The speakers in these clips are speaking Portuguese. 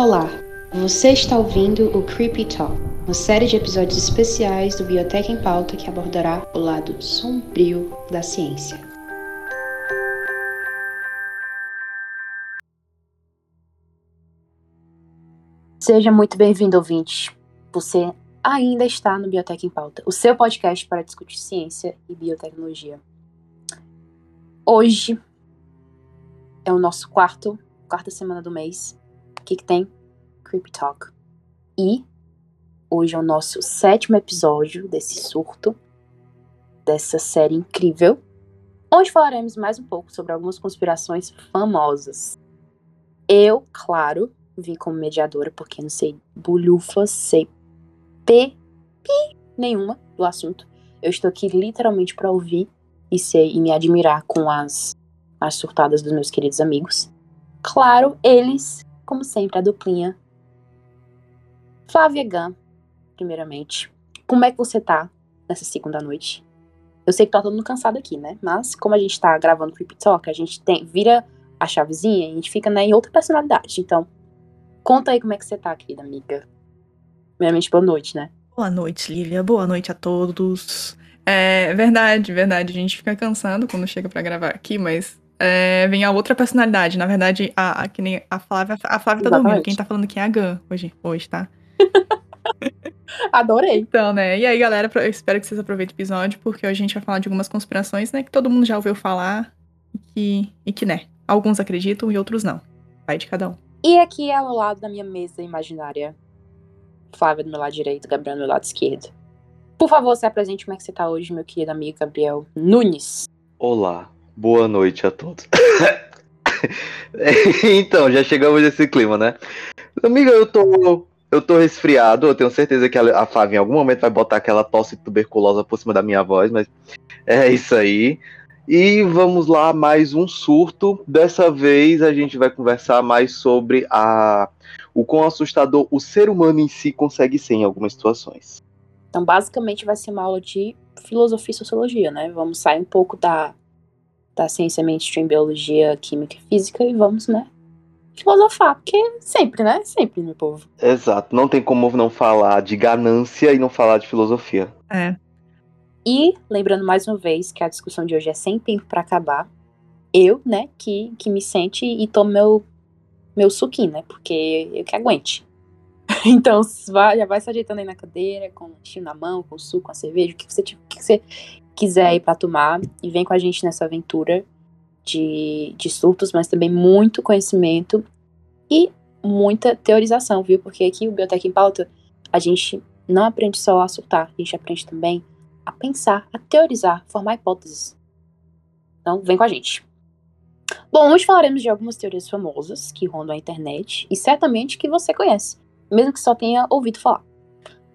Olá, você está ouvindo o Creepy Talk, uma série de episódios especiais do Biblioteca em Pauta que abordará o lado sombrio da ciência. Seja muito bem-vindo, ouvinte. Você ainda está no Biblioteca em Pauta, o seu podcast para discutir ciência e biotecnologia. Hoje é o nosso quarto, quarta semana do mês. Que, que tem? Creepy Talk. E hoje é o nosso sétimo episódio desse surto, dessa série incrível, onde falaremos mais um pouco sobre algumas conspirações famosas. Eu, claro, vim como mediadora, porque não sei bulhufa, sei p, pi nenhuma do assunto. Eu estou aqui literalmente para ouvir e ser e me admirar com as as surtadas dos meus queridos amigos. Claro, eles, como sempre, a duplinha. Flávia Gun, primeiramente. Como é que você tá nessa segunda noite? Eu sei que tá todo mundo cansado aqui, né? Mas como a gente tá gravando Creepy Talk, a gente tem, vira a chavezinha e a gente fica né, em outra personalidade. Então, conta aí como é que você tá, querida amiga. Primeiramente, boa noite, né? Boa noite, Lívia. Boa noite a todos. É verdade, verdade. A gente fica cansado quando chega para gravar aqui, mas é, vem a outra personalidade. Na verdade, a, a, que nem a Flávia, a Flávia tá dormindo. Quem tá falando aqui é a Gun hoje, hoje tá? Adorei. Então, né? E aí, galera, eu espero que vocês aproveitem o episódio, porque hoje a gente vai falar de algumas conspirações, né? Que todo mundo já ouviu falar e que, e que né? Alguns acreditam e outros não. Vai de cada um. E aqui é ao lado da minha mesa imaginária. Flávia do meu lado direito, Gabriel do meu lado esquerdo. Por favor, se apresente como é que você tá hoje, meu querido amigo Gabriel Nunes. Olá, Boa noite a todos. então, já chegamos nesse clima, né? Amiga, eu tô. Eu tô resfriado, eu tenho certeza que a Flávia em algum momento vai botar aquela tosse tuberculosa por cima da minha voz, mas é isso aí. E vamos lá, mais um surto. Dessa vez a gente vai conversar mais sobre a o quão assustador o ser humano em si consegue ser em algumas situações. Então, basicamente, vai ser uma aula de filosofia e sociologia, né? Vamos sair um pouco da da ciência mainstream, biologia, química e física e vamos, né, filosofar, porque sempre, né? Sempre, meu povo. Exato, não tem como não falar de ganância e não falar de filosofia. É. E, lembrando mais uma vez que a discussão de hoje é sem tempo para acabar, eu, né, que, que me sente e tomo meu, meu suquinho, né, porque eu que aguente. então, vai, já vai se ajeitando aí na cadeira, com o lanchinho na mão, com o suco, com a cerveja, o que você, o que você quiser ir para tomar e vem com a gente nessa aventura de, de surtos, mas também muito conhecimento e muita teorização, viu? Porque aqui o Biblioteca em Pauta, a gente não aprende só a surtar, a gente aprende também a pensar, a teorizar, formar hipóteses. Então, vem com a gente. Bom, hoje falaremos de algumas teorias famosas que rondam a internet e certamente que você conhece, mesmo que só tenha ouvido falar.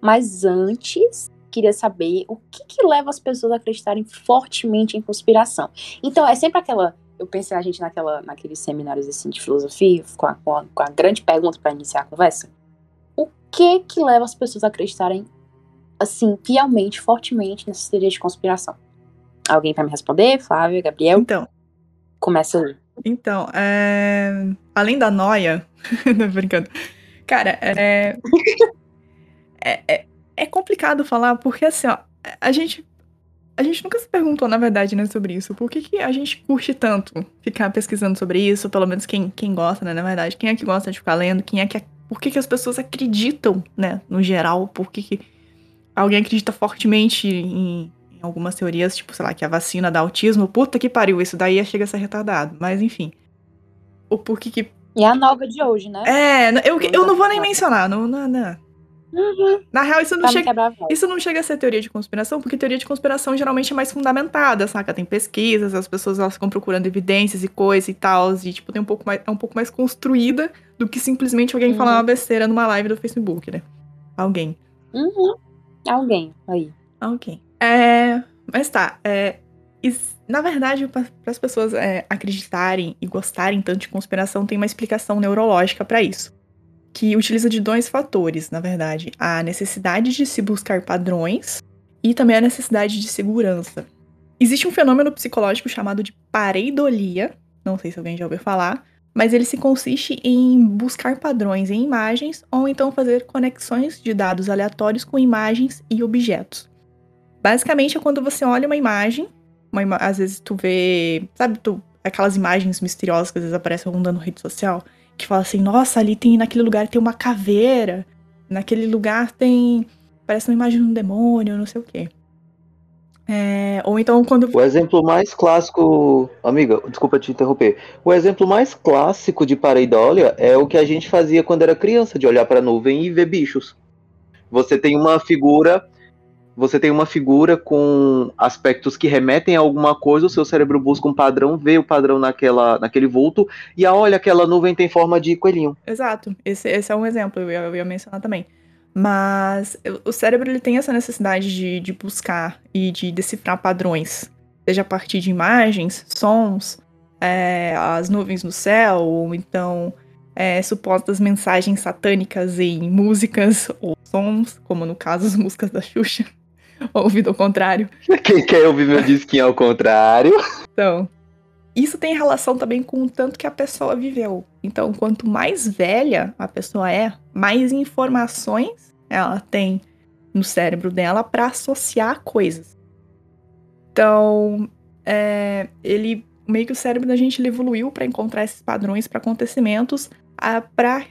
Mas antes, queria saber o que, que leva as pessoas a acreditarem fortemente em conspiração. Então, é sempre aquela. Eu pensei a gente naquela, naqueles seminários assim, de filosofia, com a, com a, com a grande pergunta para iniciar a conversa. O que que leva as pessoas a acreditarem, assim, piamente, fortemente nessas teorias de conspiração? Alguém vai me responder? Flávio, Gabriel? Então. Começa aí. Então, é... além da noia. Não, brincando. Cara, é... é, é, é complicado falar, porque assim, ó, a gente. A gente nunca se perguntou, na verdade, né, sobre isso. Por que, que a gente curte tanto ficar pesquisando sobre isso? Pelo menos quem, quem gosta, né, na verdade. Quem é que gosta de ficar lendo? Quem é que. Por que, que as pessoas acreditam, né, no geral? Por que, que alguém acredita fortemente em, em algumas teorias, tipo, sei lá, que a vacina dá autismo? Puta que pariu, isso daí chega a ser retardado. Mas enfim. O por que que. E a nova de hoje, né? É, eu, eu não vou nem mencionar, não, não, não. Uhum. Na real, isso não, chega, isso não chega a ser teoria de conspiração, porque teoria de conspiração geralmente é mais fundamentada, saca? Tem pesquisas, as pessoas elas ficam procurando evidências e coisas e tal, e tipo, tem um pouco mais, é um pouco mais construída do que simplesmente alguém uhum. falar uma besteira numa live do Facebook, né? Alguém. Uhum. Alguém, aí. Alguém. É, mas tá, é, na verdade, para as pessoas é, acreditarem e gostarem tanto de conspiração, tem uma explicação neurológica para isso que utiliza de dois fatores, na verdade: a necessidade de se buscar padrões e também a necessidade de segurança. Existe um fenômeno psicológico chamado de pareidolia, não sei se alguém já ouviu falar, mas ele se consiste em buscar padrões em imagens ou então fazer conexões de dados aleatórios com imagens e objetos. Basicamente é quando você olha uma imagem, uma ima às vezes tu vê, sabe, tu, aquelas imagens misteriosas que às vezes aparecem rondando rede social, que fala assim, nossa, ali tem, naquele lugar tem uma caveira, naquele lugar tem, parece uma imagem de um demônio, não sei o quê. É, ou então quando. O exemplo mais clássico. Amiga, desculpa te interromper. O exemplo mais clássico de pareidolia é o que a gente fazia quando era criança, de olhar para nuvem e ver bichos. Você tem uma figura. Você tem uma figura com aspectos que remetem a alguma coisa, o seu cérebro busca um padrão, vê o padrão naquela, naquele vulto, e ah, olha, aquela nuvem tem forma de coelhinho. Exato. Esse, esse é um exemplo, eu ia, eu ia mencionar também. Mas o cérebro ele tem essa necessidade de, de buscar e de decifrar padrões, seja a partir de imagens, sons, é, as nuvens no céu, ou então é, supostas mensagens satânicas em músicas ou sons, como no caso as músicas da Xuxa, ouvido ao contrário. Quem quer ouvir meu disquinho ao contrário? Então, isso tem relação também com o tanto que a pessoa viveu. Então, quanto mais velha a pessoa é, mais informações ela tem no cérebro dela para associar coisas. Então, é, ele meio que o cérebro da gente evoluiu para encontrar esses padrões para acontecimentos, para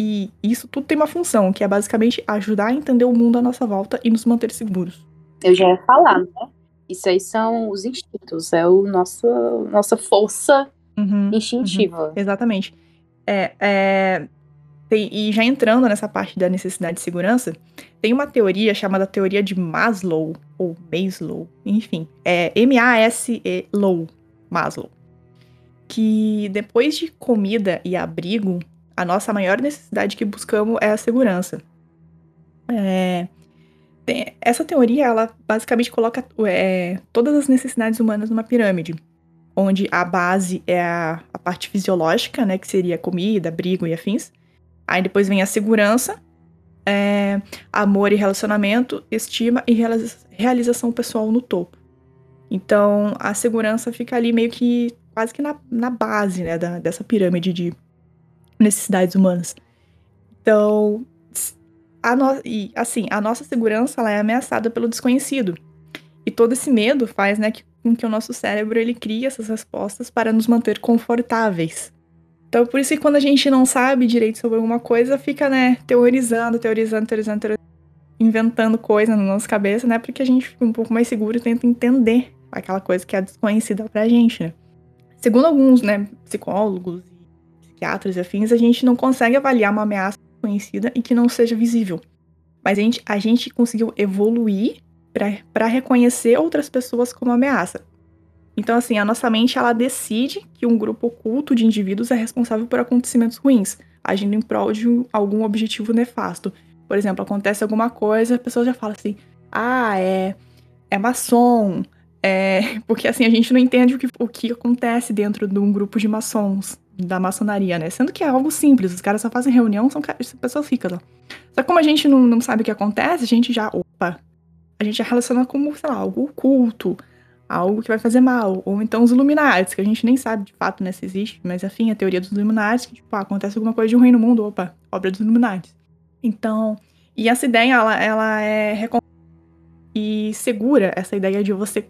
e isso tudo tem uma função, que é basicamente ajudar a entender o mundo à nossa volta e nos manter seguros. Eu já ia falar, né? Isso aí são os instintos, é o nosso, nossa força uhum, instintiva. Uhum, exatamente. É, é, tem, e já entrando nessa parte da necessidade de segurança, tem uma teoria chamada teoria de Maslow, ou Maslow, enfim, é M-A-S-E-Low, Maslow, que depois de comida e abrigo, a nossa maior necessidade que buscamos é a segurança. É, essa teoria, ela basicamente coloca é, todas as necessidades humanas numa pirâmide, onde a base é a, a, parte fisiológica, né, que seria comida, abrigo e afins. Aí depois vem a segurança, é, amor e relacionamento, estima e realização pessoal no topo. Então, a segurança fica ali meio que quase que na, na base, né, da, dessa pirâmide de necessidades humanas. Então, a no... e, assim, a nossa segurança ela é ameaçada pelo desconhecido. E todo esse medo faz, né, que, com que o nosso cérebro ele crie essas respostas para nos manter confortáveis. Então, por isso que quando a gente não sabe direito sobre alguma coisa, fica, né, teorizando, teorizando, teorizando, teorizando inventando coisa na nossa cabeça, né, porque a gente fica um pouco mais seguro e tenta entender aquela coisa que é desconhecida pra gente, né. Segundo alguns, né, psicólogos, psiquiatras e afins, a gente não consegue avaliar uma ameaça conhecida e que não seja visível. Mas a gente, a gente conseguiu evoluir para reconhecer outras pessoas como ameaça. Então, assim, a nossa mente ela decide que um grupo oculto de indivíduos é responsável por acontecimentos ruins, agindo em prol de algum objetivo nefasto. Por exemplo, acontece alguma coisa, a pessoa já fala assim: ah, é, é maçom. É, porque assim, a gente não entende o que, o que acontece dentro de um grupo de maçons da maçonaria, né? Sendo que é algo simples, os caras só fazem reunião, são as pessoas ficam lá. Só que como a gente não, não sabe o que acontece, a gente já, opa, a gente já relaciona como, sei lá, algo oculto, algo que vai fazer mal. Ou então os Illuminati, que a gente nem sabe de fato, né, se existe, mas afim, a teoria dos Illuminati, que, tipo, ah, acontece alguma coisa de ruim no mundo, opa, obra dos Illuminati. Então, e essa ideia, ela, ela é e segura essa ideia de você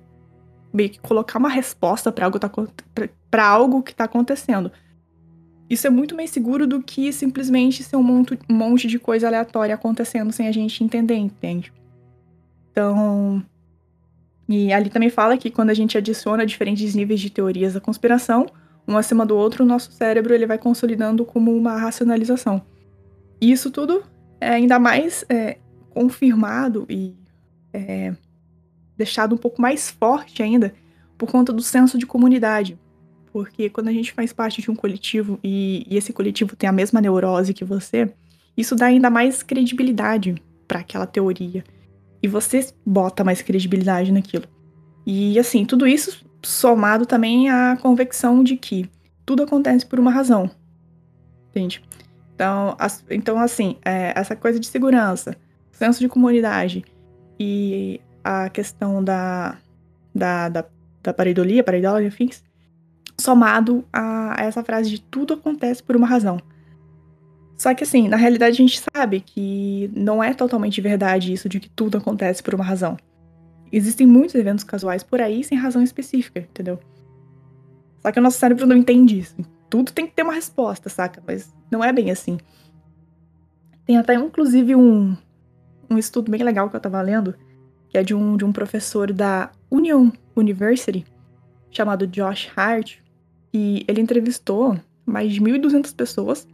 meio que colocar uma resposta para algo, tá, algo que tá acontecendo. Isso é muito mais seguro do que simplesmente ser um monte, um monte de coisa aleatória acontecendo sem a gente entender, entende? Então. E ali também fala que quando a gente adiciona diferentes níveis de teorias da conspiração, um acima do outro, o nosso cérebro ele vai consolidando como uma racionalização. E isso tudo é ainda mais é, confirmado e é, deixado um pouco mais forte ainda por conta do senso de comunidade. Porque quando a gente faz parte de um coletivo e, e esse coletivo tem a mesma neurose que você, isso dá ainda mais credibilidade para aquela teoria. E você bota mais credibilidade naquilo. E assim, tudo isso somado também à convicção de que tudo acontece por uma razão. Entende? Então, as, então assim, é, essa coisa de segurança, senso de comunidade e a questão da, da, da, da pareidolia, pareidolia, afins, somado a, essa frase de tudo acontece por uma razão. Só que assim, na realidade a gente sabe que não é totalmente verdade isso de que tudo acontece por uma razão. Existem muitos eventos casuais por aí sem razão específica, entendeu? Só que o nosso cérebro não entende isso. Tudo tem que ter uma resposta, saca? Mas não é bem assim. Tem até, inclusive, um, um estudo bem legal que eu tava lendo, que é de um, de um professor da Union University, chamado Josh Hart, e ele entrevistou mais de 1.200 pessoas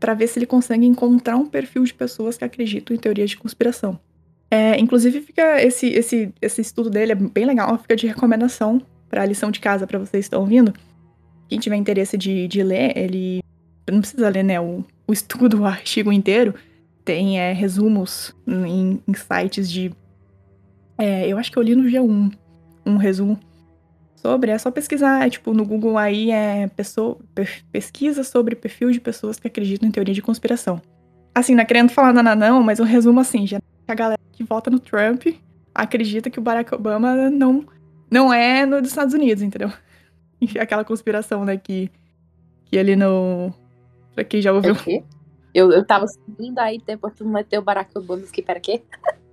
para ver se ele consegue encontrar um perfil de pessoas que acreditam em teorias de conspiração. É, inclusive, fica esse, esse, esse estudo dele é bem legal, fica de recomendação para a lição de casa para vocês que estão ouvindo. Quem tiver interesse de, de ler, ele não precisa ler né, o, o estudo, o artigo inteiro. Tem é, resumos em, em, sites de. É, eu acho que eu li no G1 um resumo sobre, é só pesquisar, é, tipo, no Google aí é pessoa, pesquisa sobre perfil de pessoas que acreditam em teoria de conspiração. Assim, não é querendo falar nada não, mas um resumo assim, já a galera que vota no Trump acredita que o Barack Obama não, não é no dos Estados Unidos, entendeu? E aquela conspiração, né, que, que ele não... Pra quem já ouviu... É eu, eu tava seguindo aí, depois tu meteu o Barack Obama, que para quê?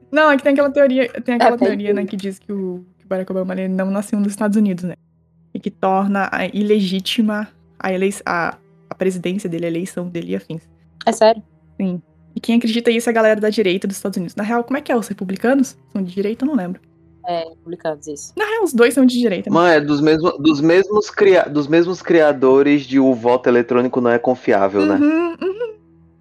Não, é que tem aquela teoria, tem aquela é, teoria, né, que diz que o, Barack Obama ele não nasceu nos Estados Unidos, né? E que torna a ilegítima a, elei a, a presidência dele, a eleição dele e afins. É sério? Sim. E quem acredita isso é a galera da direita dos Estados Unidos. Na real, como é que é? Os republicanos são de direita? Eu não lembro. É, republicanos, isso. Na real, os dois são de direita. Né? Mano, é dos, mesmo, dos, mesmos cria dos mesmos criadores de o voto eletrônico não é confiável, né? uhum, né? Uhum.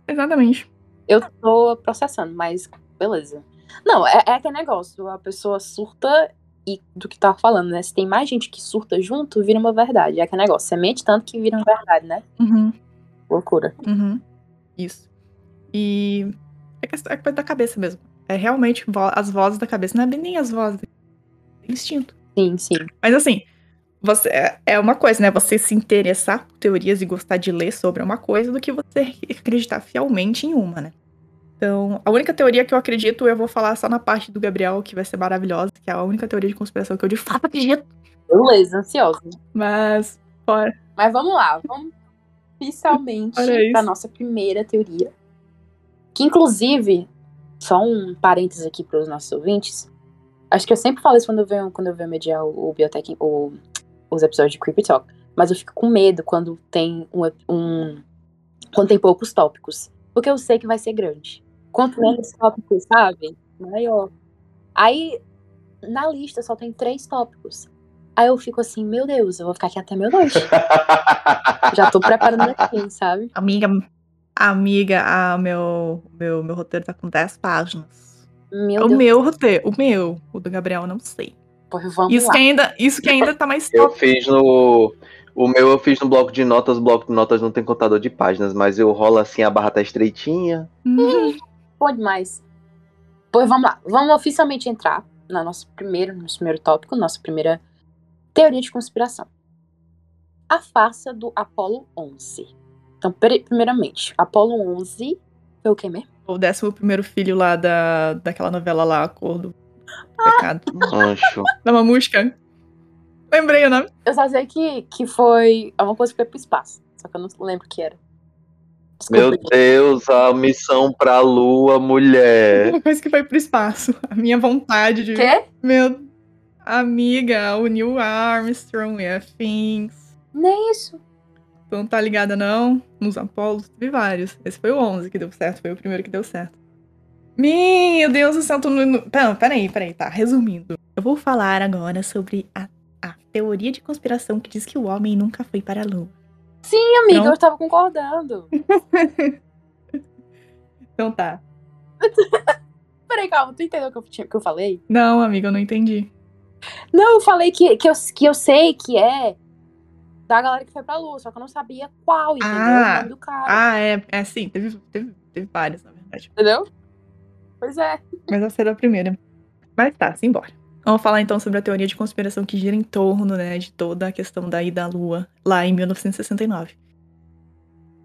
Exatamente. Eu tô processando, mas beleza. Não, é, é aquele negócio. A pessoa surta e do que tava falando, né? Se tem mais gente que surta junto, vira uma verdade. É aquele negócio, semente tanto que vira uma verdade, né? Uhum. Loucura. Uhum. Isso. E é coisa é da cabeça mesmo. É realmente vo as vozes da cabeça, não é nem as vozes. É instinto. Sim, sim. Mas assim, você é, é uma coisa, né? Você se interessar por teorias e gostar de ler sobre uma coisa do que você acreditar fielmente em uma, né? Então, a única teoria que eu acredito, eu vou falar só na parte do Gabriel, que vai ser maravilhosa, que é a única teoria de conspiração que eu de fato acredito. Beleza, ansiosa. Mas, fora. Mas vamos lá, vamos oficialmente para nossa primeira teoria. Que, inclusive, só um parênteses aqui para os nossos ouvintes. Acho que eu sempre falo isso quando eu venho, quando eu venho mediar o, o Biotech, o, os episódios de Creepy Talk. Mas eu fico com medo quando tem um, um quando tem poucos tópicos. Porque eu sei que vai ser grande. Quanto menos tópicos, sabe? Maior. Aí, na lista só tem três tópicos. Aí eu fico assim, meu Deus, eu vou ficar aqui até meia-noite. Já tô preparando aqui, sabe? Amiga, amiga, ah, meu, meu, meu roteiro tá com 10 páginas. Meu o Deus. meu roteiro, o meu, o do Gabriel, não sei. Pois vamos isso lá. Que ainda, isso que ainda tá mais top. Eu fiz no. O meu eu fiz no bloco de notas, o bloco de notas não tem contador de páginas, mas eu rolo assim, a barra tá estreitinha. Hum. Pode mais. Pois vamos lá. Vamos oficialmente entrar no nosso primeiro, nosso primeiro tópico, nossa primeira teoria de conspiração. A farsa do Apolo 11. Então, primeiramente, Apolo 11 foi o que mesmo? O décimo primeiro filho lá da, daquela novela lá, A Cor do ah. Pecado. Ancho. Da Mamusca. Lembrei o nome. Eu só sei que, que foi alguma coisa que foi pro espaço. Só que eu não lembro o que era. Desculpa, Meu Deus, a missão pra lua, mulher. Uma coisa que foi pro espaço. A minha vontade de. Quê? Meu. Amiga, o Neil Armstrong e afins. Nem isso. Tu não tá ligada, não? Nos Apolos, teve vários. Esse foi o 11 que deu certo, foi o primeiro que deu certo. Meu Deus do céu, tu não. Não, peraí, peraí, tá. Resumindo. Eu vou falar agora sobre a, a teoria de conspiração que diz que o homem nunca foi para a lua. Sim, amiga, eu estava concordando. então tá. Peraí, calma, tu entendeu o que eu, tinha, que eu falei? Não, amiga, eu não entendi. Não, eu falei que, que, eu, que eu sei que é da galera que foi pra lua, só que eu não sabia qual, entendeu? Ah, o nome do cara. Ah, é, é sim, teve, teve, teve vários, na verdade. Entendeu? Pois é. Mas essa era a primeira. Mas tá, simbora. Vamos falar então sobre a teoria de conspiração que gira em torno né, de toda a questão da ida à Lua, lá em 1969.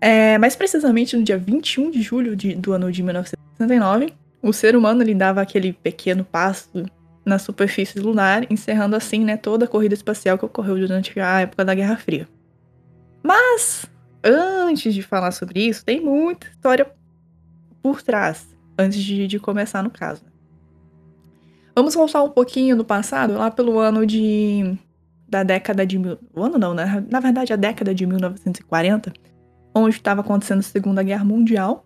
É, mais precisamente no dia 21 de julho de, do ano de 1969, o ser humano ele dava aquele pequeno passo na superfície lunar, encerrando assim, né, toda a corrida espacial que ocorreu durante a época da Guerra Fria. Mas, antes de falar sobre isso, tem muita história por trás, antes de, de começar no caso. Vamos voltar um pouquinho no passado, lá pelo ano de. da década de. Mil, o ano não, né? Na verdade, a década de 1940, onde estava acontecendo a Segunda Guerra Mundial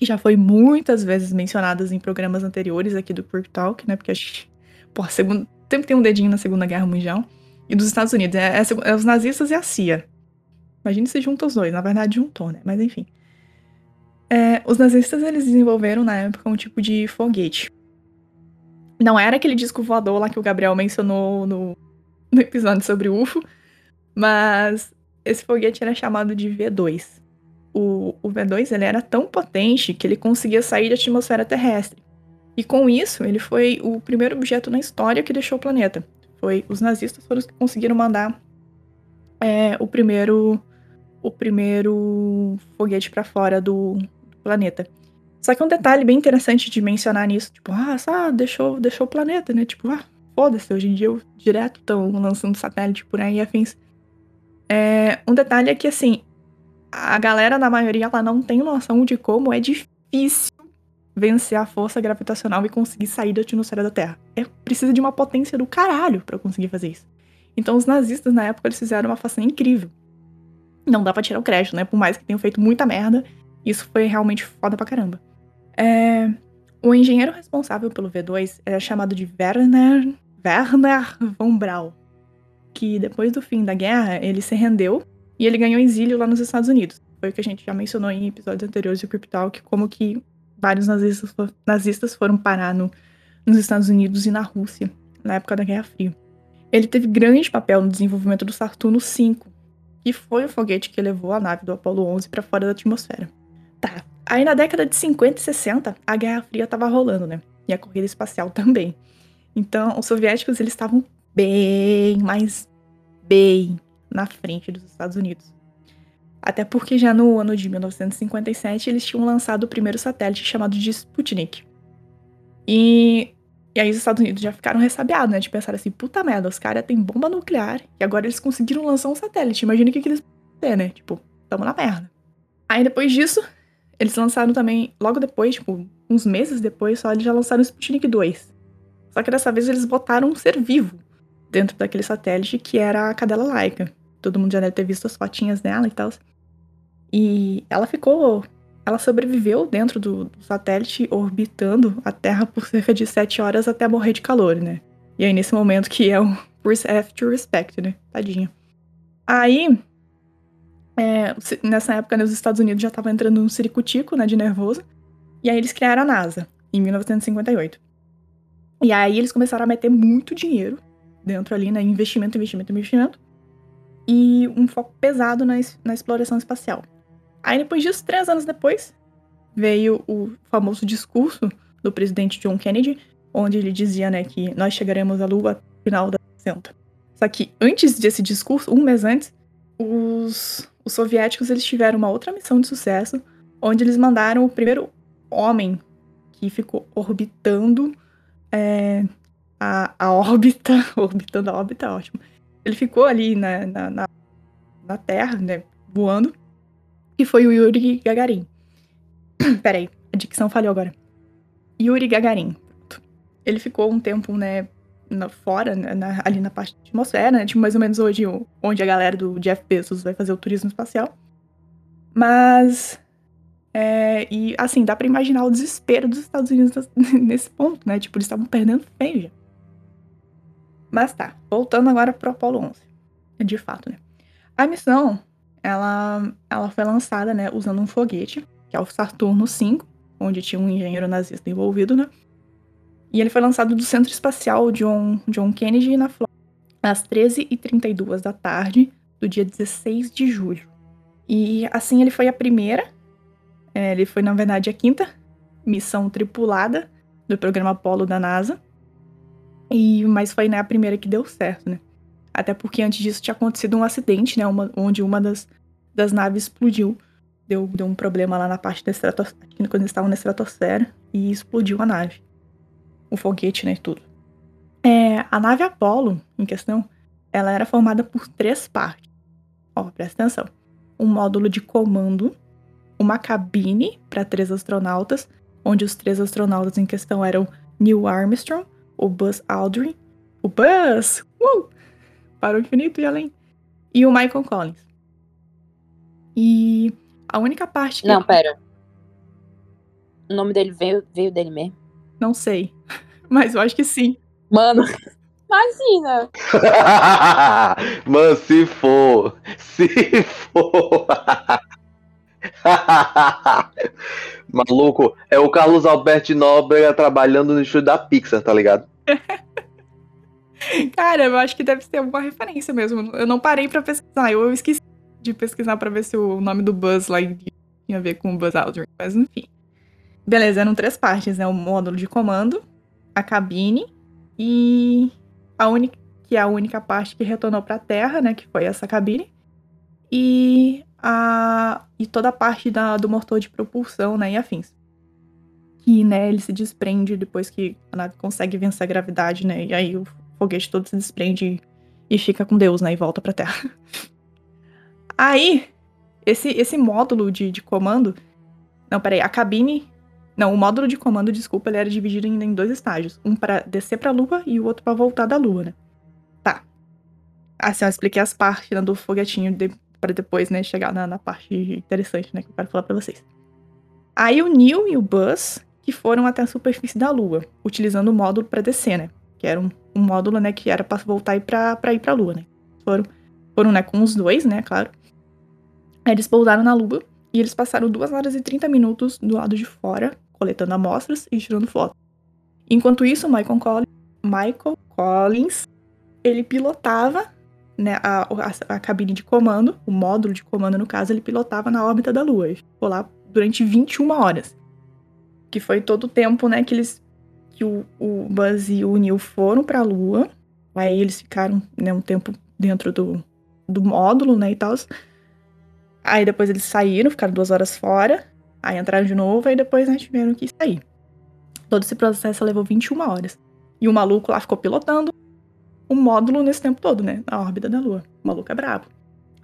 que já foi muitas vezes mencionadas em programas anteriores aqui do Quirk Talk, né? Porque a gente, porra, segundo, sempre tem um dedinho na Segunda Guerra Mundial. E dos Estados Unidos, é, é, é os nazistas e a CIA. Imagina se juntam os dois, na verdade juntou, né? Mas enfim. É, os nazistas, eles desenvolveram na época um tipo de foguete. Não era aquele disco voador lá que o Gabriel mencionou no, no episódio sobre o UFO, mas esse foguete era chamado de V2 o, o V2 ele era tão potente que ele conseguia sair da atmosfera terrestre. E com isso, ele foi o primeiro objeto na história que deixou o planeta. Foi os nazistas foram os que conseguiram mandar é, o primeiro o primeiro foguete para fora do, do, planeta. Só que um detalhe bem interessante de mencionar nisso, tipo, ah, só deixou, deixou o planeta, né? Tipo, ah, foda-se, hoje em dia eu direto estão lançando satélite por aí afins. É, um detalhe é que, assim, a galera, na maioria, ela não tem noção de como é difícil vencer a força gravitacional e conseguir sair da atmosfera da Terra. É, precisa de uma potência do caralho para conseguir fazer isso. Então, os nazistas, na época, eles fizeram uma façanha incrível. Não dá pra tirar o crédito, né? Por mais que tenham feito muita merda, isso foi realmente foda pra caramba. É... O engenheiro responsável pelo V2 era chamado de Werner, Werner von Braun, que depois do fim da guerra, ele se rendeu e ele ganhou exílio lá nos Estados Unidos. Foi o que a gente já mencionou em episódios anteriores do Cryptalk, como que vários nazistas, nazistas foram parar no, nos Estados Unidos e na Rússia, na época da Guerra Fria. Ele teve grande papel no desenvolvimento do Saturno V, que foi o foguete que levou a nave do Apollo 11 para fora da atmosfera. Tá, aí na década de 50 e 60, a Guerra Fria estava rolando, né? E a corrida espacial também. Então, os soviéticos eles estavam bem, mas bem na frente dos Estados Unidos. Até porque já no ano de 1957 eles tinham lançado o primeiro satélite chamado de Sputnik. E, e aí os Estados Unidos já ficaram ressabiados, né? De pensar assim, puta merda, os caras têm bomba nuclear e agora eles conseguiram lançar um satélite. Imagina o que, que eles vão né? Tipo, tamo na merda. Aí depois disso, eles lançaram também, logo depois, tipo, uns meses depois só, eles já lançaram o Sputnik 2. Só que dessa vez eles botaram um ser vivo dentro daquele satélite que era a cadela laica todo mundo já deve ter visto as fotinhas dela e tal. E ela ficou. Ela sobreviveu dentro do, satélite, orbitando a Terra por cerca de 7 horas até morrer de calor, né? E aí, nesse momento que é o have to respect, né? Tadinha. Aí, é, nessa época, nos Estados Unidos já tava entrando um ciricutico, né, de nervoso. E aí eles criaram a NASA, em 1958. E aí eles começaram a meter muito dinheiro dentro ali, né? Investimento, investimento, investimento e um foco pesado na, na exploração espacial. Aí, depois disso, três anos depois, veio o famoso discurso do presidente John Kennedy, onde ele dizia né, que nós chegaremos à Lua no final da 60. Só que antes desse discurso, um mês antes, os, os soviéticos eles tiveram uma outra missão de sucesso, onde eles mandaram o primeiro homem que ficou orbitando é, a, a órbita, orbitando a órbita, ótimo, ele ficou ali na, na, na, na Terra, né, voando, e foi o Yuri Gagarin. Peraí, a dicção falhou agora. Yuri Gagarin. Ele ficou um tempo, né, na, fora, né, na, ali na parte da atmosfera, né, tipo mais ou menos hoje onde a galera do Jeff Bezos vai fazer o turismo espacial. Mas é, e assim, dá para imaginar o desespero dos Estados Unidos nesse ponto, né? Tipo, eles estavam perdendo feio já. Mas tá, voltando agora pro Apollo 11. De fato, né? A missão, ela, ela foi lançada, né, usando um foguete, que é o Saturno V, onde tinha um engenheiro nazista envolvido, né? E ele foi lançado do Centro Espacial John, John Kennedy, na Flórida, às 13h32 da tarde do dia 16 de julho. E assim ele foi a primeira, é, ele foi, na verdade, a quinta missão tripulada do programa Apollo da NASA. E, mas foi né, a primeira que deu certo, né? Até porque antes disso tinha acontecido um acidente, né? Uma, onde uma das, das naves explodiu. Deu, deu um problema lá na parte da estratosfera, quando eles estavam na estratosfera, e explodiu a nave. O foguete, né? Tudo. É, a nave Apollo, em questão, ela era formada por três partes. Ó, presta atenção. Um módulo de comando, uma cabine para três astronautas, onde os três astronautas em questão eram Neil Armstrong, o Buzz Aldrin, o Buzz, uh, para o infinito e além, e o Michael Collins. E a única parte que... Não, pera. O nome dele veio, veio dele mesmo? Não sei, mas eu acho que sim. Mano, imagina! Mano, se for, se for. Maluco, é o Carlos Alberto Nóbrega trabalhando no estúdio da Pixar, tá ligado? Cara, eu acho que deve ser alguma referência mesmo. Eu não parei pra pesquisar, eu esqueci de pesquisar pra ver se o nome do Buzz lá tinha a ver com o Buzz Aldrin, mas enfim. Beleza, eram três partes, né? O módulo de comando, a cabine e a única que é a única parte que retornou para a Terra, né, que foi essa cabine. E a e toda a parte da, do motor de propulsão, né, e afins. Que, né, ele se desprende depois que a nave consegue vencer a gravidade, né? E aí o foguete todo se desprende e fica com Deus, né, e volta para a Terra. Aí, esse esse módulo de, de comando, não, peraí, a cabine não, o módulo de comando, desculpa, ele era dividido ainda em dois estágios. Um para descer para a Lua e o outro para voltar da Lua, né? Tá. Assim, eu expliquei as partes né, do foguetinho de, para depois, né, chegar na, na, parte interessante, né, que eu quero falar para vocês. Aí o Neil e o Buzz que foram até a superfície da Lua, utilizando o módulo para descer, né? Que era um, um módulo, né, que era para voltar e para ir para a Lua, né? Foram, foram, né, com os dois, né, claro. Aí eles pousaram na Lua e eles passaram 2 horas e 30 minutos do lado de fora, coletando amostras e tirando fotos. Enquanto isso, Michael Collins, Michael Collins ele pilotava né, a, a, a, cabine de comando, o módulo de comando, no caso, ele pilotava na órbita da Lua. Ele ficou lá durante 21 horas. Que foi todo o tempo, né, que eles. que o, o Buzz e o Neil foram pra Lua. Aí eles ficaram, né, um tempo dentro do, do módulo, né, e tal. Aí depois eles saíram, ficaram duas horas fora. Aí entraram de novo, aí depois né, tiveram que sair. Todo esse processo levou 21 horas. E o maluco lá ficou pilotando o módulo nesse tempo todo, né? Na órbita da Lua. O maluco é brabo.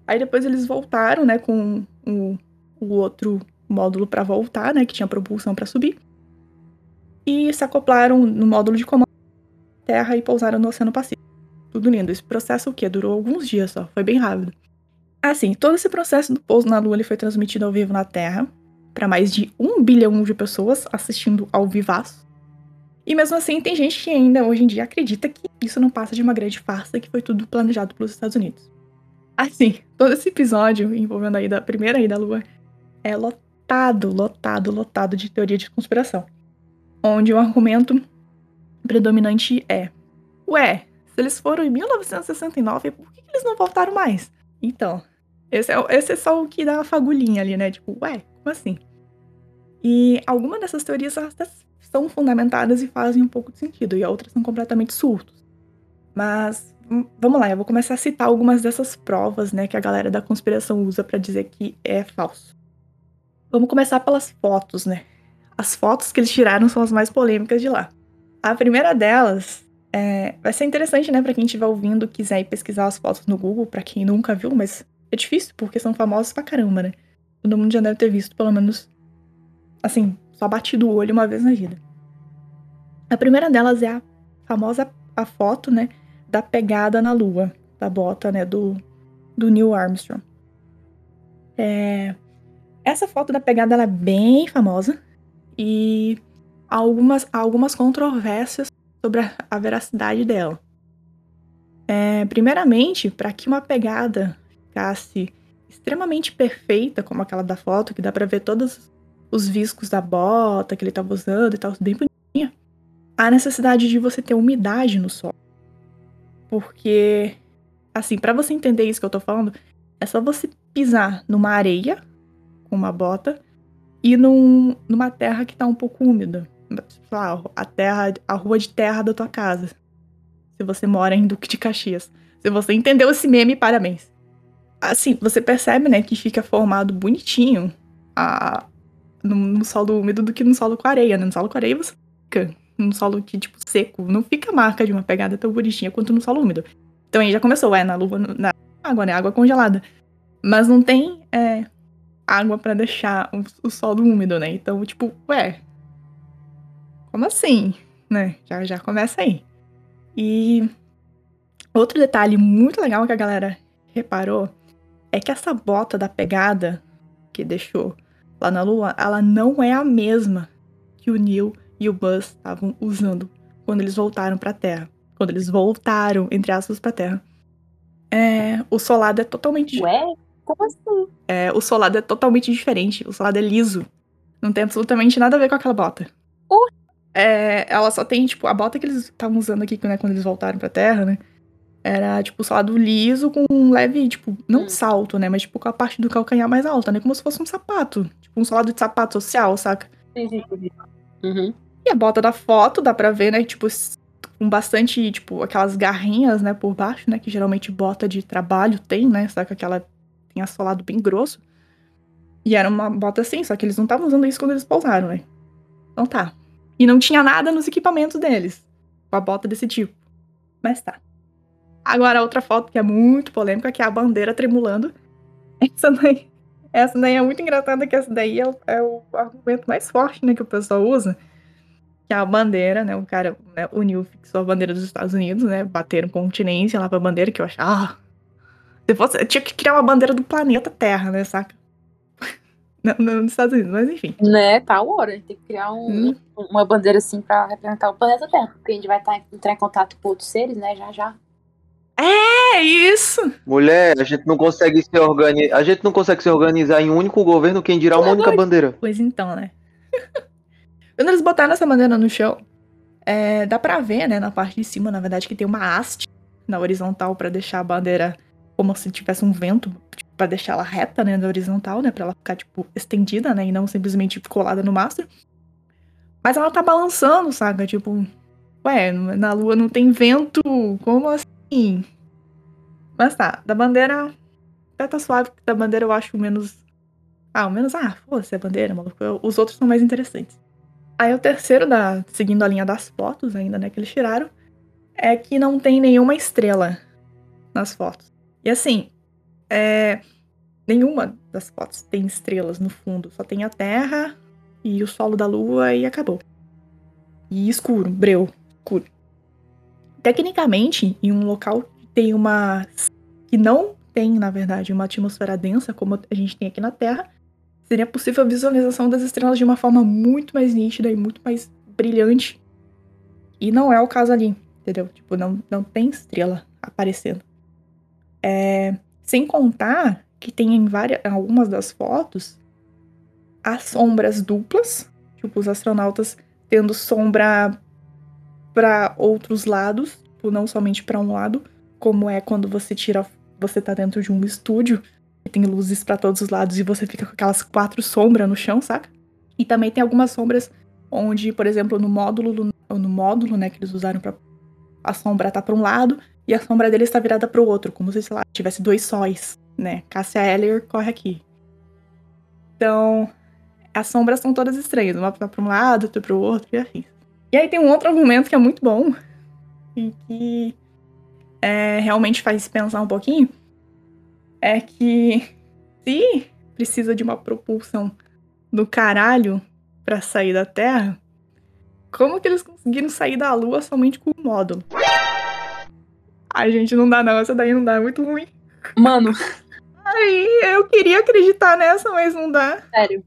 Aí depois eles voltaram, né, com o, o outro módulo para voltar, né, que tinha propulsão para subir. E se acoplaram no módulo de comando da Terra e pousaram no Oceano Pacífico. Tudo lindo. Esse processo o quê? Durou alguns dias só, foi bem rápido. Assim, todo esse processo do pouso na Lua ele foi transmitido ao vivo na Terra, para mais de um bilhão de pessoas assistindo ao vivaço. E mesmo assim, tem gente que ainda hoje em dia acredita que isso não passa de uma grande farsa que foi tudo planejado pelos Estados Unidos. Assim, todo esse episódio envolvendo a ida, a primeira ida à Lua é lotado, lotado, lotado de teoria de conspiração. Onde o argumento predominante é: Ué, se eles foram em 1969, por que eles não voltaram mais? Então, esse é, esse é só o que dá uma fagulhinha ali, né? Tipo, ué, como assim? E algumas dessas teorias são fundamentadas e fazem um pouco de sentido, e outras são completamente surtos. Mas hum, vamos lá, eu vou começar a citar algumas dessas provas, né, que a galera da conspiração usa para dizer que é falso. Vamos começar pelas fotos, né? As fotos que eles tiraram são as mais polêmicas de lá. A primeira delas é, vai ser interessante, né, para quem estiver ouvindo, quiser ir pesquisar as fotos no Google, para quem nunca viu, mas é difícil porque são famosos pra caramba, né? Todo mundo já deve ter visto, pelo menos, assim, só batido o olho uma vez na vida. A primeira delas é a famosa a foto, né, da pegada na lua, da bota, né, do, do Neil Armstrong. É, essa foto da pegada ela é bem famosa e há algumas, há algumas controvérsias sobre a, a veracidade dela. É, primeiramente, para que uma pegada ficasse extremamente perfeita, como aquela da foto, que dá para ver todos os viscos da bota que ele estava usando e tal, bem bonitinha, há necessidade de você ter umidade no solo. Porque, assim, para você entender isso que eu tô falando, é só você pisar numa areia com uma bota e num, numa terra que tá um pouco úmida lá, a terra, a rua de terra da tua casa. Se você mora em Duque de Caxias. Se você entendeu esse meme, parabéns. Assim, você percebe, né, que fica formado bonitinho a, no, no solo úmido do que no solo com areia, né? No solo com areia você fica num solo que, tipo, seco, não fica marca de uma pegada tão bonitinha quanto no solo úmido. Então aí já começou, é, na lua, na água, né? Água congelada. Mas não tem é, água para deixar o, o solo úmido, né? Então, tipo, ué. Como assim? Né? Já, já começa aí. E outro detalhe muito legal que a galera reparou é que essa bota da pegada que deixou lá na Lua, ela não é a mesma que o Neil e o Buzz estavam usando quando eles voltaram para a Terra. Quando eles voltaram, entre aspas, para a Terra. É, o solado é totalmente. Ué? Como assim? É, o solado é totalmente diferente. O solado é liso. Não tem absolutamente nada a ver com aquela bota. Uh. É, ela só tem, tipo, a bota que eles estavam usando aqui, né, quando eles voltaram pra Terra, né? Era, tipo, solado liso com um leve, tipo, não hum. salto, né? Mas, tipo, com a parte do calcanhar mais alta, né? Como se fosse um sapato. Tipo, um solado de sapato social, saca? Uhum. E a bota da foto, dá pra ver, né? Tipo, com bastante, tipo, aquelas garrinhas, né, por baixo, né? Que geralmente bota de trabalho tem, né? Saca aquela tem assolado bem grosso. E era uma bota assim, só que eles não estavam usando isso quando eles pousaram, né? Então tá. E não tinha nada nos equipamentos deles. Com a bota desse tipo. Mas tá. Agora, outra foto que é muito polêmica, que é a bandeira tremulando. Essa daí, essa daí é muito engraçada, que essa daí é o, é o argumento mais forte, né, que o pessoal usa. Que é a bandeira, né, o cara, né, uniu, fixou a bandeira dos Estados Unidos, né, bateram continência lá pra bandeira, que eu achava, ah, se fosse, tinha que criar uma bandeira do planeta Terra, né, saca? Não, não nos Estados Unidos, mas enfim. Né, tá a hora. Tem que criar um, hum. uma bandeira assim pra representar o planeta Terra. Porque a gente vai tá, entrar em contato com outros seres, né, já já. É, isso! Mulher, a gente não consegue se organizar. A gente não consegue se organizar em um único governo, quem dirá uma única bandeira. Pois então, né? Quando eles botaram essa bandeira no chão, é, dá pra ver, né, na parte de cima, na verdade, que tem uma haste na horizontal para deixar a bandeira como se tivesse um vento tipo, para deixar ela reta, né, na horizontal, né, para ela ficar tipo estendida, né, e não simplesmente colada no mastro. Mas ela tá balançando, saca? Tipo, ué, na lua não tem vento, como assim? Mas tá, da bandeira até tá suave, da bandeira eu acho menos ah, o menos, ah, foda-se a bandeira, maluco. Os outros são mais interessantes. Aí o terceiro, da, seguindo a linha das fotos ainda, né, que eles tiraram, é que não tem nenhuma estrela nas fotos. E assim, é, nenhuma das fotos tem estrelas no fundo, só tem a Terra e o solo da Lua e acabou. E escuro, breu, escuro. Tecnicamente, em um local que tem uma. que não tem, na verdade, uma atmosfera densa como a gente tem aqui na Terra, seria possível a visualização das estrelas de uma forma muito mais nítida e muito mais brilhante. E não é o caso ali, entendeu? Tipo, não, não tem estrela aparecendo. É, sem contar que tem em várias, algumas das fotos as sombras duplas, tipo os astronautas tendo sombra para outros lados, tipo, não somente para um lado, como é quando você tira, você tá dentro de um estúdio e tem luzes para todos os lados e você fica com aquelas quatro sombras no chão, saca? E também tem algumas sombras onde, por exemplo, no módulo, no módulo, né, que eles usaram para a sombra tá para um lado e a sombra dele está virada para o outro, como se, sei lá, tivesse dois sóis, né? Cassia Eller corre aqui. Então, as sombras são todas estranhas, uma para um lado, outra para o outro e assim. E aí tem um outro argumento que é muito bom e que é, realmente faz pensar um pouquinho, é que se precisa de uma propulsão do caralho para sair da Terra, como que eles conseguiram sair da Lua somente com o módulo? Ai, gente, não dá não. Essa daí não dá. É muito ruim. Mano. Ai, eu queria acreditar nessa, mas não dá. Sério.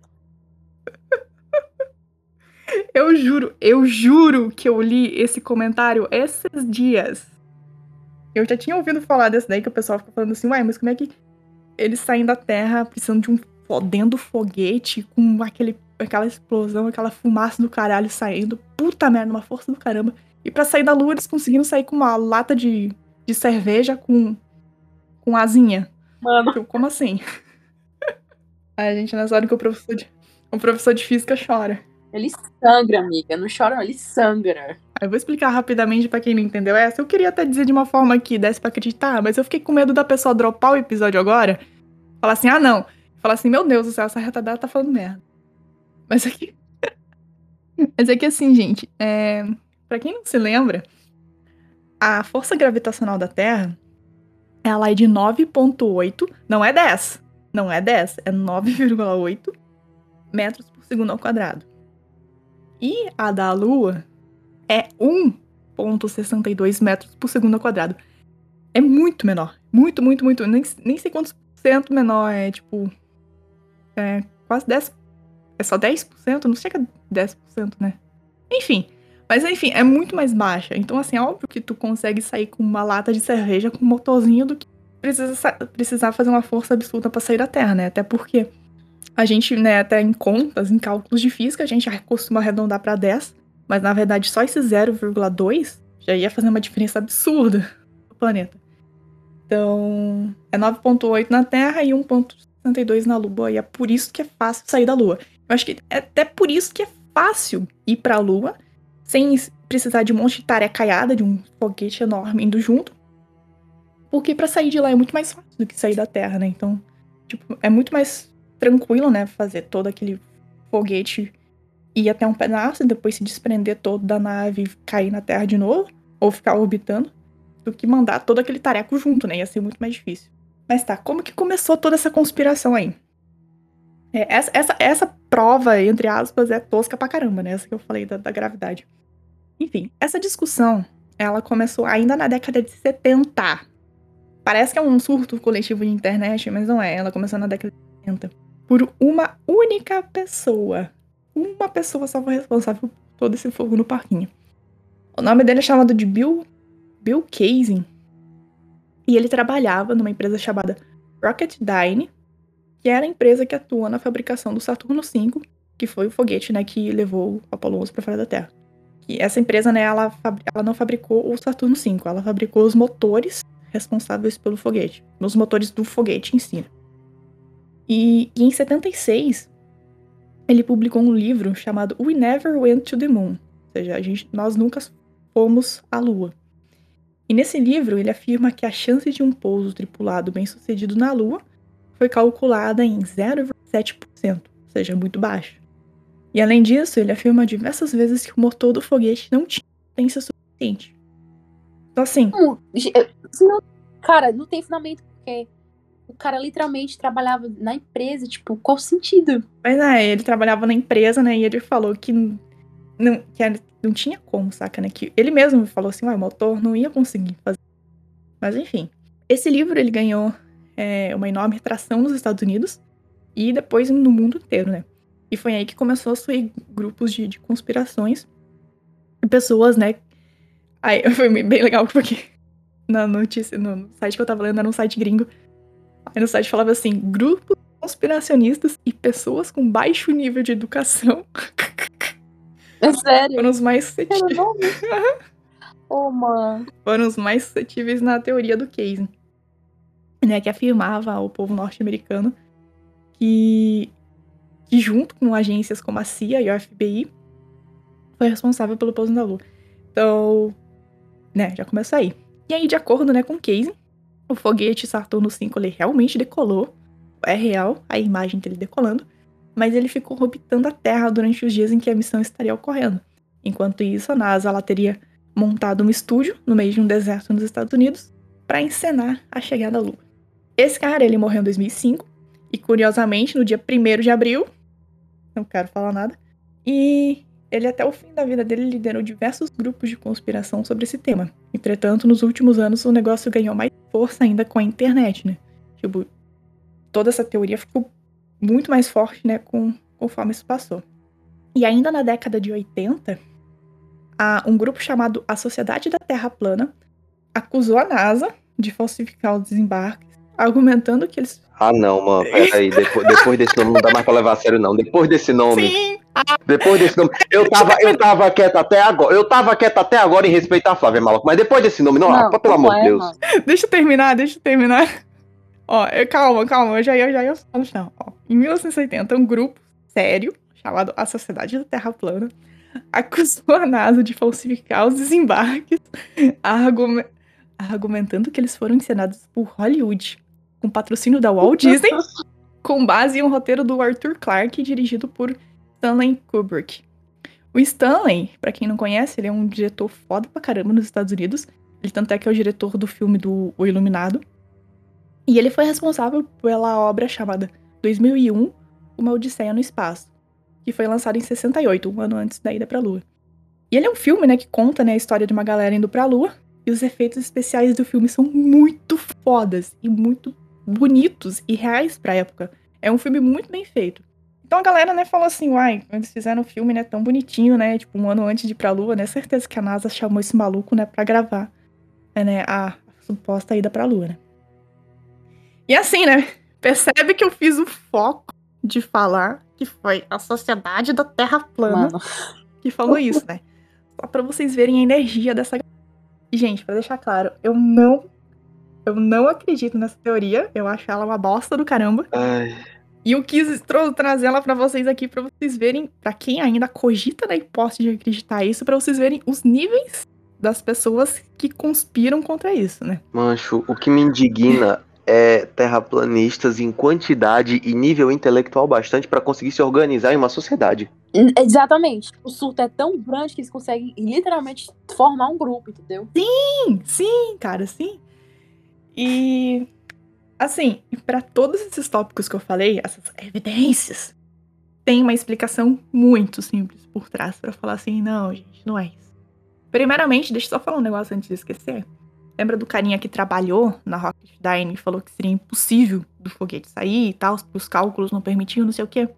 Eu juro, eu juro que eu li esse comentário esses dias. Eu já tinha ouvido falar desse daí, que o pessoal fica falando assim, uai, mas como é que eles saem da Terra precisando de um fodendo foguete com aquele, aquela explosão, aquela fumaça do caralho saindo. Puta merda, uma força do caramba. E para sair da Lua, eles conseguiram sair com uma lata de de cerveja com, com asinha. Mano. Tipo, como assim? A gente nessa hora que o professor de, o professor de física chora. Ele sangra, amiga. Não chora, não. Ele sangra. Eu vou explicar rapidamente para quem não entendeu essa. Eu queria até dizer de uma forma que desse pra acreditar, mas eu fiquei com medo da pessoa dropar o episódio agora. Falar assim, ah, não. Falar assim, meu Deus do céu, essa retardada tá falando merda. Mas aqui. Mas é que assim, gente, é... para quem não se lembra, a força gravitacional da Terra, ela é de 9.8, não é 10, não é 10, é 9,8 metros por segundo ao quadrado. E a da Lua é 1,62 metros por segundo ao quadrado. É muito menor. Muito, muito, muito. Nem, nem sei quantos por cento menor. É tipo. É quase 10. É só 10%? Não chega a 10%, né? Enfim. Mas enfim, é muito mais baixa. Então, assim, é óbvio que tu consegue sair com uma lata de cerveja com um motorzinho do que precisa, precisar fazer uma força absurda para sair da Terra, né? Até porque a gente, né, até em contas, em cálculos de física, a gente costuma arredondar para 10, mas na verdade só esse 0,2 já ia fazer uma diferença absurda no planeta. Então, é 9.8 na Terra e 1.62 na Lua, e é por isso que é fácil sair da Lua. Eu acho que é até por isso que é fácil ir para a Lua sem precisar de um monte de tarefa caiada, de um foguete enorme indo junto. Porque para sair de lá é muito mais fácil do que sair da Terra, né? Então, tipo, é muito mais tranquilo, né? Fazer todo aquele foguete ir até um pedaço e depois se desprender todo da nave e cair na Terra de novo, ou ficar orbitando, do que mandar todo aquele tareco junto, né? Ia ser muito mais difícil. Mas tá, como que começou toda essa conspiração aí? É, essa, essa, essa prova, entre aspas, é tosca pra caramba, né? Essa que eu falei da, da gravidade. Enfim, essa discussão, ela começou ainda na década de 70. Parece que é um surto coletivo de internet, mas não é. Ela começou na década de 70. Por uma única pessoa. Uma pessoa só foi responsável por todo esse fogo no parquinho. O nome dele é chamado de Bill, Bill Casing. E ele trabalhava numa empresa chamada Rocketdyne, que era a empresa que atua na fabricação do Saturno V, que foi o foguete né, que levou o Apollo 11 para fora da Terra. E essa empresa, né, ela, ela não fabricou o Saturno V, ela fabricou os motores responsáveis pelo foguete, os motores do foguete em si. E, e em 76, ele publicou um livro chamado We Never Went to the Moon, ou seja, a gente, nós nunca fomos à Lua. E nesse livro ele afirma que a chance de um pouso tripulado bem sucedido na Lua foi calculada em 0,7%, ou seja, muito baixo. E além disso, ele afirma diversas vezes que o motor do foguete não tinha potência suficiente. Então, assim. Não, cara, não tem fundamento, porque cara literalmente trabalhava na empresa, tipo, qual sentido? Mas é, ele trabalhava na empresa, né? E ele falou que não, que não tinha como, saca, né? Que ele mesmo falou assim, ué, o motor não ia conseguir fazer. Mas enfim. Esse livro ele ganhou é, uma enorme tração nos Estados Unidos e depois no mundo inteiro, né? E foi aí que começou a surgir grupos de, de conspirações e pessoas, né? Aí foi bem legal porque na notícia, no site que eu tava lendo, era um site gringo. Aí no site falava assim: grupos conspiracionistas e pessoas com baixo nível de educação. É sério? Foram os mais suscetíveis. oh, mano. Foram os mais suscetíveis na teoria do Casey. Né, que afirmava ao povo norte-americano que que junto com agências como a CIA e o FBI foi responsável pelo pouso da Lua. Então, né, já começa aí. E aí, de acordo né, com o Casey, o foguete Saturno V ele realmente decolou. É real a imagem dele decolando, mas ele ficou orbitando a Terra durante os dias em que a missão estaria ocorrendo. Enquanto isso, a NASA ela teria montado um estúdio no meio de um deserto nos Estados Unidos para encenar a chegada à Lua. Esse cara, ele morreu em 2005 e curiosamente, no dia 1 de abril não quero falar nada. E ele, até o fim da vida dele, liderou diversos grupos de conspiração sobre esse tema. Entretanto, nos últimos anos, o negócio ganhou mais força ainda com a internet, né? Tipo, toda essa teoria ficou muito mais forte, né, com, conforme isso passou. E ainda na década de 80, a, um grupo chamado a Sociedade da Terra Plana acusou a NASA de falsificar os desembarques, argumentando que eles ah, não, mano, peraí. Depois, depois desse nome não dá mais pra levar a sério, não. Depois desse nome. Sim. Depois desse nome. Eu tava, eu tava quieta até agora. Eu tava quieta até agora em respeitar a Flávia Maluco. Mas depois desse nome, não, não pelo amor de é, Deus. Mano. Deixa eu terminar, deixa eu terminar. Ó, calma, calma, eu já ia, já ia no chão. Ó, em 1980, um grupo sério, chamado a Sociedade da Terra Plana, acusou a NASA de falsificar os desembarques, argumentando que eles foram encenados por Hollywood com patrocínio da Walt Disney, com base em um roteiro do Arthur Clarke, dirigido por Stanley Kubrick. O Stanley, pra quem não conhece, ele é um diretor foda pra caramba nos Estados Unidos. Ele tanto é que é o diretor do filme do O Iluminado. E ele foi responsável pela obra chamada 2001, Uma Odisseia no Espaço, que foi lançado em 68, um ano antes da ida pra Lua. E ele é um filme, né, que conta né, a história de uma galera indo pra Lua, e os efeitos especiais do filme são muito fodas e muito bonitos e reais pra época. É um filme muito bem feito. Então a galera, né, falou assim, uai, eles fizeram um filme, né, tão bonitinho, né, tipo, um ano antes de ir pra Lua, né, certeza que a NASA chamou esse maluco, né, pra gravar, né, a suposta ida pra Lua, né. E assim, né, percebe que eu fiz o foco de falar que foi a Sociedade da Terra Plana Mano. que falou isso, né. Só pra vocês verem a energia dessa e, gente, pra deixar claro, eu não. Eu não acredito nessa teoria. Eu acho ela uma bosta do caramba. Ai, E eu quis trazer ela pra vocês aqui, pra vocês verem, pra quem ainda cogita na hipótese de acreditar isso, pra vocês verem os níveis das pessoas que conspiram contra isso, né? mancho, o que me indigna é terraplanistas em quantidade e nível intelectual bastante pra conseguir se organizar em uma sociedade. Exatamente. O surto é tão grande que eles conseguem literalmente formar um grupo, entendeu? Sim, sim, cara, sim. E assim, para todos esses tópicos que eu falei, essas evidências, tem uma explicação muito simples por trás pra falar assim, não, gente, não é isso. Primeiramente, deixa eu só falar um negócio antes de esquecer. Lembra do carinha que trabalhou na Rocketdyne e falou que seria impossível do foguete sair e tal, os cálculos não permitiam, não sei o quê?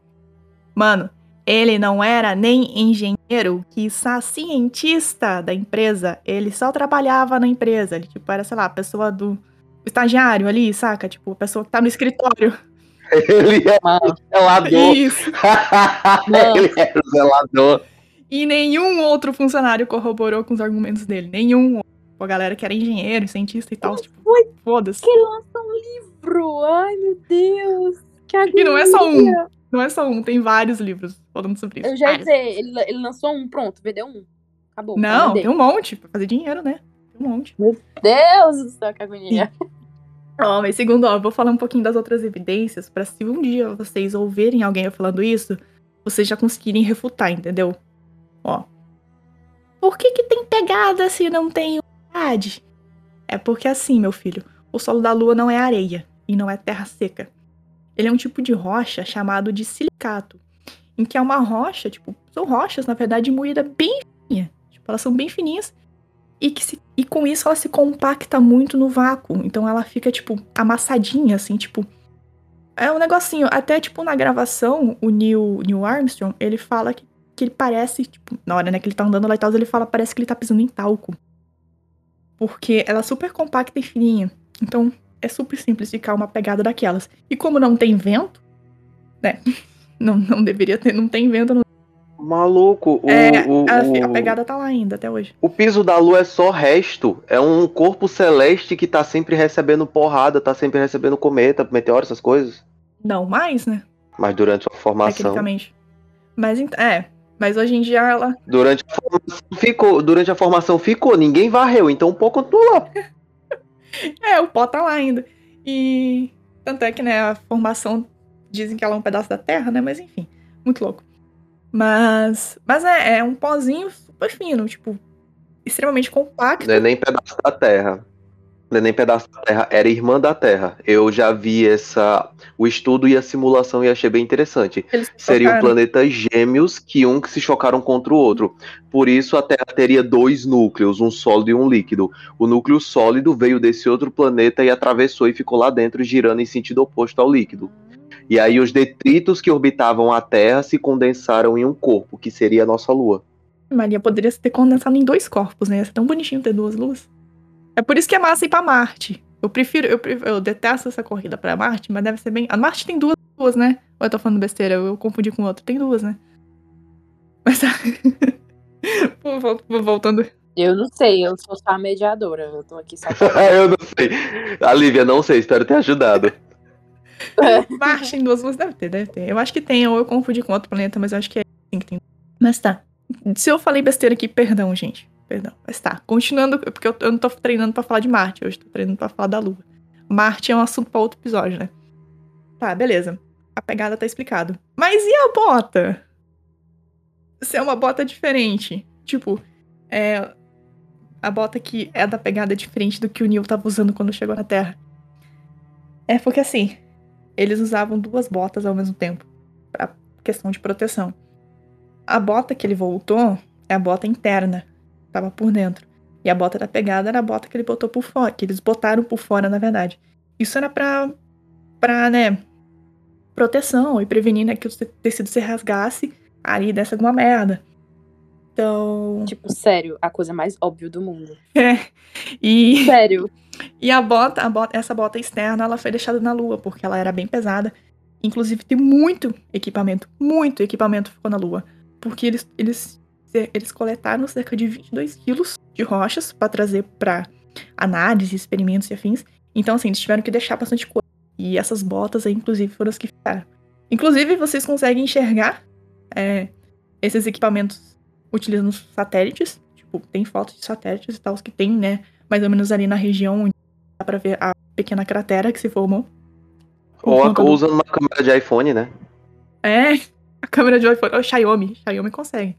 Mano, ele não era nem engenheiro, quiçá cientista da empresa. Ele só trabalhava na empresa. Ele, tipo, era, sei lá, pessoa do. O estagiário ali, saca? Tipo, a pessoa que tá no escritório. Ele é o zelador. Isso. Ele é o zelador. E nenhum outro funcionário corroborou com os argumentos dele. Nenhum outro. A galera que era engenheiro, cientista e tal. Tipo, foi foda-se. que ele lançou um livro. Ai, meu Deus. Que E não é só um. agonia. Não é só um, tem vários livros falando sobre isso. Eu já ia dizer, ele, ele lançou um, pronto, vendeu um. Acabou. Não, tem um monte. Pra fazer dinheiro, né? Um monte. Deus do céu, que agonia. Ó, mas segundo, ó, eu vou falar um pouquinho das outras evidências pra se um dia vocês ouvirem alguém falando isso, vocês já conseguirem refutar, entendeu? Ó. Por que que tem pegada se não tem umidade? É porque assim, meu filho, o solo da lua não é areia e não é terra seca. Ele é um tipo de rocha chamado de silicato, em que é uma rocha, tipo, são rochas, na verdade, moída bem fininha. Tipo, elas são bem fininhas e, que se- e com isso ela se compacta muito no vácuo. Então ela fica, tipo, amassadinha, assim, tipo. É um negocinho. Até, tipo, na gravação, o Neil, Neil Armstrong, ele fala que, que ele parece, tipo, na hora né, que ele tá andando lá e tal, ele fala parece que ele tá pisando em talco. Porque ela é super compacta e fininha. Então é super simples ficar uma pegada daquelas. E como não tem vento, né? Não, não deveria ter, não tem vento. Não... Maluco, o, é, o, a, a pegada tá lá ainda, até hoje. o piso da lua é só resto. É um corpo celeste que tá sempre recebendo porrada, tá sempre recebendo cometa, meteoro, essas coisas. Não mais, né? Mas durante a formação. Tecnicamente. Mas é. Mas hoje em dia ela. Durante a formação ficou. Durante a formação ficou, ninguém varreu, então o pó continua lá. É, o pó tá lá ainda. E. Tanto é que, né, a formação dizem que ela é um pedaço da terra, né? Mas enfim, muito louco. Mas. Mas é, é um pozinho super fino, tipo, extremamente compacto. Não é nem pedaço da terra. Não é nem pedaço da terra, era irmã da terra. Eu já vi essa. O estudo e a simulação e achei bem interessante. Se Seriam planetas gêmeos que um que se chocaram contra o outro. Por isso a Terra teria dois núcleos, um sólido e um líquido. O núcleo sólido veio desse outro planeta e atravessou e ficou lá dentro, girando em sentido oposto ao líquido. E aí os detritos que orbitavam a Terra se condensaram em um corpo, que seria a nossa Lua. Maria poderia ter condensado em dois corpos, né? Ia ser tão bonitinho ter duas luas. É por isso que é massa ir pra Marte. Eu prefiro, eu, prefiro- eu detesto essa corrida pra Marte, mas deve ser bem. A Marte tem duas luas, né? Ou eu tô falando besteira? Eu, confundi com outro. Tem duas, né? Mas tá. Voltando. Eu não sei, eu sou só a mediadora. Eu tô aqui só eu não sei. A Lívia, não sei, espero ter ajudado. Marte tem duas luas, deve ter, deve ter. Eu acho que tem, ou eu confundi com outro planeta, mas eu acho que é assim que tem. Mas tá. Se eu falei besteira aqui, perdão, gente. Perdão. Mas tá. Continuando, porque eu, eu não tô treinando pra falar de Marte, hoje tô treinando pra falar da Lua. Marte é um assunto pra outro episódio, né? Tá, beleza. A pegada tá explicado. Mas e a bota? ser uma bota diferente. Tipo, é, a bota que é da pegada diferente do que o Neil tava usando quando chegou na Terra. É porque assim, eles usavam duas botas ao mesmo tempo, pra questão de proteção. A bota que ele voltou é a bota interna, tava por dentro. E a bota da pegada era a bota que ele botou por fora, que eles botaram por fora, na verdade. Isso era pra, pra né, proteção e prevenir né, que o tecido se rasgasse ali desse alguma merda. Então. Tipo, sério, a coisa mais óbvia do mundo. É. E. Sério. E a bota, a bota, essa bota externa, ela foi deixada na lua, porque ela era bem pesada. Inclusive, tem muito equipamento, muito equipamento ficou na lua. Porque eles, eles, eles coletaram cerca de 22 quilos de rochas para trazer para análise, experimentos e afins. Então, assim, eles tiveram que deixar bastante coisa. E essas botas aí, inclusive, foram as que ficaram. Inclusive, vocês conseguem enxergar é, esses equipamentos utilizando satélites. Tipo, tem fotos de satélites e tal, que tem, né? Mais ou menos ali na região onde dá pra ver a pequena cratera que se formou. Ou, ou usando uma câmera de iPhone, né? É, a câmera de iPhone. O Xiaomi. Xiaomi consegue.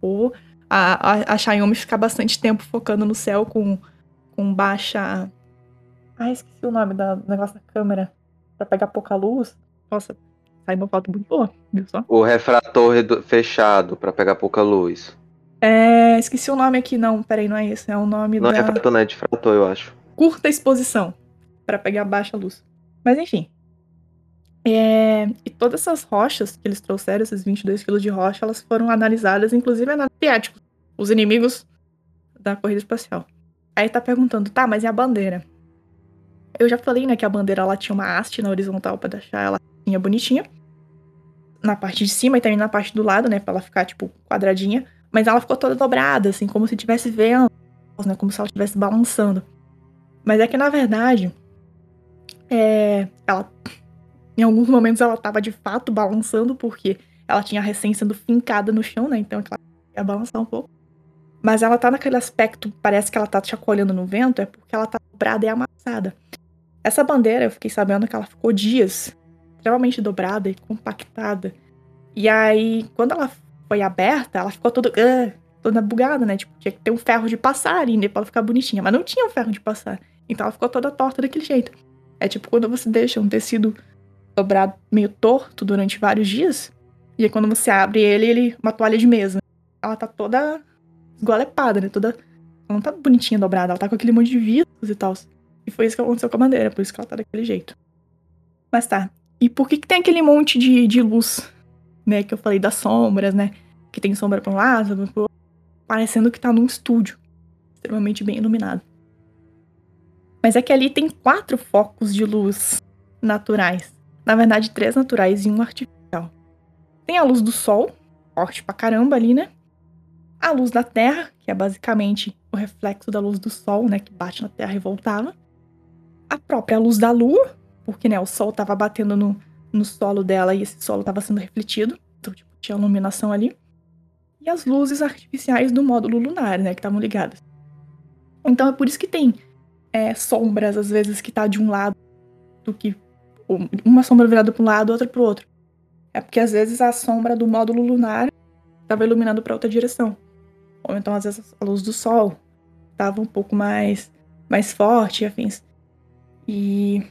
Ou a, a, a Xiaomi ficar bastante tempo focando no céu com, com baixa. Ah, esqueci o nome da, do negócio da câmera. Pra pegar pouca luz. Nossa, sai uma foto muito boa, viu só? O refrator fechado pra pegar pouca luz. É. Esqueci o nome aqui, não. Peraí, não é esse. É o nome Não da. é refrator, não é difrator, eu acho. curta exposição para pegar baixa luz. Mas enfim. É, e todas essas rochas que eles trouxeram, esses 22 quilos de rocha, elas foram analisadas, inclusive asiáticos, os inimigos da corrida espacial. Aí tá perguntando, tá, mas e a bandeira? Eu já falei, né, que a bandeira ela tinha uma haste na horizontal para deixar ela bonitinha. Na parte de cima e também na parte do lado, né, pra ela ficar, tipo, quadradinha. Mas ela ficou toda dobrada, assim, como se tivesse vento, né, como se ela estivesse balançando. Mas é que, na verdade, é, ela, em alguns momentos ela tava de fato balançando, porque ela tinha recém sendo fincada no chão, né? Então ela ia balançar um pouco. Mas ela tá naquele aspecto, parece que ela tá chacoalhando no vento, é porque ela tá dobrada e amassada. Essa bandeira, eu fiquei sabendo que ela ficou dias extremamente dobrada e compactada. E aí, quando ela foi aberta, ela ficou toda, ah, toda bugada, né? Tipo, tinha que ter um ferro de passar né? Pra ela ficar bonitinha. Mas não tinha um ferro de passar. Então ela ficou toda torta daquele jeito. É tipo quando você deixa um tecido dobrado meio torto durante vários dias. E aí quando você abre ele, ele uma toalha de mesa. Ela tá toda esgolepada, né? Toda. Ela não tá bonitinha dobrada, ela tá com aquele monte de viscos e tal. E foi isso que aconteceu com a bandeira, por isso que ela tá daquele jeito. Mas tá. E por que, que tem aquele monte de, de luz, né? Que eu falei das sombras, né? Que tem sombra pra um lado, pro outro, parecendo que tá num estúdio. Extremamente bem iluminado. Mas é que ali tem quatro focos de luz naturais. Na verdade, três naturais e um artificial. Tem a luz do sol, forte pra caramba ali, né? A luz da Terra, que é basicamente o reflexo da luz do sol, né? Que bate na Terra e voltava. A própria luz da Lua, porque né, o sol tava batendo no, no solo dela e esse solo tava sendo refletido. Então, tipo, tinha iluminação ali. E as luzes artificiais do módulo lunar, né? Que estavam ligadas. Então é por isso que tem é, sombras, às vezes, que tá de um lado do que. Uma sombra virada para um lado, outra para o outro. É porque às vezes a sombra do módulo lunar estava iluminando para outra direção. Ou então, às vezes, a luz do sol estava um pouco mais, mais forte e afins. E.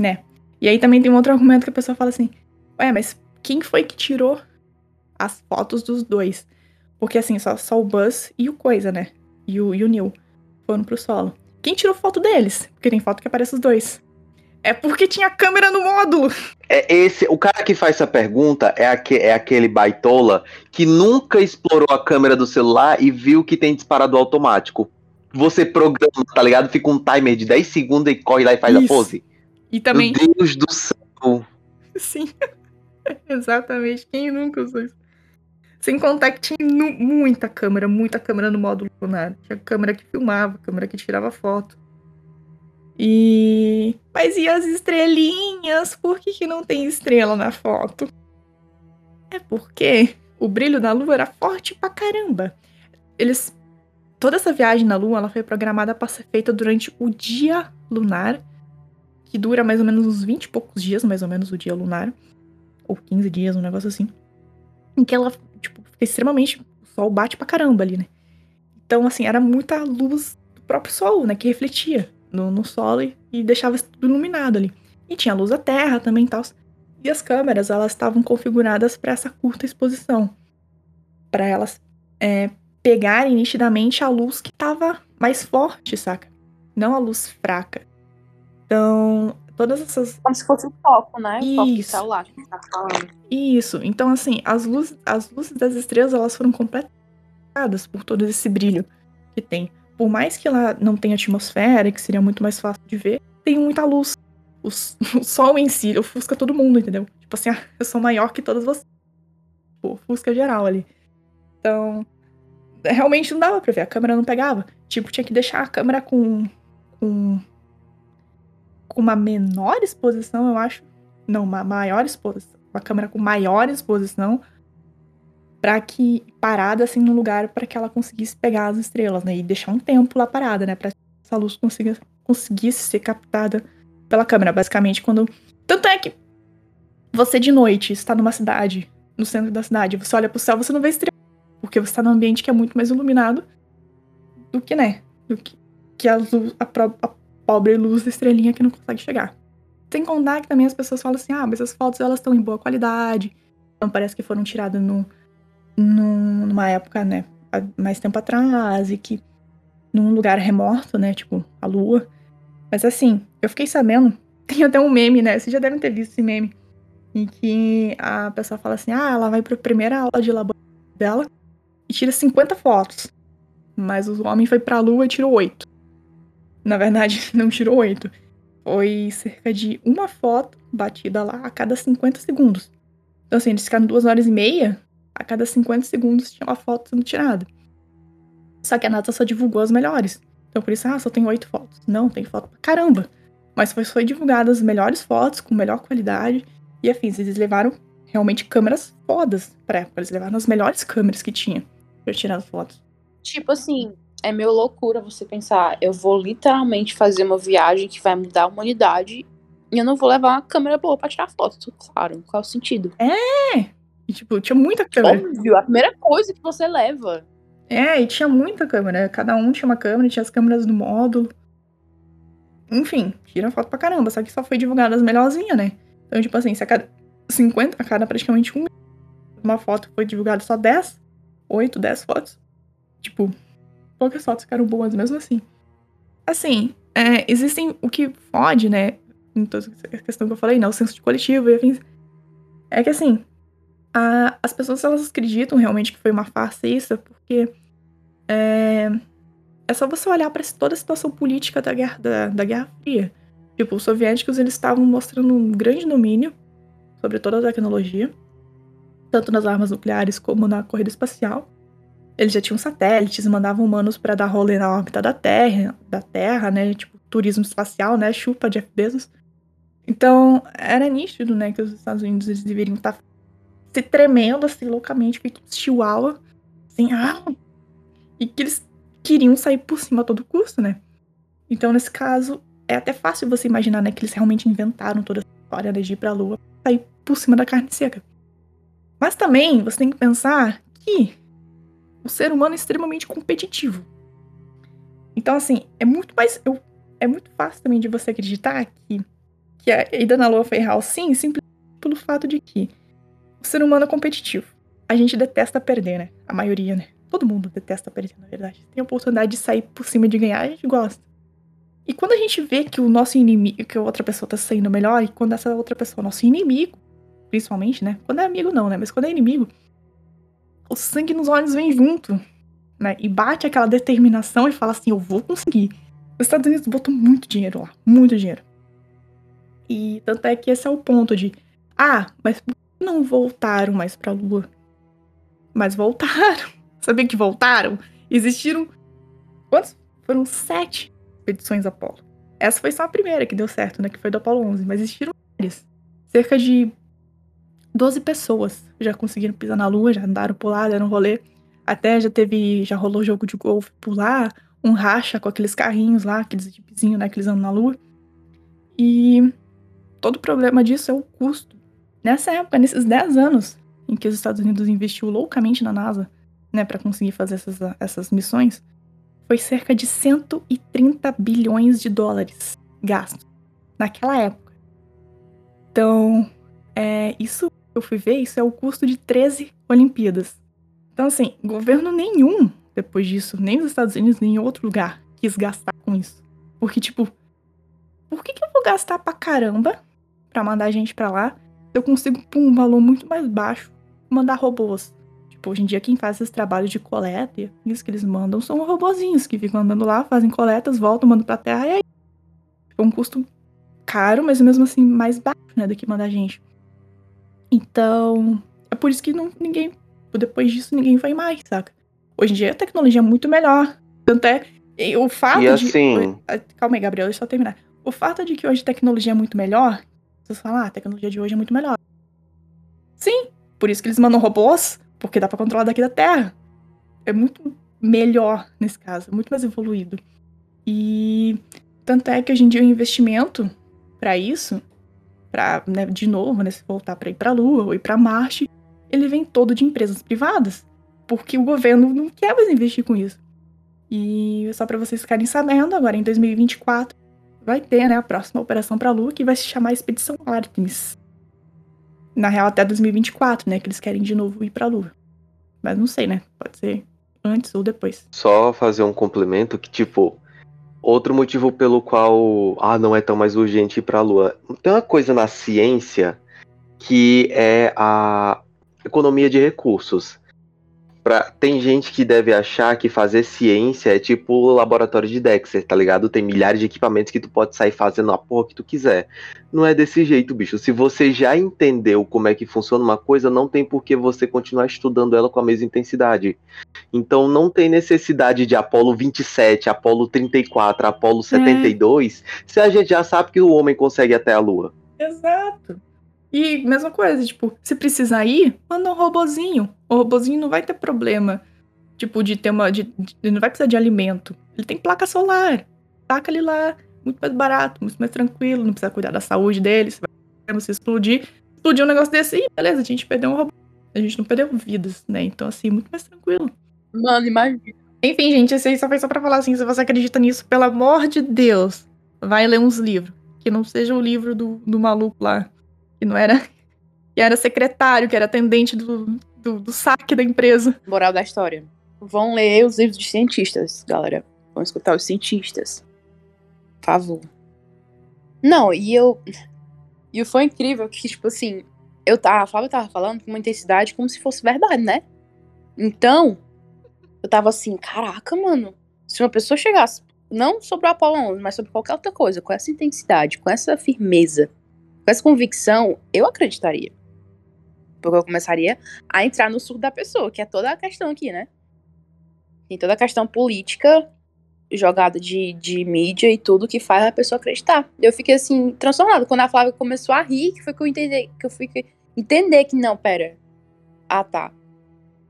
né. E aí também tem um outro argumento que a pessoa fala assim: Ué, mas quem foi que tirou as fotos dos dois? Porque assim, só, só o Buzz e o Coisa, né? E o, e o Neil foram pro solo. Quem tirou foto deles? Porque tem foto que aparece os dois. É porque tinha câmera no módulo. É esse, o cara que faz essa pergunta é, aque, é aquele baitola que nunca explorou a câmera do celular e viu que tem disparado automático. Você programa, tá ligado? Fica um timer de 10 segundos e corre lá e faz Isso. a pose. E também. Meu Deus do céu. Sim. Exatamente. Quem nunca usou isso? Sem contar que tinha muita câmera, muita câmera no módulo lunar. Tinha câmera que filmava, câmera que tirava foto. E. Mas e as estrelinhas? Por que, que não tem estrela na foto? É porque o brilho da lua era forte pra caramba. Eles. Toda essa viagem na lua ela foi programada para ser feita durante o dia lunar, que dura mais ou menos uns 20 e poucos dias, mais ou menos, o dia lunar. Ou 15 dias, um negócio assim. Em que ela, tipo, porque extremamente o sol bate pra caramba ali, né? Então, assim, era muita luz do próprio sol, né? Que refletia no, no solo e, e deixava tudo iluminado ali. E tinha luz da terra também e tal. E as câmeras, elas estavam configuradas para essa curta exposição. para elas é, pegarem nitidamente a luz que estava mais forte, saca? Não a luz fraca. Então, todas essas. Como se fosse um foco, né? Isso. O foco celular que tá falando. Isso. Então, assim, as luzes, as luzes das estrelas, elas foram completadas por todo esse brilho que tem. Por mais que ela não tenha atmosfera, que seria muito mais fácil de ver, tem muita luz. O, o sol em si ofusca todo mundo, entendeu? Tipo assim, ah, eu sou maior que todas vocês. Tipo, ofusca geral ali. Então, realmente não dava pra ver, a câmera não pegava. Tipo, tinha que deixar a câmera com, com, com uma menor exposição, eu acho. Não, uma maior exposição. Uma câmera com maior exposição para que parada assim no lugar para que ela conseguisse pegar as estrelas, né? E deixar um tempo lá parada, né? Para essa luz consiga, conseguisse ser captada pela câmera, basicamente quando tanto é que você de noite está numa cidade, no centro da cidade, você olha pro céu, você não vê estrelas porque você tá num ambiente que é muito mais iluminado do que, né? Do que, que a, luz, a, a pobre luz da estrelinha que não consegue chegar. Sem contar que também as pessoas falam assim, ah, mas as fotos elas estão em boa qualidade, não parece que foram tiradas no, no, numa época, né, mais tempo atrás, e que num lugar remoto, né, tipo a lua. Mas assim, eu fiquei sabendo, tem até um meme, né, vocês já devem ter visto esse meme, em que a pessoa fala assim, ah, ela vai pra primeira aula de laboratório dela, e tira 50 fotos. Mas o homem foi pra lua e tirou 8. Na verdade, não tirou 8. Foi cerca de uma foto batida lá a cada 50 segundos. Então, assim, eles ficaram duas horas e meia. A cada 50 segundos tinha uma foto sendo tirada. Só que a NASA só divulgou as melhores. Então, por isso, ah, só tem oito fotos. Não, tem foto pra caramba. Mas foi, foi divulgado as melhores fotos, com melhor qualidade e afins. Eles levaram realmente câmeras fodas pra época. Eles levaram as melhores câmeras que tinha pra tirar as fotos. Tipo assim, é meio loucura você pensar, eu vou literalmente fazer uma viagem que vai mudar a humanidade e eu não vou levar uma câmera boa pra tirar foto. Claro, qual é o sentido? É! E, tipo, tinha muita câmera. Óbvio, a primeira coisa que você leva. É, e tinha muita câmera. Cada um tinha uma câmera, tinha as câmeras do módulo. Enfim, tira foto pra caramba, só que só foi divulgada as melhorzinhas, né? Então, tipo assim, se a cada 50, a cada praticamente um uma foto foi divulgada só 10, 8, 10 fotos. Tipo, poucas fotos ficaram boas mesmo assim. Assim, é, existem o que fode, né? Em toda a questão que eu falei, né? O senso de coletivo e afins. É que assim, a, as pessoas elas acreditam realmente que foi uma farsa isso, porque é, é só você olhar para toda a situação política da Guerra, da, da Guerra Fria. Tipo, os soviéticos eles estavam mostrando um grande domínio sobre toda a tecnologia tanto nas armas nucleares como na corrida espacial. Eles já tinham satélites, mandavam humanos para dar rolê na órbita da Terra, da Terra, né? Tipo, turismo espacial, né? Chupa Jeff Bezos. Então, era nítido, né, que os Estados Unidos eles deveriam estar tá se tremendo assim loucamente, feito chihuahua, assim, ah, e que eles queriam sair por cima a todo custo, né? Então, nesse caso, é até fácil você imaginar, né, que eles realmente inventaram toda essa história de ir pra Lua, sair por cima da carne seca. Mas também você tem que pensar que o ser humano extremamente competitivo. Então, assim, é muito mais. Eu, é muito fácil também de você acreditar que, que a ida na Lua foi real, sim, simplesmente pelo fato de que o ser humano é competitivo. A gente detesta perder, né? A maioria, né? Todo mundo detesta perder, na verdade. Tem a oportunidade de sair por cima de ganhar, a gente gosta. E quando a gente vê que o nosso inimigo, que a outra pessoa tá saindo melhor, e quando essa outra pessoa nosso inimigo, principalmente, né? Quando é amigo, não, né? Mas quando é inimigo, o sangue nos olhos vem junto, né? E bate aquela determinação e fala assim: eu vou conseguir. Os Estados Unidos botam muito dinheiro lá, muito dinheiro. E tanto é que esse é o ponto de: ah, mas por que não voltaram mais pra Lua? Mas voltaram. Sabia que voltaram? Existiram. Quantos? Foram sete expedições Apolo. Essa foi só a primeira que deu certo, né? Que foi do Apolo 11. Mas existiram várias. Cerca de 12 pessoas já conseguiram pisar na lua, já andaram por lá, deram rolê. Até já teve, já rolou jogo de golfe por lá, um racha com aqueles carrinhos lá, aqueles jeepzinhos, né, que eles andam na lua. E todo o problema disso é o custo. Nessa época, nesses 10 anos em que os Estados Unidos investiu loucamente na NASA, né, para conseguir fazer essas, essas missões, foi cerca de 130 bilhões de dólares gastos naquela época. Então, é, isso eu fui ver, isso é o custo de 13 Olimpíadas. Então, assim, governo nenhum, depois disso, nem os Estados Unidos, nem em outro lugar, quis gastar com isso. Porque, tipo, por que, que eu vou gastar pra caramba pra mandar gente pra lá se eu consigo, por um valor muito mais baixo, mandar robôs? Tipo, hoje em dia, quem faz esses trabalhos de coleta, isso que eles mandam são robozinhos que ficam andando lá, fazem coletas, voltam, mandam pra terra e aí. Tipo, é um custo caro, mas mesmo assim mais baixo, né, do que mandar gente. Então, é por isso que não, ninguém, depois disso, ninguém vai mais, saca? Hoje em dia a tecnologia é muito melhor. Tanto é. O fato e assim... de. Calma aí, Gabriel, deixa eu só terminar. O fato de que hoje a tecnologia é muito melhor. Vocês falam, ah, a tecnologia de hoje é muito melhor. Sim, por isso que eles mandam robôs, porque dá pra controlar daqui da Terra. É muito melhor nesse caso, muito mais evoluído. E tanto é que hoje em dia o investimento para isso para né, de novo, né, se voltar para ir para a Lua ou ir para Marte, ele vem todo de empresas privadas, porque o governo não quer mais investir com isso. E só para vocês ficarem sabendo, agora em 2024 vai ter né, a próxima operação para a Lua que vai se chamar Expedição Artemis. Na real até 2024, né, que eles querem de novo ir para a Lua. Mas não sei, né? Pode ser antes ou depois. Só fazer um complemento que tipo Outro motivo pelo qual ah, não é tão mais urgente ir para a Lua. Tem uma coisa na ciência que é a economia de recursos. Pra, tem gente que deve achar que fazer ciência é tipo o laboratório de Dexter, tá ligado? Tem milhares de equipamentos que tu pode sair fazendo a porra que tu quiser. Não é desse jeito, bicho. Se você já entendeu como é que funciona uma coisa, não tem por que você continuar estudando ela com a mesma intensidade. Então não tem necessidade de Apolo 27, Apolo 34, Apolo 72, é. se a gente já sabe que o homem consegue até a Lua. Exato. E mesma coisa, tipo, se precisar ir, manda um robozinho. O robozinho não vai ter problema, tipo, de ter uma. De, de, não vai precisar de alimento. Ele tem placa solar. Taca ele lá. Muito mais barato, muito mais tranquilo. Não precisa cuidar da saúde dele. Se vai se explodir. Explodir um negócio desse aí, beleza, a gente perdeu um robô. A gente não perdeu vidas, né? Então, assim, muito mais tranquilo. Mano, imagina. Enfim, gente, esse aí só foi só pra falar assim, se você acredita nisso, pelo amor de Deus, vai ler uns livros. Que não seja o livro do, do maluco lá que não era. que era secretário, que era atendente do, do, do saque da empresa. Moral da história. Vão ler os livros dos cientistas, galera. Vão escutar os cientistas. Por favor. Não, e eu. E foi incrível que, tipo assim, eu tava, a Flávia tava falando com uma intensidade como se fosse verdade, né? Então, eu tava assim, caraca, mano. Se uma pessoa chegasse, não sobre o Apollo 11, mas sobre qualquer outra coisa, com essa intensidade, com essa firmeza, com essa convicção, eu acreditaria. Porque eu começaria a entrar no surdo da pessoa, que é toda a questão aqui, né? Tem toda a questão política jogada de, de mídia e tudo que faz a pessoa acreditar. Eu fiquei assim, transformada. Quando a Flávia começou a rir, que foi que eu entendi, que eu fui entender que não, pera. Ah, tá.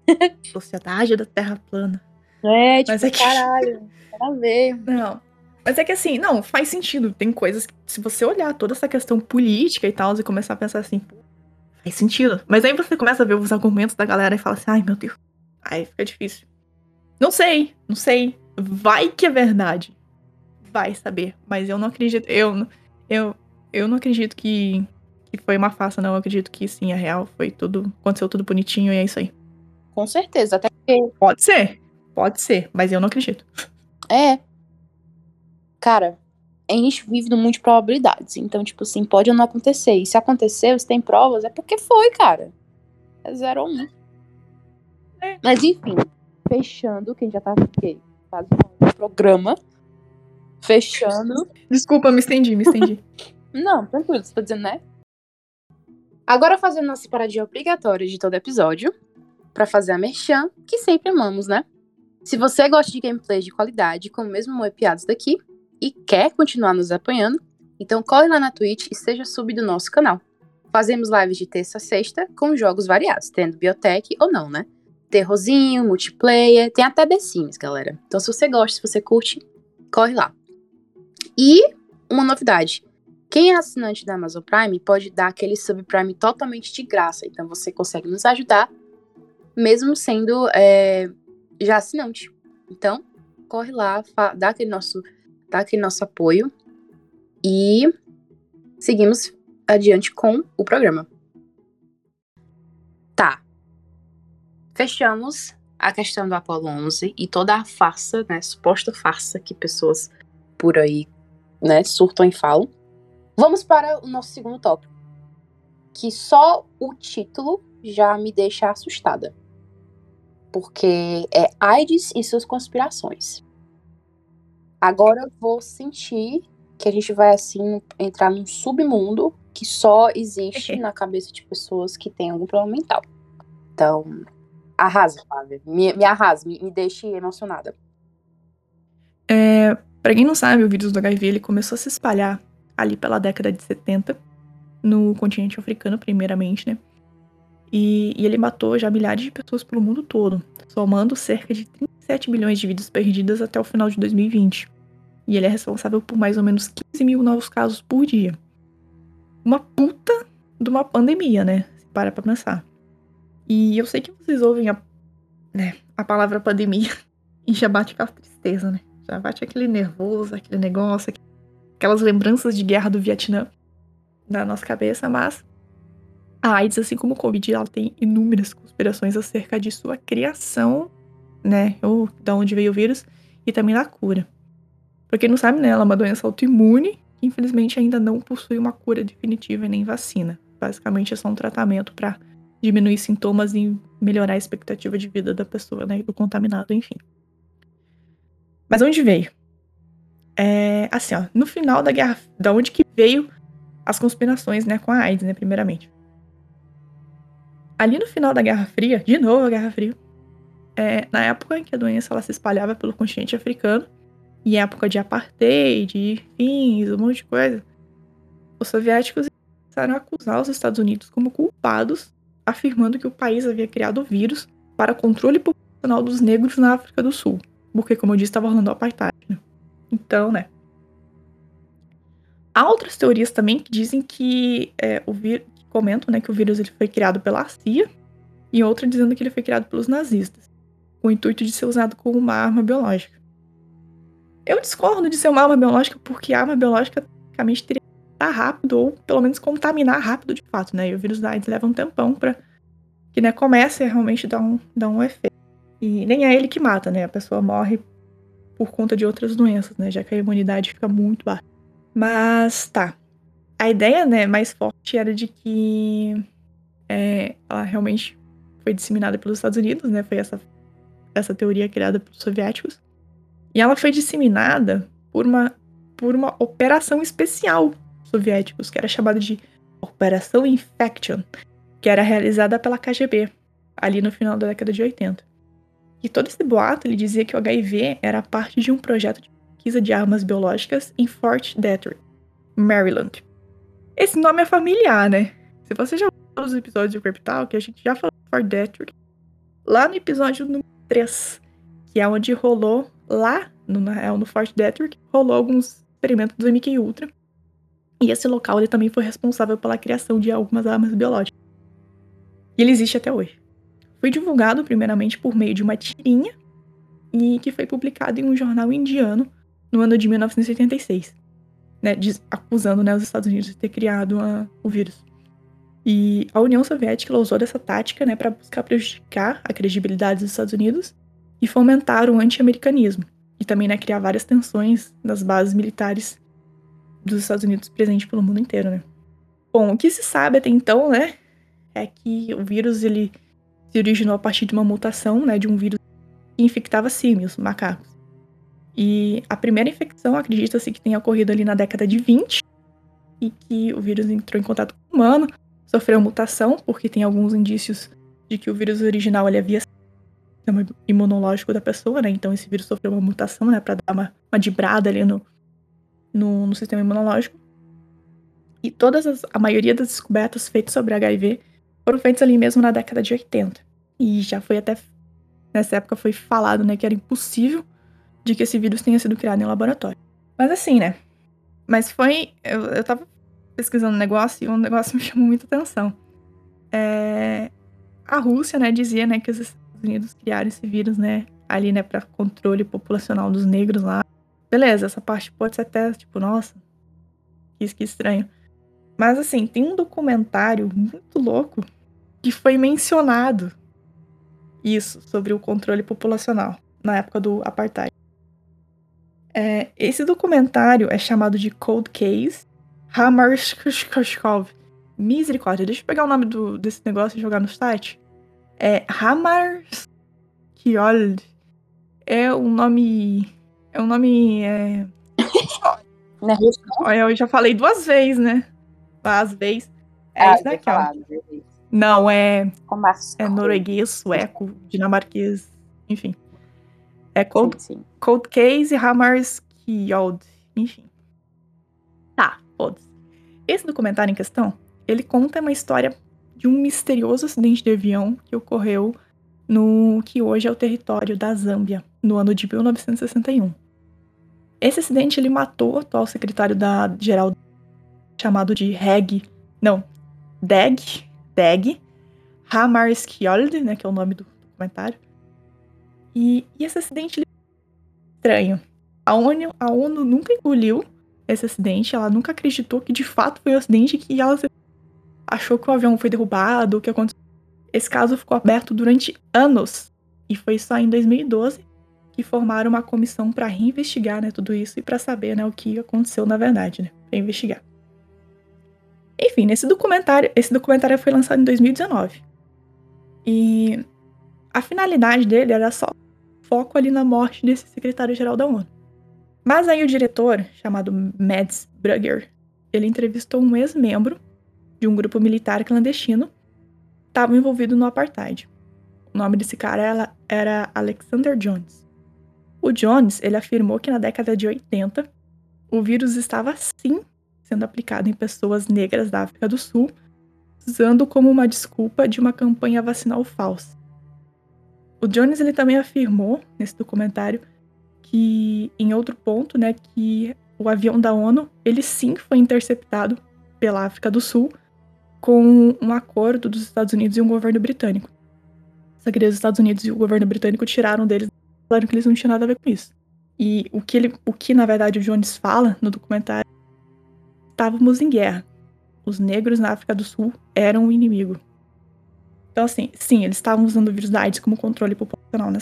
Sociedade da Terra plana. É, tipo, Mas é que... caralho, nada a ver. Não, mas é que assim, não, faz sentido. Tem coisas que, se você olhar toda essa questão política e tal, e começar a pensar assim, faz sentido. Mas aí você começa a ver os argumentos da galera e fala assim, ai meu Deus. Aí fica difícil. Não sei, não sei. Vai que é verdade. Vai saber. Mas eu não acredito. Eu, eu, eu não acredito que, que foi uma farsa, não. Eu acredito que sim, é real. Foi tudo. Aconteceu tudo bonitinho e é isso aí. Com certeza, até porque. Pode ser. Pode ser, mas eu não acredito. É, cara, a gente vive num mundo de probabilidades. Então, tipo assim, pode ou não acontecer. E se acontecer, você tem provas, é porque foi, cara. É zero ou um. É. Mas enfim, fechando, quem já tá aqui, fazendo um programa. Fechando. Desculpa, me estendi, me estendi. não, tranquilo, você tá dizendo, né? Agora fazendo nossa paradinha obrigatória de todo episódio, para fazer a merchan, que sempre amamos, né? Se você gosta de gameplays de qualidade, como mesmo o Piados daqui, e quer continuar nos apoiando, então corre lá na Twitch e seja sub do nosso canal. Fazemos lives de terça a sexta com jogos variados, tendo biotech ou não, né? Terrorzinho, multiplayer, tem até The Sims, galera. Então se você gosta, se você curte, corre lá. E uma novidade. Quem é assinante da Amazon Prime pode dar aquele subprime totalmente de graça. Então você consegue nos ajudar, mesmo sendo é, já assinante. Então, corre lá, dá aquele nosso, dá aquele nosso apoio e seguimos adiante com o programa. Tá. Fechamos a questão do Apollo 11 e toda a farsa, né, suposta farsa que pessoas por aí, né, surtam e falam. Vamos para o nosso segundo tópico, que só o título já me deixa assustada. Porque é AIDS e suas conspirações. Agora eu vou sentir que a gente vai assim entrar num submundo que só existe na cabeça de pessoas que têm algum problema mental. Então, arrasa, Flávia. Me, me arrasa, me, me deixe emocionada. É, pra quem não sabe, o vírus do HIV ele começou a se espalhar ali pela década de 70, no continente africano, primeiramente, né? E, e, ele matou já milhares de pessoas pelo mundo todo, somando cerca de 37 milhões de vidas perdidas até o final de 2020. E ele é responsável por mais ou menos 15 mil novos casos por dia. Uma puta de uma pandemia, né? Se para pra pensar. E eu sei que vocês ouvem a, né, a palavra pandemia e já bate aquela tristeza, né? Já bate aquele nervoso, aquele negócio, aquelas lembranças de guerra do Vietnã na nossa cabeça, mas a AIDS, assim como o Covid, ela tem inúmeras conspirações acerca de sua criação, né? Ou de onde veio o vírus, e também da cura. Pra quem não sabe, né, ela é uma doença autoimune que infelizmente ainda não possui uma cura definitiva nem vacina. Basicamente é só um tratamento para diminuir sintomas e melhorar a expectativa de vida da pessoa, né, do contaminado, enfim. Mas onde veio? É, assim, ó, no final da guerra, da onde que veio as conspirações, né, com a AIDS, né, primeiramente. Ali no final da Guerra Fria, de novo a Guerra Fria, é, na época em que a doença ela se espalhava pelo continente africano, em época de apartheid, fins, um monte de coisa, os soviéticos começaram a acusar os Estados Unidos como culpados, afirmando que o país havia criado o vírus para controle populacional dos negros na África do Sul. Porque, como eu disse, estava rolando o apartheid. Né? Então, né? Há outras teorias também que dizem que é, o vírus. Comentam né, que o vírus ele foi criado pela CIA, e outra dizendo que ele foi criado pelos nazistas, com o intuito de ser usado como uma arma biológica. Eu discordo de ser uma arma biológica porque a arma biológica, tecnicamente, teria que estar rápido ou pelo menos contaminar rápido de fato, né? E o vírus da AIDS leva um tempão para que né, comece a realmente dar um, dar um efeito. E nem é ele que mata, né? A pessoa morre por conta de outras doenças, né? Já que a imunidade fica muito baixa. Mas tá. A ideia, né, mais forte era de que é, ela realmente foi disseminada pelos Estados Unidos, né? Foi essa, essa teoria criada pelos soviéticos. E ela foi disseminada por uma, por uma operação especial soviéticos, que era chamada de Operação Infection, que era realizada pela KGB, ali no final da década de 80. E todo esse boato ele dizia que o HIV era parte de um projeto de pesquisa de armas biológicas em Fort Detrick, Maryland. Esse nome é familiar, né? Se você já viu os episódios de Cryptal, que a gente já falou Fort Detrick, lá no episódio número 3, que é onde rolou lá, no, na real, no Fort Detrick, rolou alguns experimentos do MK Ultra. E esse local ele também foi responsável pela criação de algumas armas biológicas. E ele existe até hoje. Foi divulgado primeiramente por meio de uma tirinha e que foi publicado em um jornal indiano no ano de 1986, né, acusando né, os Estados Unidos de ter criado a, o vírus. E a União Soviética usou dessa tática né, para buscar prejudicar a credibilidade dos Estados Unidos e fomentar o anti-americanismo, e também né, criar várias tensões nas bases militares dos Estados Unidos presentes pelo mundo inteiro, né? Bom, o que se sabe até então, né, é que o vírus ele se originou a partir de uma mutação, né, de um vírus que infectava símios, macacos. E a primeira infecção acredita-se que tenha ocorrido ali na década de 20 e que o vírus entrou em contato com o humano, sofreu mutação, porque tem alguns indícios de que o vírus original ele havia sistema imunológico da pessoa, né? Então esse vírus sofreu uma mutação, né? Pra dar uma, uma dibrada ali no, no, no sistema imunológico. E todas as, a maioria das descobertas feitas sobre HIV foram feitas ali mesmo na década de 80. E já foi até nessa época foi falado, né, que era impossível de que esse vírus tenha sido criado em laboratório. Mas assim, né? Mas foi eu, eu tava pesquisando o negócio e um negócio me chamou muita atenção. É, a Rússia, né, dizia, né, que os Estados Unidos criaram esse vírus, né, ali, né, para controle populacional dos negros lá. Beleza, essa parte pode ser até, tipo, nossa, que, que estranho. Mas, assim, tem um documentário muito louco que foi mencionado isso sobre o controle populacional na época do apartheid. É, esse documentário é chamado de Cold Case Hamarskov. Misericórdia, deixa eu pegar o nome do, desse negócio e jogar no site. É Hamarskjold. É um nome. É um nome. É... Olha, eu já falei duas vezes, né? Às vezes. É ah, isso daqui. Não, é. É norueguês, sueco, dinamarquês, enfim. É Cold, sim, sim. Cold Case Hammarskjöld, enfim. Tá, foda-se. Esse documentário em questão, ele conta uma história de um misterioso acidente de avião que ocorreu no que hoje é o território da Zâmbia, no ano de 1961. Esse acidente ele matou o atual secretário da geral chamado de Reg, não, Deg, Deg Hammarskjöld, né, que é o nome do documentário. E, e esse acidente estranho. A ONU, a ONU nunca engoliu esse acidente, ela nunca acreditou que de fato foi um acidente que ela achou que o avião foi derrubado, que aconteceu. Esse caso ficou aberto durante anos e foi só em 2012 que formaram uma comissão para reinvestigar, né, tudo isso e para saber, né, o que aconteceu na verdade, né, para investigar. Enfim, nesse documentário, esse documentário foi lançado em 2019. E a finalidade dele era só foco ali na morte desse secretário-geral da ONU. Mas aí o diretor, chamado Mads Brugger, ele entrevistou um ex-membro de um grupo militar clandestino que estava envolvido no apartheid. O nome desse cara era Alexander Jones. O Jones, ele afirmou que na década de 80, o vírus estava sim sendo aplicado em pessoas negras da África do Sul, usando como uma desculpa de uma campanha vacinal falsa. O Jones ele também afirmou nesse documentário que em outro ponto, né, que o avião da ONU, ele sim foi interceptado pela África do Sul com um acordo dos Estados Unidos e um governo britânico. Só que os Estados Unidos e o governo britânico tiraram deles, falaram que eles não tinham nada a ver com isso. E o que ele, o que na verdade o Jones fala no documentário, estávamos em guerra. Os negros na África do Sul eram o inimigo. Então, assim, sim, eles estavam usando o vírus da AIDS como controle populacional. Né?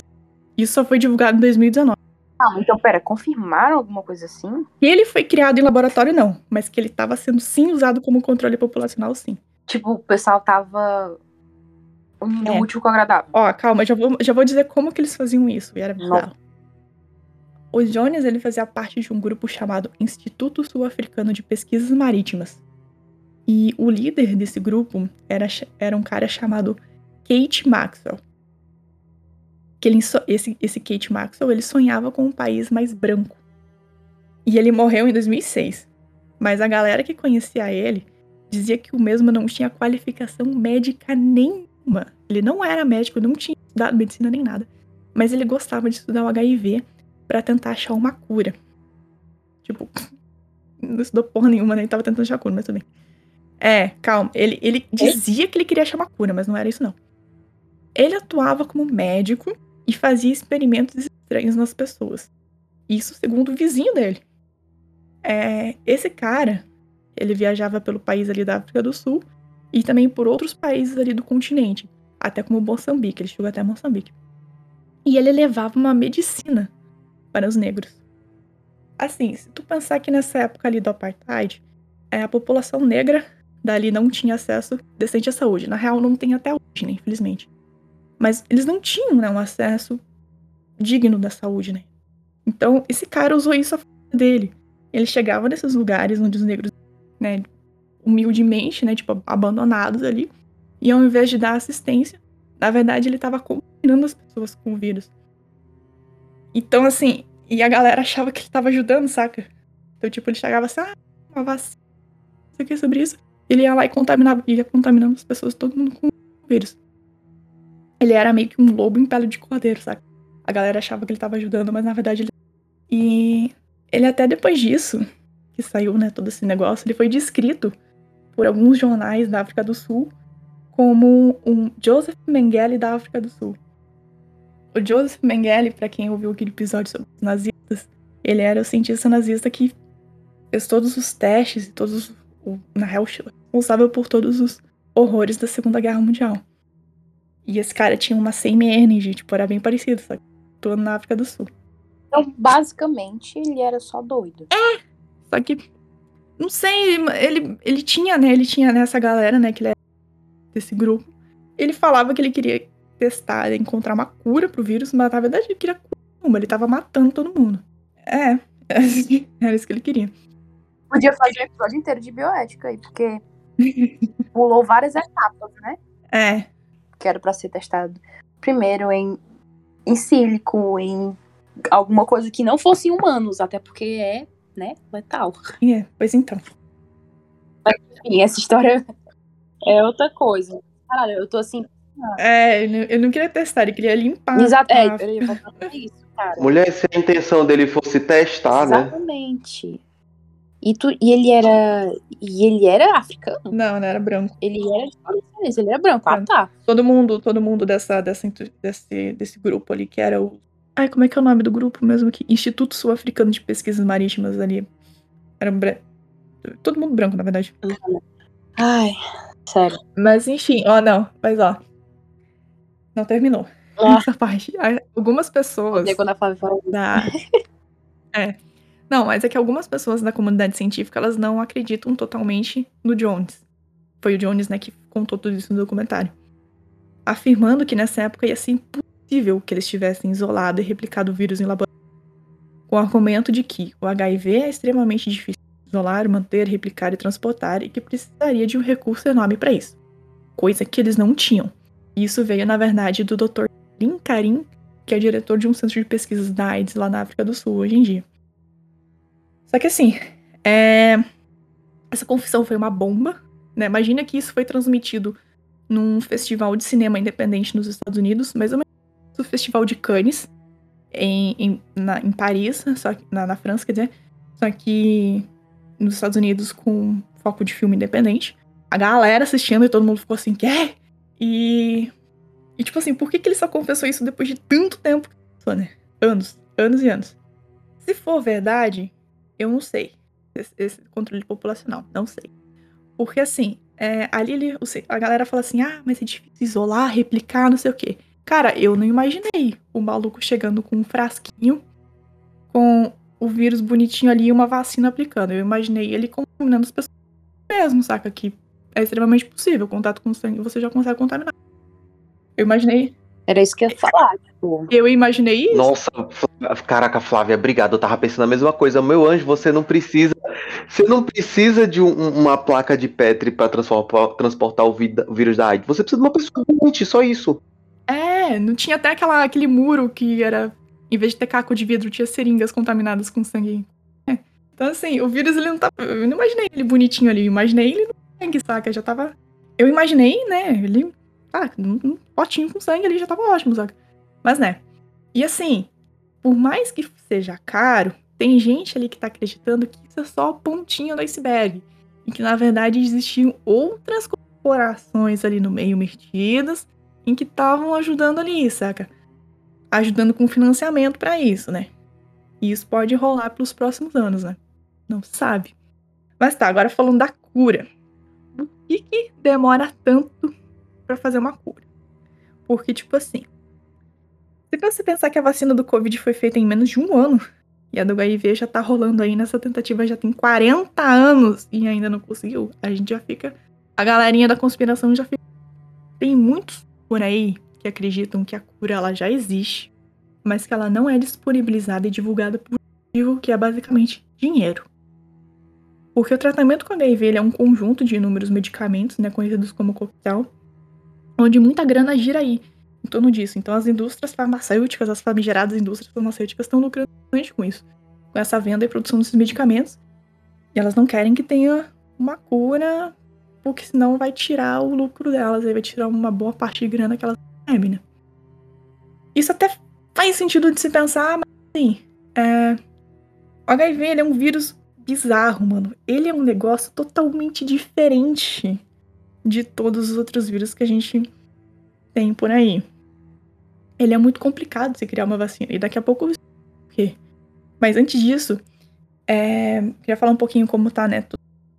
Isso só foi divulgado em 2019. Ah, então, pera, confirmaram alguma coisa assim? Que ele foi criado em laboratório, não. Mas que ele estava sendo, sim, usado como controle populacional, sim. Tipo, o pessoal tava unindo é. útil com o agradável. Ó, calma, já vou, já vou dizer como que eles faziam isso. E era bizarro. O Jones, ele fazia parte de um grupo chamado Instituto Sul-Africano de Pesquisas Marítimas, e o líder desse grupo era, era um cara chamado Kate Maxwell. Que ele, esse, esse Kate Maxwell ele sonhava com um país mais branco. E ele morreu em 2006. Mas a galera que conhecia ele dizia que o mesmo não tinha qualificação médica nenhuma. Ele não era médico, não tinha estudado medicina nem nada. Mas ele gostava de estudar o HIV para tentar achar uma cura. Tipo, não estudou porra nenhuma, nem né? tava tentando achar cura, mas tudo bem. É, calma. Ele, ele dizia que ele queria achar uma cura, mas não era isso, não. Ele atuava como médico e fazia experimentos estranhos nas pessoas. Isso segundo o vizinho dele. É, esse cara, ele viajava pelo país ali da África do Sul e também por outros países ali do continente, até como Moçambique, ele chegou até Moçambique. E ele levava uma medicina para os negros. Assim, se tu pensar que nessa época ali do apartheid, é, a população negra dali não tinha acesso decente à saúde. Na real, não tem até hoje, né, infelizmente. Mas eles não tinham, né, um acesso digno da saúde, né? Então, esse cara usou isso a favor dele. Ele chegava nesses lugares onde os negros, né, humildemente, né, tipo, abandonados ali, e ao invés de dar assistência, na verdade ele estava contaminando as pessoas com o vírus. Então, assim, e a galera achava que ele estava ajudando, saca? Então, tipo, ele chegava assim, ah, uma vacina, não sei o que sobre isso ele ia lá e contaminava, ia contaminando as pessoas, todo mundo com vírus. Ele era meio que um lobo em pele de cordeiro, sabe? A galera achava que ele tava ajudando, mas na verdade ele. E ele até depois disso, que saiu, né, todo esse negócio, ele foi descrito por alguns jornais da África do Sul como um Joseph Mengele da África do Sul. O Joseph Mengele, para quem ouviu aquele episódio sobre os nazistas, ele era o cientista nazista que fez todos os testes e todos na real responsável por todos os horrores da Segunda Guerra Mundial. E esse cara tinha uma same energy, tipo, era bem parecido, só que atuando na África do Sul. Então, basicamente, ele era só doido. É! Só que, não sei, ele, ele tinha, né, ele tinha nessa galera, né, que ele era desse grupo. Ele falava que ele queria testar, encontrar uma cura pro vírus, mas na verdade ele queria cura nenhuma, ele tava matando todo mundo. É, era isso que ele queria. Podia fazer um episódio inteiro de bioética aí, porque pulou várias etapas, né? É. Que era pra ser testado primeiro em, em sílico, em alguma coisa que não fosse humanos, até porque é, né, letal. É, pois então. Mas, enfim, essa história é outra coisa. Caralho, eu tô assim. É, eu não queria testar, ele queria limpar. Exato, é, eu ia falar isso, cara. Mulher, se a intenção dele fosse testar, Exatamente. né? Exatamente. E, tu, e ele era. E ele era africano? Não, não era branco. Ele era ele era branco. Ah, tá. Todo mundo, todo mundo dessa, dessa, desse, desse grupo ali, que era o. Ai, como é que é o nome do grupo mesmo? Que Instituto Sul-Africano de Pesquisas Marítimas ali. Era bra... Todo mundo branco, na verdade. Ai, sério. Mas enfim, ó, não, mas ó. Não terminou. Ah. Essa parte. Algumas pessoas. Quando a Flávia. Da... é. Não, mas é que algumas pessoas da comunidade científica, elas não acreditam totalmente no Jones. Foi o Jones, né, que contou tudo isso no documentário. Afirmando que nessa época ia ser impossível que eles tivessem isolado e replicado o vírus em laboratório. Com o argumento de que o HIV é extremamente difícil de isolar, manter, replicar e transportar e que precisaria de um recurso enorme para isso. Coisa que eles não tinham. Isso veio, na verdade, do Dr. Lin Karim, que é diretor de um centro de pesquisas da AIDS lá na África do Sul hoje em dia. Só que assim, é... essa confissão foi uma bomba. Né? Imagina que isso foi transmitido num festival de cinema independente nos Estados Unidos, mais ou menos o Festival de Cannes, em, em, na, em Paris, só que, na, na França, quer dizer, só que nos Estados Unidos com foco de filme independente. A galera assistindo e todo mundo ficou assim, quer? E. E tipo assim, por que, que ele só confessou isso depois de tanto tempo? Né? Anos, anos e anos. Se for verdade, eu não sei. Esse, esse controle populacional, não sei. Porque assim, é, ali ele, a galera fala assim: ah, mas é difícil isolar, replicar, não sei o quê. Cara, eu não imaginei o maluco chegando com um frasquinho com o vírus bonitinho ali e uma vacina aplicando. Eu imaginei ele contaminando as pessoas mesmo, saca? Que é extremamente possível. Contato com sangue, você já consegue contaminar. Eu imaginei. Era isso que eu ia falar, tipo. Eu imaginei isso. Nossa, caraca, Flávia, obrigado. Eu tava pensando a mesma coisa. Meu anjo, você não precisa. Você não precisa de um, uma placa de Petri pra transportar o, vida, o, vírus da AIDS. Você precisa de uma pessoa doente, só isso. É, não tinha até aquela, aquele muro que era. Em vez de ter caco de vidro, tinha seringas contaminadas com sangue. É. Então, assim, o vírus ele não tava. Eu não imaginei ele bonitinho ali. Eu imaginei ele no sangue, saca? Já tava. Eu imaginei, né? Ele ah, um, potinho com sangue ali já tava ótimo, sabe? Mas né. E assim, por mais que seja caro, tem gente ali que tá acreditando que isso é só a pontinha do iceberg. E que na verdade existiam outras corporações ali no meio metidas em que estavam ajudando ali, saca? Ajudando com financiamento para isso, né? E isso pode rolar pelos próximos anos, né? Não sabe. Mas tá, agora falando da cura. O que, que demora tanto para fazer uma cura. Porque, tipo assim, se você pensar que a vacina do Covid foi feita em menos de um ano, e a do HIV já tá rolando aí nessa tentativa já tem 40 anos e ainda não conseguiu, a gente já fica. A galerinha da conspiração já fica. Tem muitos por aí que acreditam que a cura ela já existe, mas que ela não é disponibilizada e divulgada por motivo que é basicamente dinheiro. Porque o tratamento com HIV é um conjunto de inúmeros medicamentos, né, conhecidos como coquetel, onde muita grana gira aí em torno disso. Então as indústrias farmacêuticas, as famigeradas indústrias farmacêuticas estão lucrando com isso, com essa venda e produção desses medicamentos. E elas não querem que tenha uma cura, porque senão vai tirar o lucro delas, aí vai tirar uma boa parte de grana que elas recebem, né? Isso até faz sentido de se pensar, mas assim, é... o HIV é um vírus bizarro, mano. Ele é um negócio totalmente diferente de todos os outros vírus que a gente tem por aí. Ele é muito complicado se criar uma vacina. E daqui a pouco eu. Mas antes disso, é, queria falar um pouquinho como tá, né,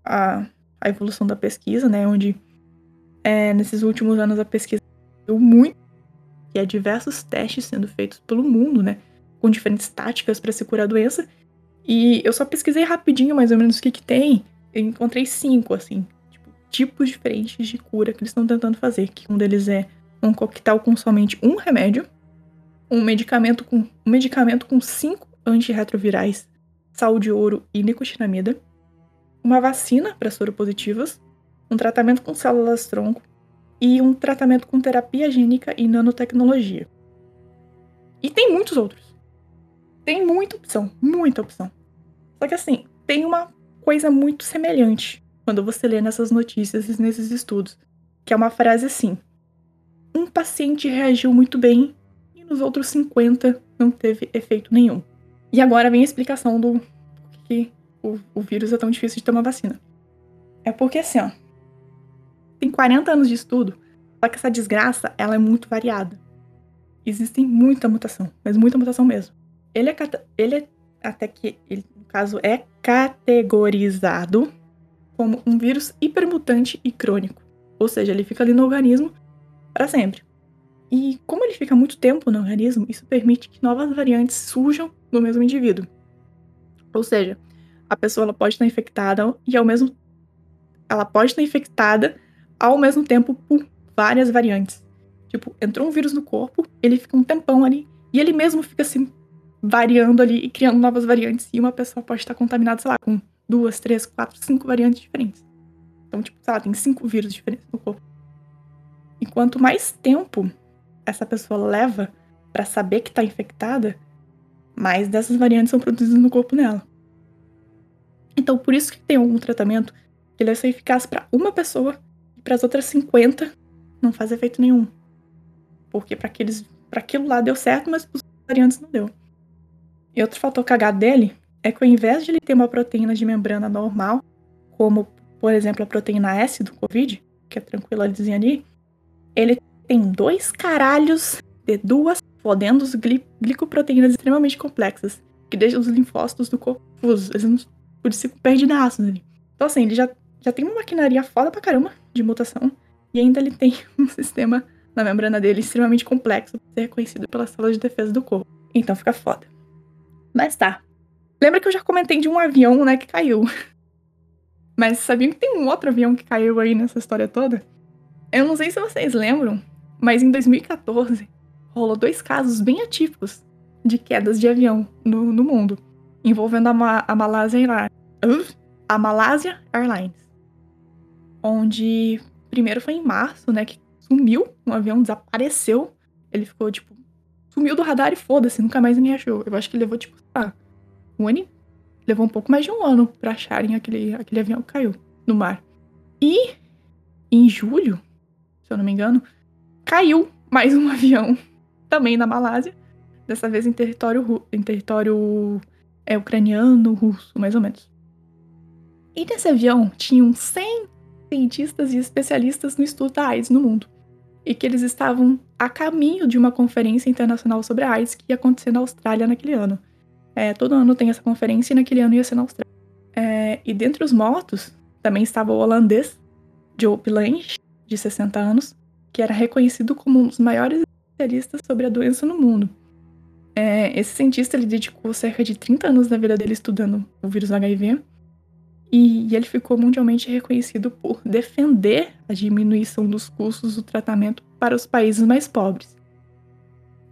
a, a evolução da pesquisa, né, onde é, nesses últimos anos a pesquisa deu muito, e há diversos testes sendo feitos pelo mundo, né, com diferentes táticas para se curar a doença. E eu só pesquisei rapidinho mais ou menos o que que tem. Eu encontrei cinco, assim, tipos diferentes de cura que eles estão tentando fazer. Que um deles é um coquetel com somente um remédio, um medicamento com um medicamento com cinco antirretrovirais, sal de ouro e nicotinamida, uma vacina para soropositivas, um tratamento com células tronco e um tratamento com terapia gênica e nanotecnologia. E tem muitos outros. Tem muita opção, muita opção. Só que assim, tem uma coisa muito semelhante quando você lê nessas notícias e nesses estudos, que é uma frase assim: um paciente reagiu muito bem e nos outros 50 não teve efeito nenhum. E agora vem a explicação do que o, o vírus é tão difícil de tomar vacina. É porque assim, ó, tem 40 anos de estudo, só que essa desgraça, ela é muito variada. Existem muita mutação, mas muita mutação mesmo. Ele é, ele é até que, ele, no caso, é categorizado como um vírus hipermutante e crônico. Ou seja, ele fica ali no organismo para sempre. E como ele fica muito tempo no organismo, isso permite que novas variantes surjam no mesmo indivíduo. Ou seja, a pessoa pode estar infectada e ao mesmo ela pode estar infectada ao mesmo tempo por várias variantes. Tipo, entrou um vírus no corpo, ele fica um tempão ali e ele mesmo fica se variando ali e criando novas variantes. E uma pessoa pode estar contaminada, sei lá, com duas, três, quatro, cinco variantes diferentes. Então, tipo, sei lá, tem cinco vírus diferentes no corpo. E quanto mais tempo essa pessoa leva para saber que está infectada, mais dessas variantes são produzidas no corpo dela. Então, por isso que tem algum tratamento que ele é só eficaz para uma pessoa e para as outras 50 não faz efeito nenhum. Porque para aqueles, para aquilo lá deu certo, mas para os variantes não deu. E outro fator cagado dele é que ao invés de ele ter uma proteína de membrana normal, como por exemplo a proteína S do COVID, que é tranquila dizer ali, ele tem dois caralhos de duas fodendos gli glicoproteínas extremamente complexas, que deixam os linfócitos do corpo fusos. Eles não por isso perdidaços ali. Então, assim, ele já, já tem uma maquinaria foda pra caramba de mutação, e ainda ele tem um sistema na membrana dele extremamente complexo pra ser reconhecido pelas células de defesa do corpo. Então fica foda. Mas tá. Lembra que eu já comentei de um avião, né, que caiu. Mas sabiam que tem um outro avião que caiu aí nessa história toda? Eu não sei se vocês lembram, mas em 2014 rolou dois casos bem atípicos de quedas de avião no, no mundo, envolvendo a, Ma a Malásia Airlines. A Malásia Airlines. Onde primeiro foi em março, né, que sumiu, um avião desapareceu. Ele ficou, tipo, sumiu do radar e foda-se, nunca mais ninguém achou. Eu acho que levou, tipo, ah, Levou um pouco mais de um ano pra acharem aquele, aquele avião que caiu no mar. E em julho, se eu não me engano, caiu mais um avião também na Malásia, dessa vez em território, em território é, ucraniano, russo, mais ou menos. E nesse avião tinham 100 cientistas e especialistas no estudo da AIDS no mundo, e que eles estavam a caminho de uma conferência internacional sobre a AIDS que ia acontecer na Austrália naquele ano. É, todo ano tem essa conferência e naquele ano ia ser na Austrália. É, e dentre os mortos também estava o holandês Joe Planche, de 60 anos, que era reconhecido como um dos maiores especialistas sobre a doença no mundo. É, esse cientista ele dedicou cerca de 30 anos da vida dele estudando o vírus HIV e, e ele ficou mundialmente reconhecido por defender a diminuição dos custos do tratamento para os países mais pobres.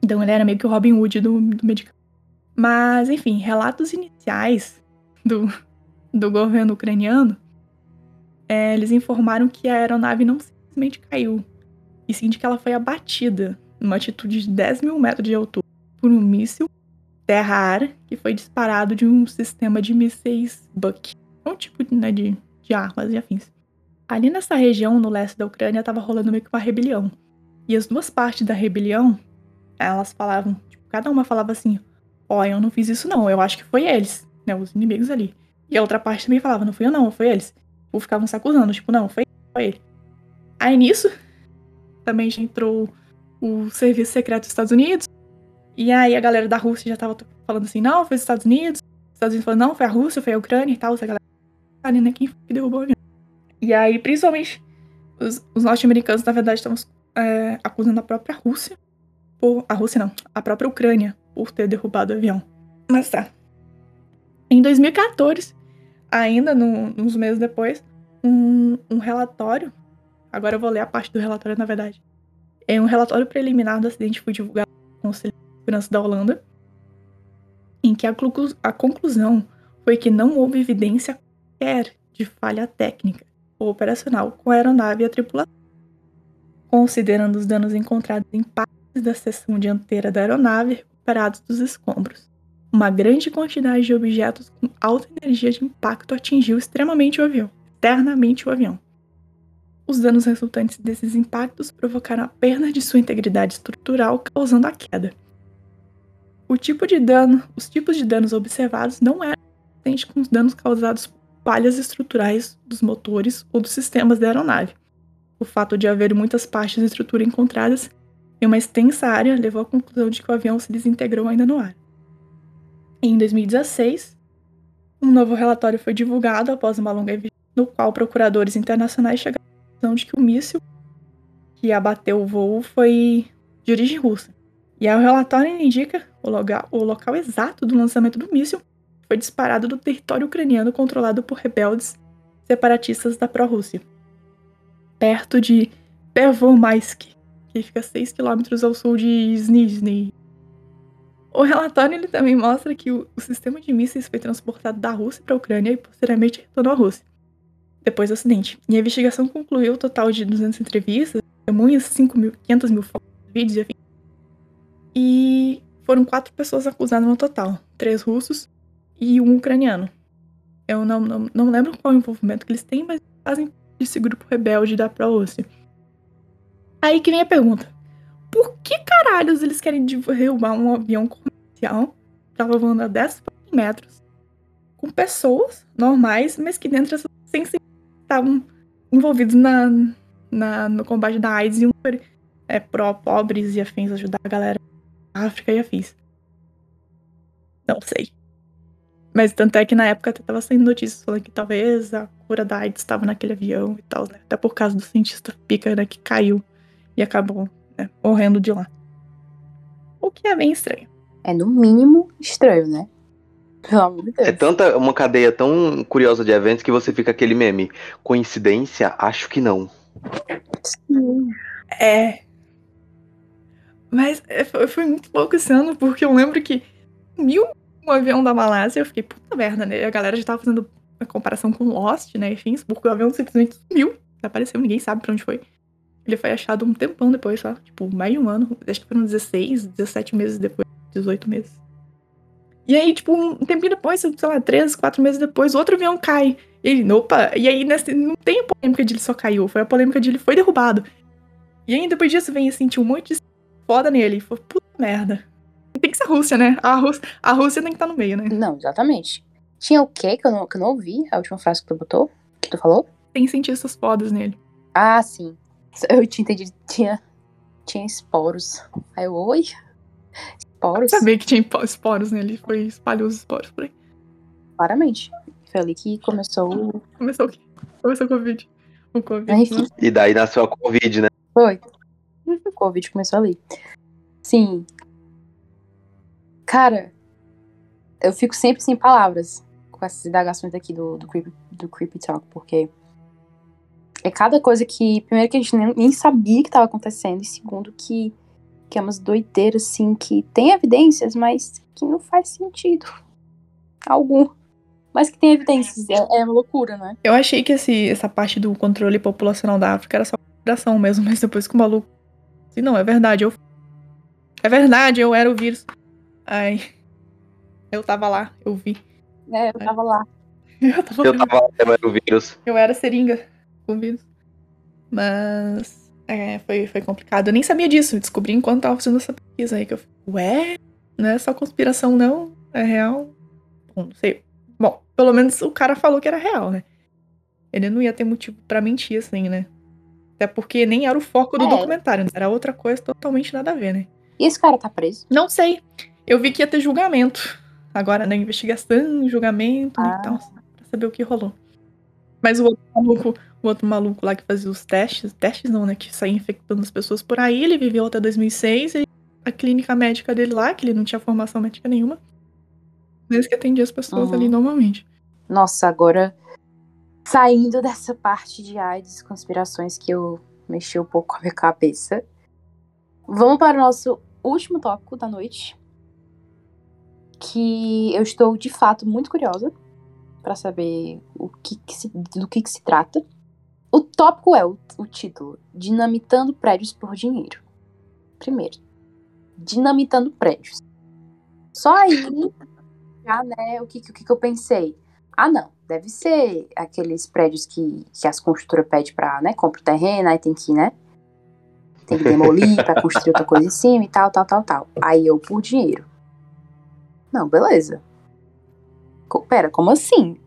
Então ele era meio que o Robin Hood do, do medicamento. Mas, enfim, relatos iniciais do, do governo ucraniano, é, eles informaram que a aeronave não simplesmente caiu, e sim de que ela foi abatida numa altitude de 10 mil metros de altura por um míssil terra-ar que foi disparado de um sistema de mísseis Buck, um tipo né, de, de armas e afins. Ali nessa região, no leste da Ucrânia, estava rolando meio que uma rebelião. E as duas partes da rebelião, elas falavam, tipo, cada uma falava assim: Ó, oh, eu não fiz isso não, eu acho que foi eles, né, os inimigos ali. E a outra parte também falava, não fui eu não, foi eles. Ou ficavam se acusando, tipo, não, foi, foi ele. Aí nisso, também já entrou o serviço secreto dos Estados Unidos. E aí a galera da Rússia já tava falando assim, não, foi os Estados Unidos. Os Estados Unidos falou, não, foi a Rússia, foi a Ucrânia e tal. Essa galera, né, quem foi que derrubou o avião. E aí, principalmente, os, os norte-americanos, na verdade, estavam é, acusando a própria Rússia. Por, a Rússia não, a própria Ucrânia, por ter derrubado o avião. Mas tá. Em 2014, ainda no, uns meses depois, um, um relatório. Agora eu vou ler a parte do relatório, na verdade. É um relatório preliminar do acidente foi divulgado no Conselho de Segurança da Holanda, em que a, a conclusão foi que não houve evidência qualquer de falha técnica ou operacional com a aeronave e a tripulação. Considerando os danos encontrados em partes da seção dianteira da aeronave recuperados dos escombros, uma grande quantidade de objetos com alta energia de impacto atingiu extremamente o avião, eternamente o avião. Os danos resultantes desses impactos provocaram a perda de sua integridade estrutural, causando a queda. O tipo de dano, os tipos de danos observados não eram idênticos com os danos causados por falhas estruturais dos motores ou dos sistemas da aeronave. O fato de haver muitas partes da estrutura encontradas em uma extensa área levou à conclusão de que o avião se desintegrou ainda no ar. Em 2016, um novo relatório foi divulgado após uma longa investigação, no qual procuradores internacionais chegaram à conclusão de que o míssil que abateu o voo foi de origem russa. E aí o relatório indica o, local, o local exato do lançamento do míssil foi disparado do território ucraniano controlado por rebeldes separatistas da pró-Rússia, perto de Pervomaisk, que fica a 6 km ao sul de Snizhny, o relatório ele também mostra que o, sistema de mísseis foi transportado da Rússia para a Ucrânia e posteriormente retornou à Rússia, depois do acidente. E a investigação concluiu o total de 200 entrevistas, testemunhas, 5 mil, 500 mil fotos, vídeos e afim. E foram quatro pessoas acusadas no total, três russos e um ucraniano. Eu não, não, não lembro qual é o envolvimento que eles têm, mas fazem desse grupo rebelde da pró-Rússia. Aí que vem a pergunta por que caralhos eles querem derrubar um avião comercial? Tava voando a 10 metros. Com pessoas normais, mas que dentro dessas estavam envolvidos na, na, no combate da AIDS e um é, pró pobres e afins ajudar a galera da África e afins. Não sei. Mas tanto é que na época até tava saindo notícias falando que talvez a cura da AIDS estava naquele avião e tal, né? Até por causa do cientista pica, né, que caiu e acabou né, morrendo de lá. O que é bem estranho. É no mínimo estranho, né? Pelo amor de Deus. É tanta uma cadeia tão curiosa de eventos que você fica aquele meme. Coincidência? Acho que não. Sim. É. Mas é, foi muito louco esse ano, porque eu lembro que mil um avião da Malásia, eu fiquei, puta merda, né? A galera já tava fazendo a comparação com Lost, né? Enfim, porque o avião simplesmente sumiu. Desapareceu, ninguém sabe pra onde foi. Ele foi achado um tempão depois, só. Tipo, mais de um ano. Acho que foram 16, 17 meses depois. 18 meses. E aí, tipo, um tempinho depois, sei lá, 3, 4 meses depois, outro avião cai. E ele, opa! E aí, nessa, não tem a polêmica de ele só caiu. Foi a polêmica de ele foi derrubado. E aí, depois disso, vem assim, tinha um monte de foda nele. Foi puta merda. Tem que ser a Rússia, né? A Rússia, a Rússia tem que estar tá no meio, né? Não, exatamente. Tinha o quê que eu não, que eu não ouvi? A última frase que tu botou? Que tu falou? Tem cientistas fodas nele. Ah, sim. Eu tinha entendido, tinha, tinha esporos. Aí eu, oi? Esporos? Eu sabia que tinha esporos nele, foi espalhou os esporos por aí. Claramente. Foi ali que começou. Começou o quê? Começou o Covid. O Covid. Enfim. Né? E daí nasceu a Covid, né? Foi. O Covid começou ali. Sim. Cara, eu fico sempre sem palavras com essas indagações aqui do, do, creepy, do creepy Talk, porque é cada coisa que, primeiro, que a gente nem, nem sabia que estava acontecendo, e segundo, que, que é umas doideiras, assim, que tem evidências, mas que não faz sentido algum. Mas que tem evidências, é, é uma loucura, né? Eu achei que esse, essa parte do controle populacional da África era só operação mesmo, mas depois que o maluco. Assim, não, é verdade, eu. É verdade, eu era o vírus. Ai. Eu tava lá, eu vi. É, eu tava lá. Eu tava, eu tava lá, eu era o vírus. Eu era seringa vírus. Mas é, foi, foi complicado. Eu nem sabia disso. Descobri enquanto tava fazendo essa pesquisa aí que eu falei, ué, não é só conspiração, não. É real. Bom, não sei. Bom, pelo menos o cara falou que era real, né? Ele não ia ter motivo pra mentir assim, né? Até porque nem era o foco do É. documentário, né? era outra coisa totalmente nada a ver, né? E esse cara tá preso? Não sei. Eu vi que ia ter julgamento. Agora, na investigação, julgamento Ah. e tal. Pra saber o que rolou. Mas o outro maluco, o outro maluco lá que fazia os testes, testes não, né? Que saía infectando as pessoas por aí, ele viveu até 2006 e a clínica médica dele lá, que ele não tinha formação médica nenhuma, desde que atendia as pessoas Uhum. ali normalmente. Nossa, agora saindo dessa parte de AIDS, conspirações que eu mexi um pouco com a minha cabeça, vamos para o nosso último tópico da noite, que eu estou de fato muito curiosa para saber o que que se- do que, que se trata. O tópico é o, o título: Dinamitando prédios por dinheiro. Primeiro, dinamitando prédios. Só aí, já, né, o que, o que eu pensei? Ah, não. Deve ser aqueles prédios que, que as construtoras pedem pra, né? Compra o terreno, aí tem que, né? Tem que demolir pra construir outra coisa em cima e tal, tal, tal, tal. Aí eu por dinheiro. Não, beleza. Pera, como assim?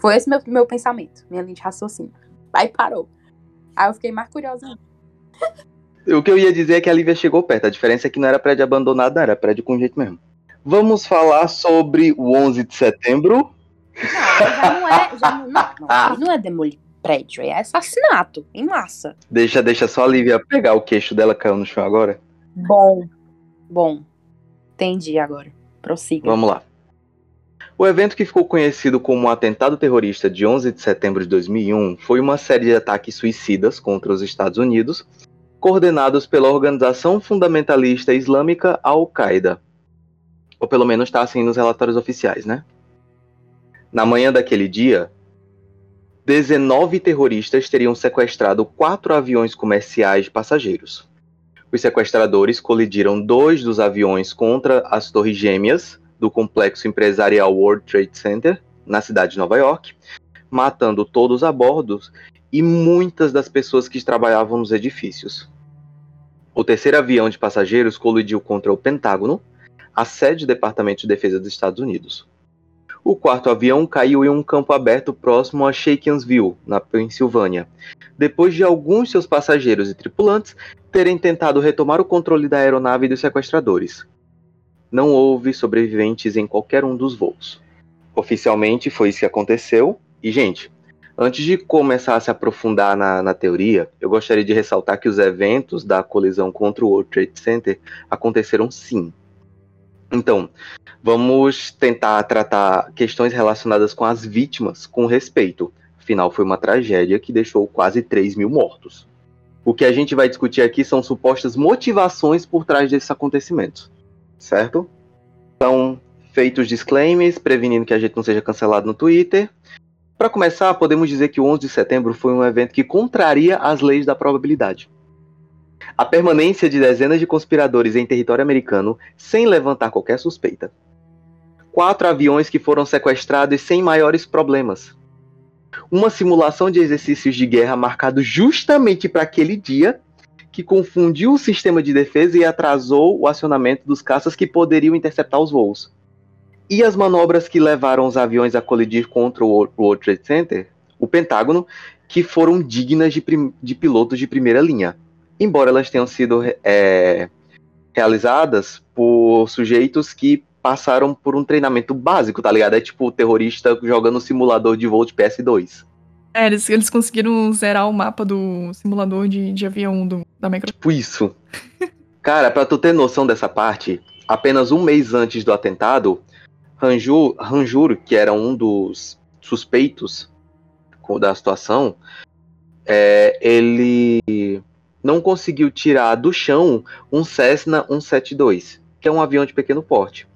Foi esse meu, meu pensamento, minha linha de raciocínio. Aí parou. Aí eu fiquei mais curiosa. O que eu ia dizer é que a Lívia chegou perto. A diferença é que não era prédio abandonado, não, era prédio com jeito mesmo. Vamos falar sobre o 11 de setembro. Não, já não é. Já não, não, não é demolir prédio, é assassinato em massa. Deixa, deixa só a Lívia pegar o queixo dela, caiu no chão agora. Bom. Bom. Entendi agora. Prossiga. Vamos lá. O evento que ficou conhecido como o atentado terrorista de 11 de setembro de 2001 foi uma série de ataques suicidas contra os Estados Unidos, coordenados pela organização fundamentalista islâmica Al-Qaeda. Ou pelo menos está assim nos relatórios oficiais, né? Na manhã daquele dia, 19 terroristas teriam sequestrado quatro aviões comerciais de passageiros. Os sequestradores colidiram dois dos aviões contra as torres gêmeas do complexo empresarial World Trade Center, na cidade de Nova York, matando todos a bordo e muitas das pessoas que trabalhavam nos edifícios. O terceiro avião de passageiros colidiu contra o Pentágono, a sede do Departamento de Defesa dos Estados Unidos. O quarto avião caiu em um campo aberto próximo a Shakensville, na Pensilvânia, depois de alguns seus passageiros e tripulantes terem tentado retomar o controle da aeronave dos sequestradores. Não houve sobreviventes em qualquer um dos voos. Oficialmente foi isso que aconteceu. E, gente, antes de começar a se aprofundar na, na teoria, eu gostaria de ressaltar que os eventos da colisão contra o World Trade Center aconteceram sim. Então, vamos tentar tratar questões relacionadas com as vítimas com respeito. Afinal, foi uma tragédia que deixou quase 3 mil mortos. O que a gente vai discutir aqui são supostas motivações por trás desses acontecimentos, certo? Então, feitos disclaimers, prevenindo que a gente não seja cancelado no Twitter. Para começar, podemos dizer que o 11 de setembro foi um evento que contraria as leis da probabilidade. A permanência de dezenas de conspiradores em território americano sem levantar qualquer suspeita. Quatro aviões que foram sequestrados sem maiores problemas uma simulação de exercícios de guerra marcado justamente para aquele dia, que confundiu o sistema de defesa e atrasou o acionamento dos caças que poderiam interceptar os voos. E as manobras que levaram os aviões a colidir contra o World Trade Center, o Pentágono, que foram dignas de, de pilotos de primeira linha, embora elas tenham sido é, realizadas por sujeitos que passaram por um treinamento básico, tá ligado? É tipo o terrorista jogando simulador de voo de PS2. É, eles, eles conseguiram zerar o mapa do simulador de, de avião do, da Microsoft. Tipo isso. Cara, pra tu ter noção dessa parte, apenas um mês antes do atentado, Ranjur, Ranjur que era um dos suspeitos da situação, é, ele não conseguiu tirar do chão um Cessna 172, que é um avião de pequeno porte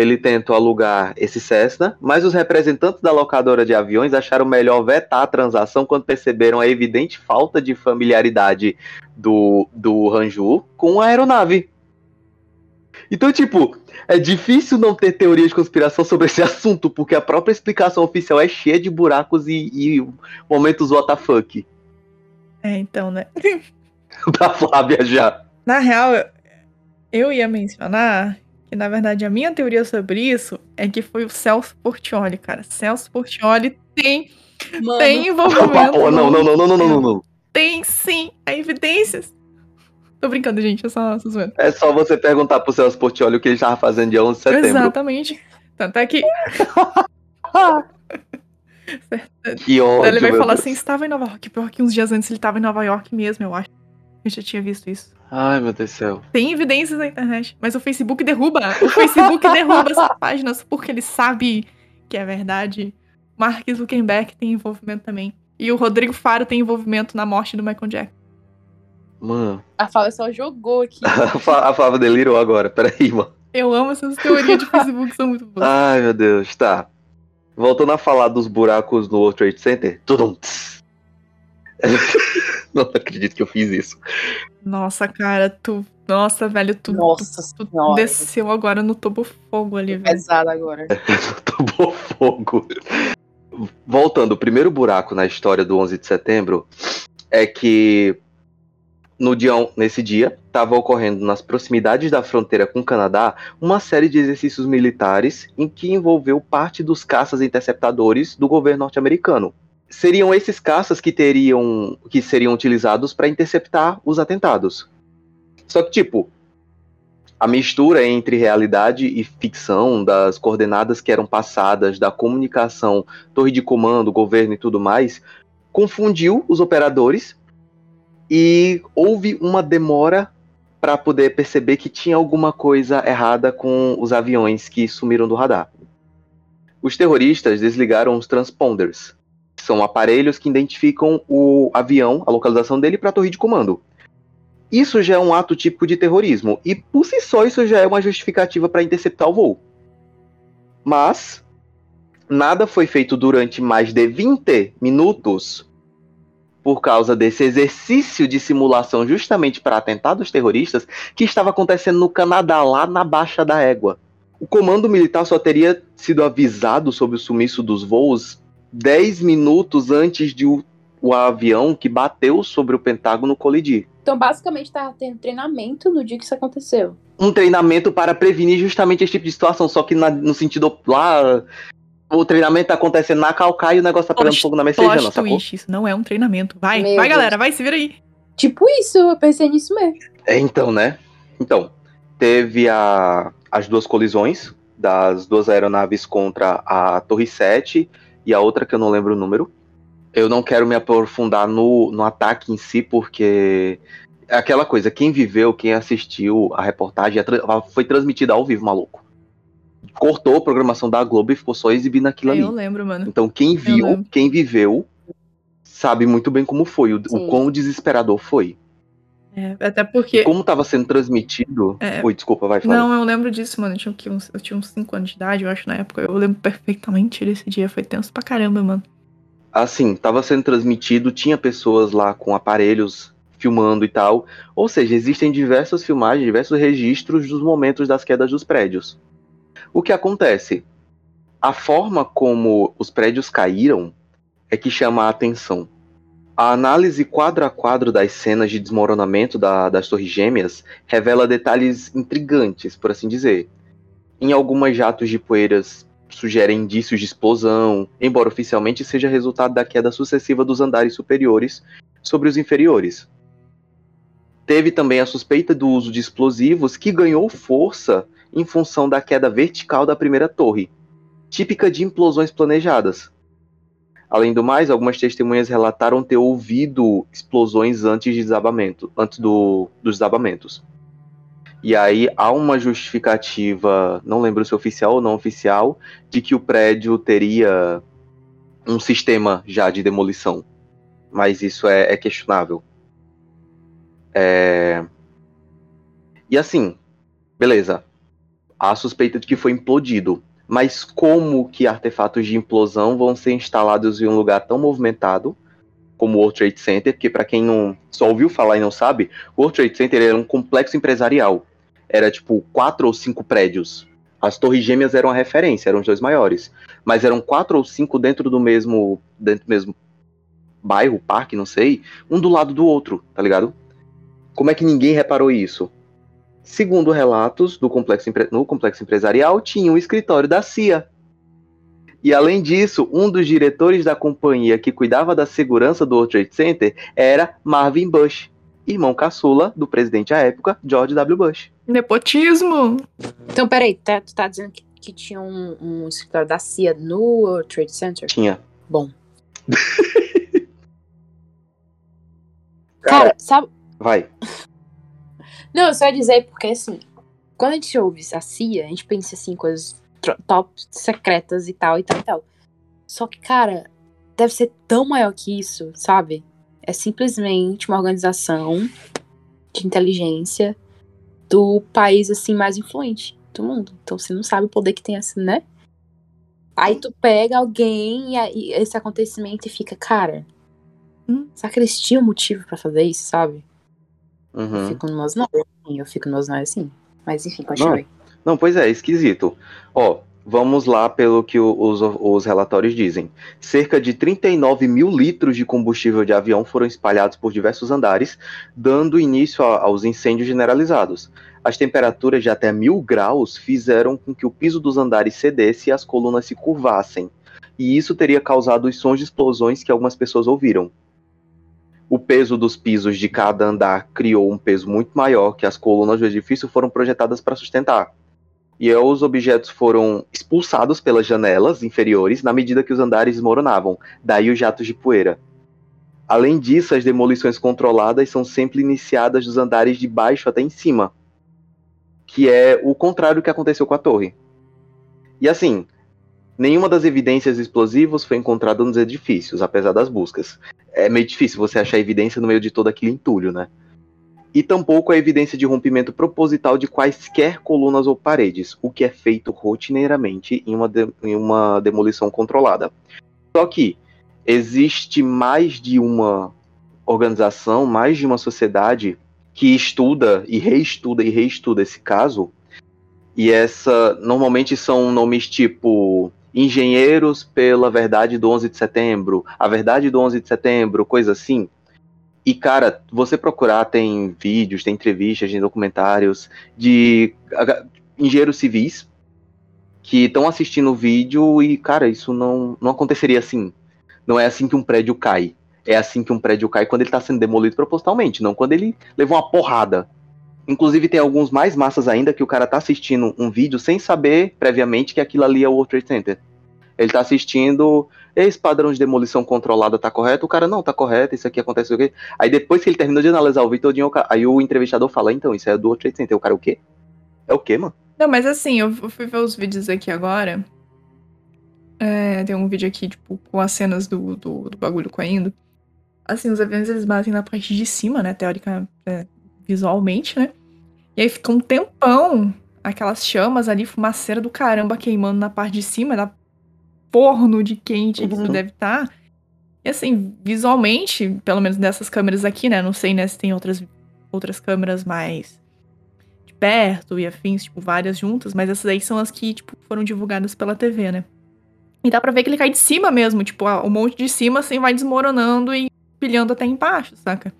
ele tentou alugar esse Cessna, mas os representantes da locadora de aviões acharam melhor vetar a transação quando perceberam a evidente falta de familiaridade do, do Ranju com a aeronave. Então, tipo, é difícil não ter teoria de conspiração sobre esse assunto, porque a própria explicação oficial é cheia de buracos e, e momentos WTF. É, então, né? da Flávia já. Na real, eu ia mencionar e na verdade a minha teoria sobre isso é que foi o Celso Portioli, cara. Celso Portioli tem, Mano. tem envolvimento. Não, não, não, não, não, não, não. Tem sim, há evidências. Tô brincando, gente, é só. É só você perguntar pro Celso Portioli o que ele tava fazendo dia 11 de setembro. Exatamente. Tanto é que. que ódio. Ele vai falar Deus. assim: estava em Nova York, pior que uns dias antes ele estava em Nova York mesmo, eu acho. Eu já tinha visto isso. Ai, meu Deus do céu. Tem evidências na internet, mas o Facebook derruba. O Facebook derruba essas páginas porque ele sabe que é verdade. Mark Zuckerberg tem envolvimento também. E o Rodrigo Faro tem envolvimento na morte do Michael Jackson. Mano, a Fala só jogou aqui. a Fa- a Flávia delirou agora. Peraí, mano. Eu amo essas teorias de Facebook, são muito boas. Ai, meu Deus, tá. Voltando a falar dos buracos no World Trade Center. Tudum. tss. Não acredito que eu fiz isso. Nossa, cara, tu. Nossa, velho, tu, Nossa tu, tu desceu agora no tobo fogo ali, velho. Pesado agora. Tomou fogo. Voltando, o primeiro buraco na história do 11 de setembro é que no dia, nesse dia estava ocorrendo nas proximidades da fronteira com o Canadá uma série de exercícios militares em que envolveu parte dos caças interceptadores do governo norte-americano. Seriam esses caças que teriam que seriam utilizados para interceptar os atentados. Só que tipo, a mistura entre realidade e ficção, das coordenadas que eram passadas, da comunicação, torre de comando, governo e tudo mais, confundiu os operadores e houve uma demora para poder perceber que tinha alguma coisa errada com os aviões que sumiram do radar. Os terroristas desligaram os transponders, são aparelhos que identificam o avião, a localização dele, para a torre de comando. Isso já é um ato típico de terrorismo, e por si só isso já é uma justificativa para interceptar o voo. Mas nada foi feito durante mais de 20 minutos por causa desse exercício de simulação justamente para atentados terroristas que estava acontecendo no Canadá, lá na Baixa da Égua. O comando militar só teria sido avisado sobre o sumiço dos voos 10 minutos antes de o, o avião que bateu sobre o Pentágono colidir. Então, basicamente, tava tendo treinamento no dia que isso aconteceu. um treinamento para prevenir justamente esse tipo de situação, só que na- no sentido lá, o treinamento tá acontecendo na calcaia e o negócio tá pegando fogo na messejana, sacou? twist, isso não é um treinamento. Vai, Meu vai, Deus. galera, vai, se vira aí. Tipo isso, eu pensei nisso mesmo. É, então, né? Então, teve a, as duas colisões das duas aeronaves contra a Torre 7 e a outra que eu não lembro o número. Eu não quero me aprofundar no, no ataque em si, porque é aquela coisa, quem viveu, quem assistiu a reportagem, a tra- ela foi transmitida ao vivo, maluco. Cortou a programação da Globo e ficou só exibindo aquilo ali. Eu lembro, mano. Então, quem viu, quem viveu, sabe muito bem como foi, o, o quão desesperador foi. É, até porque. Como tava sendo transmitido. É. Oi, desculpa, vai falar. Não, eu lembro disso, mano. Eu tinha, uns, eu tinha uns 5 anos de idade, eu acho, na época. Eu lembro perfeitamente desse dia. Foi tenso pra caramba, mano. Assim, tava sendo transmitido, tinha pessoas lá com aparelhos filmando e tal. Ou seja, existem diversas filmagens, diversos registros dos momentos das quedas dos prédios. O que acontece? A forma como os prédios caíram é que chama a atenção. A análise quadro a quadro das cenas de desmoronamento da- das torres gêmeas revela detalhes intrigantes, por assim dizer. Em algumas jatos de poeiras sugerem indícios de explosão, embora oficialmente seja resultado da queda sucessiva dos andares superiores sobre os inferiores. Teve também a suspeita do uso de explosivos que ganhou força em função da queda vertical da primeira torre, típica de implosões planejadas. Além do mais, algumas testemunhas relataram ter ouvido explosões antes de desabamento, antes do, dos desabamentos. E aí há uma justificativa, não lembro se oficial ou não oficial, de que o prédio teria um sistema já de demolição. Mas isso é, é questionável. É... E assim, beleza. Há suspeita de que foi implodido. Mas como que artefatos de implosão vão ser instalados em um lugar tão movimentado como o World Trade Center? Porque para quem não só ouviu falar e não sabe, o World Trade Center era um complexo empresarial. Era tipo quatro ou cinco prédios. As torres gêmeas eram a referência, eram os dois maiores. Mas eram quatro ou cinco dentro do mesmo, dentro do mesmo bairro, parque, não sei, um do lado do outro, tá ligado? Como é que ninguém reparou isso? Segundo relatos do complexo, no complexo empresarial, tinha um escritório da CIA. E além disso, um dos diretores da companhia que cuidava da segurança do World Trade Center era Marvin Bush, irmão caçula do presidente à época, George W. Bush. Nepotismo! Então, peraí, tá, tu tá dizendo que, que tinha um, um escritório da CIA no World Trade Center? Tinha. Bom. Cara, sabe. Vai. Não, eu só ia dizer porque assim, quando a gente ouve a CIA, a gente pensa assim, coisas top secretas e tal e tal e tal. Só que, cara, deve ser tão maior que isso, sabe? É simplesmente uma organização de inteligência do país assim mais influente do mundo. Então você não sabe o poder que tem assim, né? Aí tu pega alguém e, esse acontecimento e fica, cara, Hum. será que eles tinham motivo pra fazer isso, sabe? Eu Uhum. fico numas noias, assim, eu fico numas noias assim. Mas enfim, continue. Não, pois é, esquisito. Ó, vamos lá pelo que os, os relatórios dizem. Cerca de 39 mil litros de combustível de avião foram espalhados por diversos andares, dando início a- aos incêndios generalizados. As temperaturas de até mil graus fizeram com que o piso dos andares cedesse e as colunas se curvassem. E isso teria causado os sons de explosões que algumas pessoas ouviram. O peso dos pisos de cada andar criou um peso muito maior que as colunas do edifício foram projetadas para sustentar. E os objetos foram expulsados pelas janelas inferiores na medida que os andares desmoronavam, daí os jatos de poeira. Além disso, as demolições controladas são sempre iniciadas dos andares de baixo até em cima, que é o contrário do que aconteceu com a torre. E assim, nenhuma das evidências explosivas foi encontrada nos edifícios, apesar das buscas. É meio difícil você achar evidência no meio de todo aquele entulho, né? E tampouco a evidência de rompimento proposital de quaisquer colunas ou paredes, o que é feito rotineiramente em uma, de- em uma demolição controlada. Só que existe mais de uma organização, mais de uma sociedade que estuda e reestuda e reestuda esse caso. E essa normalmente são nomes tipo Engenheiros pela Verdade do 11 de Setembro, A Verdade do 11 de Setembro, coisa assim. E cara, você procurar tem vídeos, tem entrevistas, tem documentários de ah, engenheiros civis que estão assistindo o vídeo e cara, isso não não aconteceria assim. Não é assim que um prédio cai. É assim que um prédio cai quando ele está sendo demolido propositalmente, não quando ele levou uma porrada. Inclusive tem alguns mais massas ainda que o cara tá assistindo um vídeo sem saber previamente que aquilo ali é o World Trade Center. Ele tá assistindo, esse padrão de demolição controlada tá correto? O cara, não, tá correto, isso aqui acontece o quê? Aí depois que ele terminou de analisar o vídeo aí o entrevistador fala, então, isso é do World Trade Center. O cara, o quê? É o quê, mano? Não, mas assim, eu eu fui ver os vídeos aqui agora. É, tem um vídeo aqui, tipo, com as cenas do, do, do bagulho caindo. Assim, os aviões eles batem na parte de cima, né? Teórica, é, visualmente, né? E aí fica um tempão aquelas chamas ali, fumaceira do caramba queimando na parte de cima, da forno de quente que Uhum. isso deve estar. E assim, visualmente, pelo menos dessas câmeras aqui, né? Não sei, né, se tem outras, outras câmeras mais de perto e afins, tipo, várias juntas, mas essas aí são as que, tipo, foram divulgadas pela TV, né? E dá pra ver que ele cai de cima mesmo, tipo, o monte de cima assim vai desmoronando e pilhando até embaixo, saca?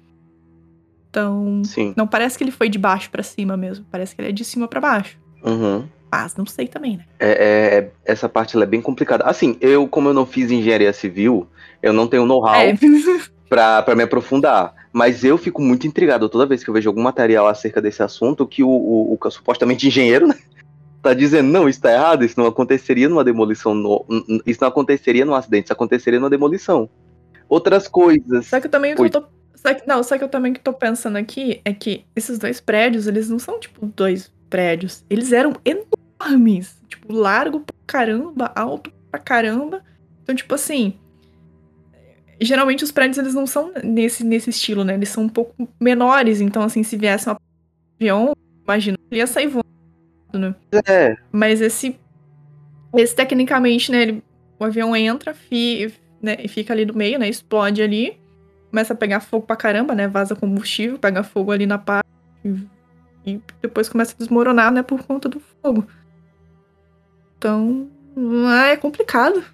Então, Sim. não parece que ele foi de baixo pra cima mesmo, parece que ele é de cima pra baixo. Uhum. Mas não sei também, né? É, é- essa parte é bem complicada. Assim, eu, como eu não fiz engenharia civil, eu não tenho know-how É. pra, pra me aprofundar. Mas eu fico muito intrigado toda vez que eu vejo algum material acerca desse assunto que o, o- o supostamente engenheiro, né? Tá dizendo, não, isso tá errado, isso não aconteceria numa demolição, no- isso não aconteceria num acidente, isso aconteceria numa demolição. Outras coisas. Só que eu também eu tô. Só que, não, só que eu também que tô pensando aqui é que esses dois prédios, eles não são, tipo, dois prédios. Eles eram enormes. Tipo, largo pra caramba, alto pra caramba. Então, tipo assim. Geralmente os prédios eles não são nesse, nesse estilo, né? Eles são um pouco menores. Então, assim, se viesse um avião, imagina, ele ia sair voando, né? É, Mas esse. Esse, tecnicamente, né? Ele, o avião entra fi, né, e fica ali no meio, né? Explode ali. Começa a pegar fogo pra caramba, né? Vaza combustível, pega fogo ali na parte. E, depois começa a desmoronar, né? Por conta do fogo. Então. Ah, é complicado.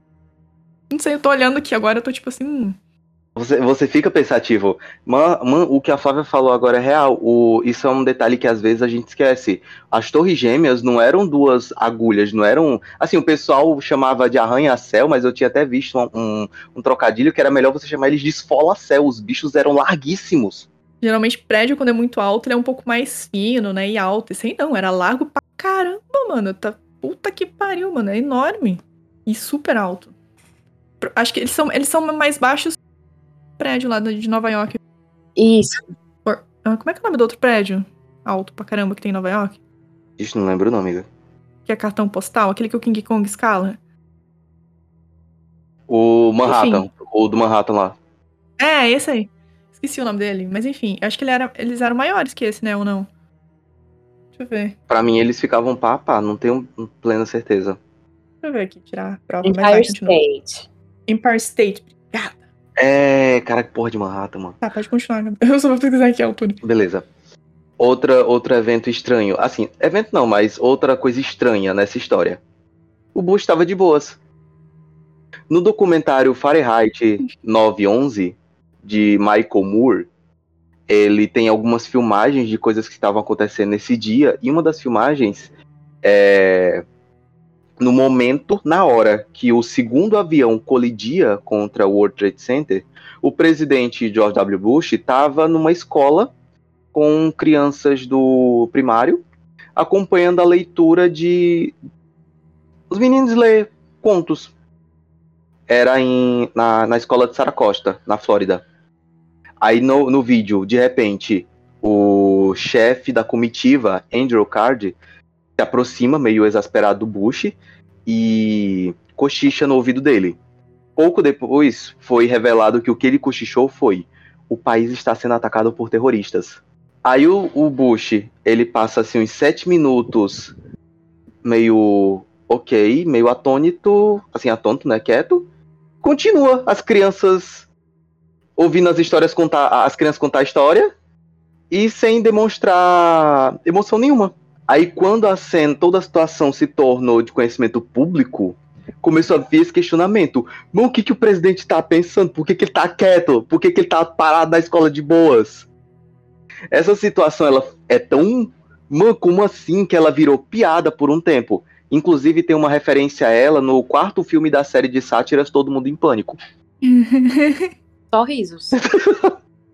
Não sei, eu tô olhando aqui agora, eu tô tipo assim. Hum, Você, você fica pensativo. Man, man, o que a Flávia falou agora é real. O, isso é um detalhe que às vezes a gente esquece. As torres gêmeas não eram duas agulhas, não eram. Assim, o pessoal chamava de arranha-céu, mas eu tinha até visto um, um, um trocadilho que era melhor você chamar eles de esfola-céu. Os bichos eram larguíssimos. Geralmente, prédio, quando é muito alto, ele é um pouco mais fino, né? E alto. Esse aí não, era largo pra caramba, mano. Tá, puta que pariu, mano. É enorme. E super alto. Acho que eles são, eles são mais baixos prédio lá de Nova York. Isso. Or, ah, como é que é o nome do outro prédio? Alto pra caramba que tem em Nova York? Isso não lembro o nome, amiga. Que é cartão postal, aquele que o King Kong escala. O Manhattan, enfim. o do Manhattan lá. É, esse aí. Esqueci o nome dele, mas enfim, acho que ele era, eles eram maiores que esse, né, ou não? Deixa eu ver. Pra mim, eles ficavam pá a pá, não tenho plena certeza. Deixa eu ver aqui, tirar a prova. Empire State. Empire State, obrigada. É, cara, que porra de Manhattan, mano. Tá, pode continuar. Eu só vou pesquisar aqui a altura. Beleza. Outra, outro evento estranho. Assim, evento não, mas outra coisa estranha nessa história. O Bush estava de boas. No documentário Fahrenheit 911, de Michael Moore, ele tem algumas filmagens de coisas que estavam acontecendo nesse dia, e uma das filmagens é no momento, na hora que o segundo avião colidia contra o World Trade Center, o presidente George W. Bush estava numa escola com crianças do primário, acompanhando a leitura de. Os meninos lê contos. Era em, na, na escola de Sarah Costa, na Flórida. Aí no, no vídeo, de repente, o chefe da comitiva, Andrew Card, se aproxima, meio exasperado, do Bush e cochicha no ouvido dele. Pouco depois, foi revelado que o que ele cochichou foi: o país está sendo atacado por terroristas. Aí o, o Bush, ele passa assim uns sete minutos meio ok, meio atônito, assim, atônito, né, quieto. Continua as crianças ouvindo as histórias contar, as crianças contar a história e sem demonstrar emoção nenhuma. Aí quando a cena, toda a situação se tornou de conhecimento público, começou a vir esse questionamento. Mas o que, que o presidente está pensando? Por que, que ele está quieto? Por que, que ele está parado na escola de boas? Essa situação ela é tão. Mano, como assim que ela virou piada por um tempo? Inclusive tem uma referência a ela no quarto filme da série de sátiras Todo Mundo em Pânico. Só risos.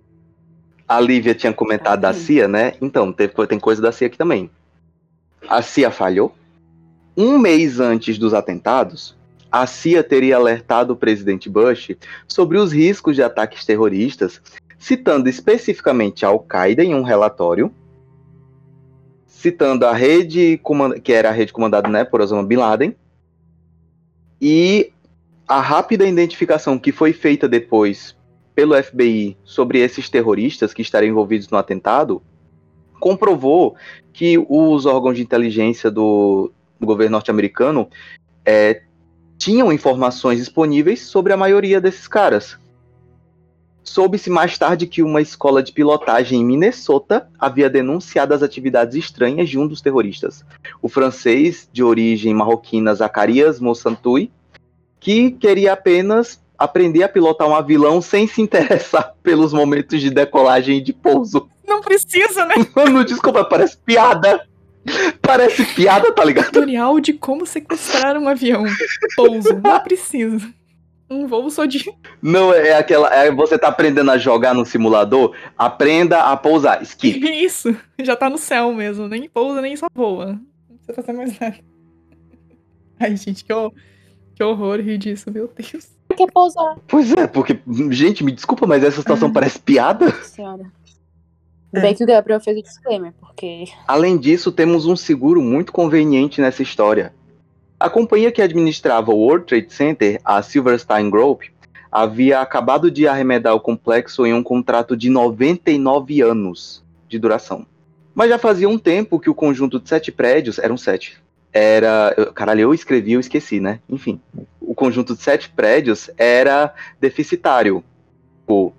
a Lívia tinha comentado da CIA, né? Então, tem coisa da CIA aqui também a CIA falhou. Um mês antes dos atentados, a CIA teria alertado o presidente Bush sobre os riscos de ataques terroristas, citando especificamente a Al-Qaeda em um relatório, citando a rede que era a rede comandada né, por Osama Bin Laden, e a rápida identificação que foi feita depois pelo FBI sobre esses terroristas que estariam envolvidos no atentado comprovou que os órgãos de inteligência do, do governo norte-americano é, tinham informações disponíveis sobre a maioria desses caras. Soube-se mais tarde que uma escola de pilotagem em Minnesota havia denunciado as atividades estranhas de um dos terroristas, o francês de origem marroquina Zacarias Monsantui, que queria apenas aprender a pilotar um avião sem se interessar pelos momentos de decolagem e de pouso. Não precisa, né? Mano, desculpa, parece piada. Parece piada, tá ligado? Tutorial de como sequestrar um avião. Pouso. Não precisa. Um voo só de. Não, é aquela. É, você tá aprendendo a jogar no simulador? Aprenda a pousar. Skip. Isso. Já tá no céu mesmo. Nem pousa, nem só voa. Não precisa fazer mais nada. Ai, gente, que, horror, que horror rir disso, meu Deus. Quer pousar? Pois é, porque, gente, me desculpa, mas essa situação ah. parece piada. Senhora. É. Bem que o Gabriel fez o disclaimer, porque. Além disso, temos um seguro muito conveniente nessa história. A companhia que administrava o World Trade Center, a Silverstein Group, havia acabado de arremedar o complexo em um contrato de 99 anos de duração. Mas já fazia um tempo que o conjunto de sete prédios, eram sete, era. Caralho, eu escrevi, eu esqueci, né? Enfim. O conjunto de sete prédios era deficitário. Pô,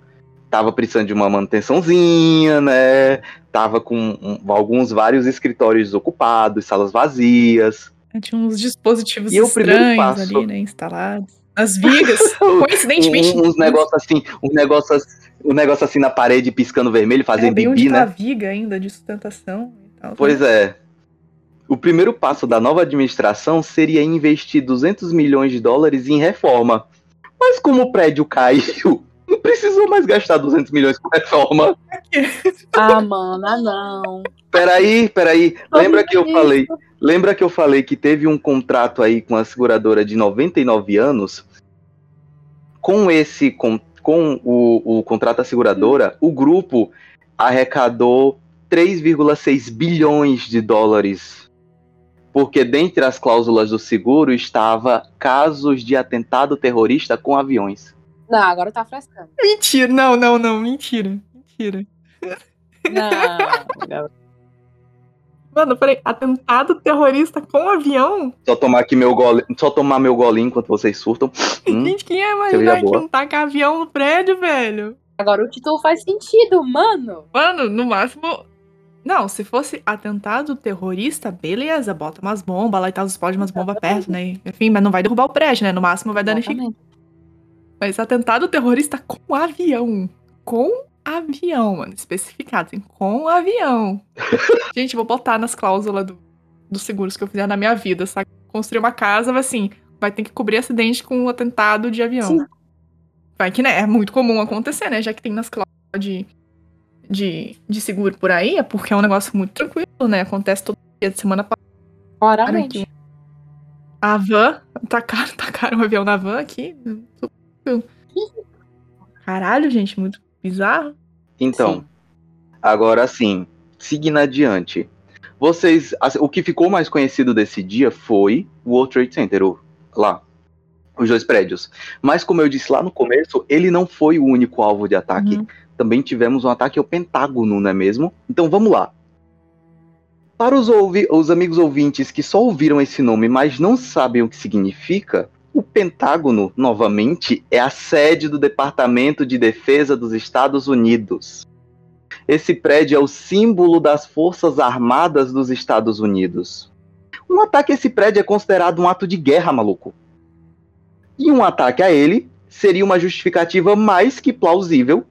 tava precisando de uma manutençãozinha, né? Tava com um, alguns vários escritórios desocupados, salas vazias. É, tinha uns dispositivos e estranhos passo, ali, né, instalados. As vigas, coincidentemente. Um, uns negócios assim, um negócio, um negócio assim na parede piscando vermelho, fazendo é, bem bibi, onde tá a né? viga ainda de sustentação e tal. Pois é. O primeiro passo da nova administração seria investir 200 milhões de dólares em reforma. Mas como o prédio caiu, não precisou mais gastar 200 milhões com reforma. Ah, mano, ah, não. Peraí, peraí. Lembra que eu falei, lembra que eu falei que teve um contrato aí com a seguradora de 99 anos? Com esse com, com o, o contrato da seguradora, o grupo arrecadou 3,6 bilhões de dólares. Porque dentre as cláusulas do seguro estava casos de atentado terrorista com aviões. Não, agora tá frescando. Mentira, não, não, não, mentira. Mentira. Não. Mano, peraí, atentado terrorista com avião? Só tomar aqui meu gole, só tomar meu golinho enquanto vocês surtam. Hum, Gente, quem ia imaginar que não taca avião no prédio, velho? Agora o título faz sentido, mano. Mano, no máximo. Não, se fosse atentado terrorista, beleza, bota umas bombas lá e tal, explode umas bombas perto, né? Enfim, mas não vai derrubar o prédio, né? No máximo vai danificar. Mas atentado terrorista com avião. Com avião, mano. Especificado, assim, com avião. Gente, vou botar nas cláusulas do, dos seguros que eu fizer na minha vida, sabe? Construir uma casa, vai assim, vai ter que cobrir acidente com um atentado de avião. Sim. Vai que, né, é muito comum acontecer, né? Já que tem nas cláusulas de, de, de seguro por aí, é porque é um negócio muito tranquilo, né? Acontece todo dia de semana passada. Claramente. A van, tacaram, tacaram um avião na van aqui. Caralho, gente, muito bizarro. Então, Sim. agora sim, seguindo adiante. Vocês, assim, o que ficou mais conhecido desse dia foi o World Trade Center, o- lá, os dois prédios. Mas como eu disse lá no começo, ele não foi o único alvo de ataque. Uhum. Também tivemos um ataque ao Pentágono, não é mesmo? Então vamos lá. Para os, ouvi- os amigos ouvintes que só ouviram esse nome, mas não sabem o que significa, o Pentágono, novamente, é a sede do Departamento de Defesa dos Estados Unidos. Esse prédio é o símbolo das Forças Armadas dos Estados Unidos. Um ataque a esse prédio é considerado um ato de guerra, maluco. E um ataque a ele seria uma justificativa mais que plausível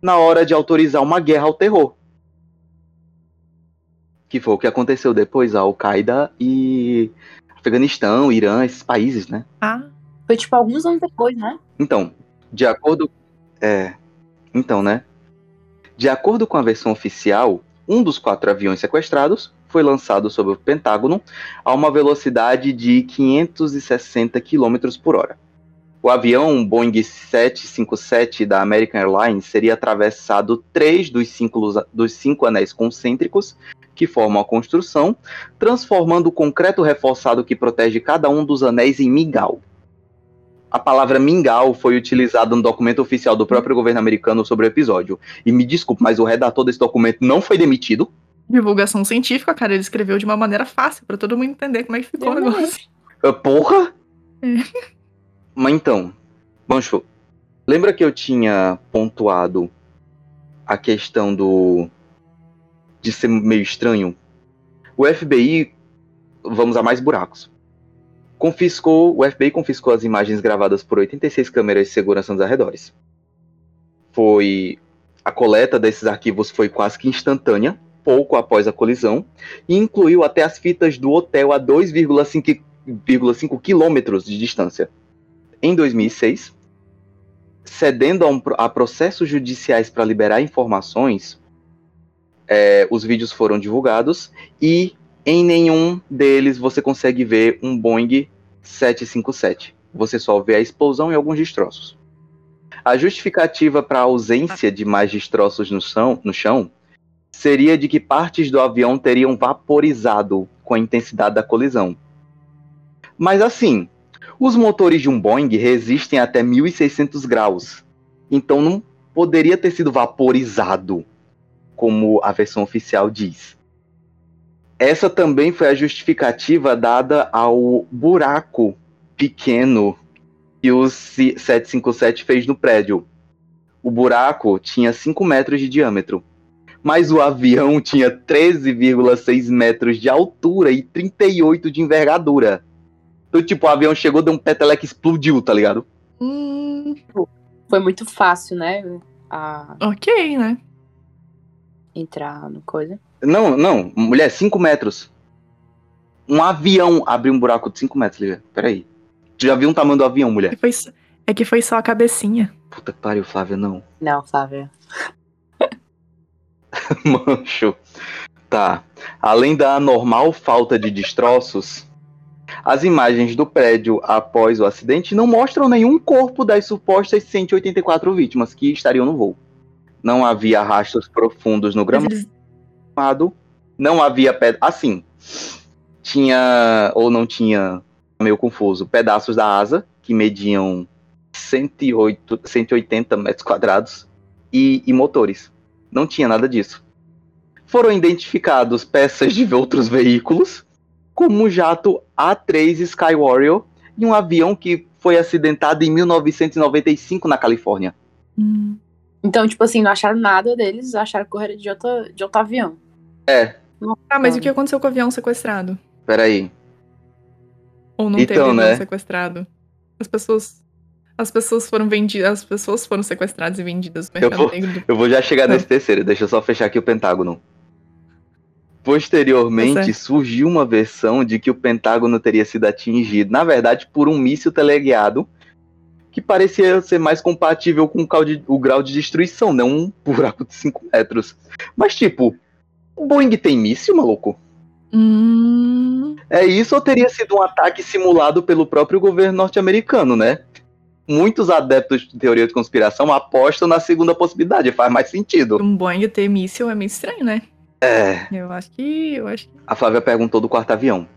na hora de autorizar uma guerra ao terror. Que foi o que aconteceu depois a Al-Qaeda e Afeganistão, Irã, esses países, né? Ah, Foi tipo alguns anos depois, né? Então, de acordo. É. Então, né? De acordo com a versão oficial, um dos quatro aviões sequestrados foi lançado sobre o Pentágono a uma velocidade de 560 km por hora. O avião um Boeing 757 da American Airlines seria atravessado três dos cinco, dos cinco anéis concêntricos que formam a construção, transformando o concreto reforçado que protege cada um dos anéis em migal. A palavra mingau foi utilizada no documento oficial do próprio governo americano sobre o episódio. E me desculpe, mas o redator desse documento não foi demitido. divulgação científica, cara, ele escreveu de uma maneira fácil pra todo mundo entender como é que ficou o negócio. Ah, Porra! É. Mas então, Bancho, lembra que eu tinha pontuado a questão do. de ser meio estranho? O FBI, vamos a mais buracos. Confiscou, o FBI confiscou as imagens gravadas por 86 câmeras de segurança nos arredores. Foi. A coleta desses arquivos foi quase que instantânea, pouco após a colisão, e incluiu até as fitas do hotel a 2,5 1,5 quilômetros de distância. Em 2006, cedendo a, um a processos judiciais para liberar informações, é, os vídeos foram divulgados e em nenhum deles você consegue ver um Boeing 757. Você só vê a explosão e alguns destroços. A justificativa para a ausência de mais destroços no chão, no chão seria de que partes do avião teriam vaporizado com a intensidade da colisão. Mas assim, os motores de um Boeing resistem até 1600 graus. Então não poderia ter sido vaporizado, como a versão oficial diz. Essa também foi a justificativa dada ao buraco pequeno que o 757 fez no prédio. O buraco tinha 5 metros de diâmetro, mas o avião tinha 13,6 metros de altura e 38 de envergadura. Então, tipo, o avião chegou, deu um peteleque explodiu, tá ligado? Hum, Foi muito fácil, né? A ok, né? entrar no coisa. Não, não, mulher, 5 metros. Um avião abriu um buraco de 5 metros, Lívia. Peraí. Tu já viu um tamanho do avião, É mulher? que foi, é que foi só a cabecinha. Puta que pariu, Flávia, não. Não, Flávia. Mancho. Tá. Além da anormal falta de destroços, as imagens do prédio após o acidente não mostram nenhum corpo das supostas 184 vítimas que estariam no voo. Não havia rastros profundos no gramado, não havia pedra. Assim, tinha ou não tinha, meio confuso, pedaços da asa que mediam 108, 180 metros quadrados e, e motores. Não tinha nada disso. Foram identificados peças de outros veículos, como o jato A3 Sky Warrior e um avião que foi acidentado em 1995 na Califórnia. Hum, Então, tipo assim, não acharam nada deles, acharam que correram de outro, de outro avião. É, Ah, mas o que aconteceu com o avião sequestrado? peraí. Ou não Então, teve avião né? sequestrado? As pessoas. As pessoas foram vendidas. As pessoas foram sequestradas e vendidas no Eu mercado vou- negro. Eu vou já chegar Tá. nesse terceiro, deixa eu só fechar aqui o Pentágono. Posteriormente, certo. surgiu uma versão de que o Pentágono teria sido atingido, na verdade, por um míssil teleguiado que parecia ser mais compatível com o grau de, o grau de destruição, não um buraco de 5 metros. Mas, tipo, o Boeing tem míssil, maluco? Hum, É isso ou teria sido um ataque simulado pelo próprio governo norte-americano, né? Muitos adeptos de teoria de conspiração apostam na segunda possibilidade, faz mais sentido. um Boeing ter míssil é meio estranho, né? É. Eu acho que. Eu acho que. A Flávia perguntou do quarto avião.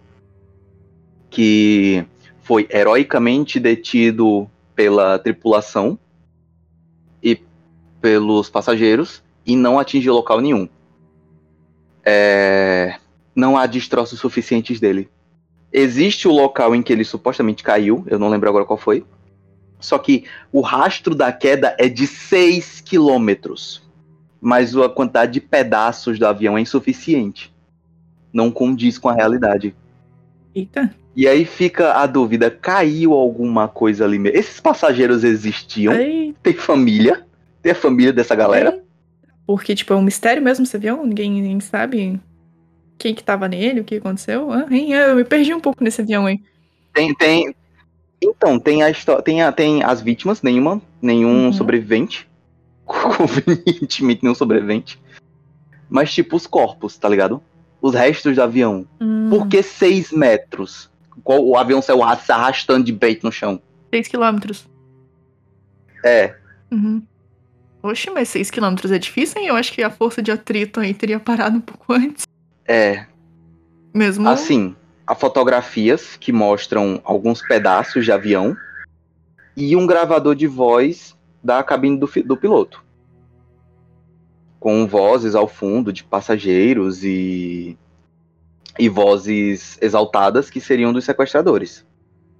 Que foi heroicamente detido pela tripulação e pelos passageiros e não atingiu local nenhum. É, Não há destroços suficientes dele. Existe o local em que ele supostamente caiu, eu não lembro agora qual foi. Só que o rastro da queda é de 6 quilômetros. Mas a quantidade de pedaços do avião é insuficiente não condiz com a realidade. Eita. E aí fica a dúvida: caiu alguma coisa ali mesmo? Esses passageiros existiam? Tem família? Tem a família dessa galera? Porque, tipo, é um mistério mesmo, você viu? Ninguém, ninguém sabe quem que tava nele, o que aconteceu. Ah, hein, eu me perdi um pouco nesse avião, hein? Tem, tem. Então, tem a história. Tem, a- tem as vítimas, nenhuma, nenhum Uhum. sobrevivente. Convenientemente nenhum sobrevivente. Mas, tipo, os corpos, tá ligado? Os restos do avião. Hum, Por que 6 metros? Qual- O avião saiu se arrastando de bait no chão. 6 quilômetros. É, Uhum. Oxe, mas 6 quilômetros é difícil, hein? Eu acho que a força de atrito aí teria parado um pouco antes. é. Mesmo. Assim, há fotografias que mostram alguns pedaços de avião e um gravador de voz da cabine do, do piloto. Com vozes ao fundo de passageiros e, e vozes exaltadas que seriam dos sequestradores.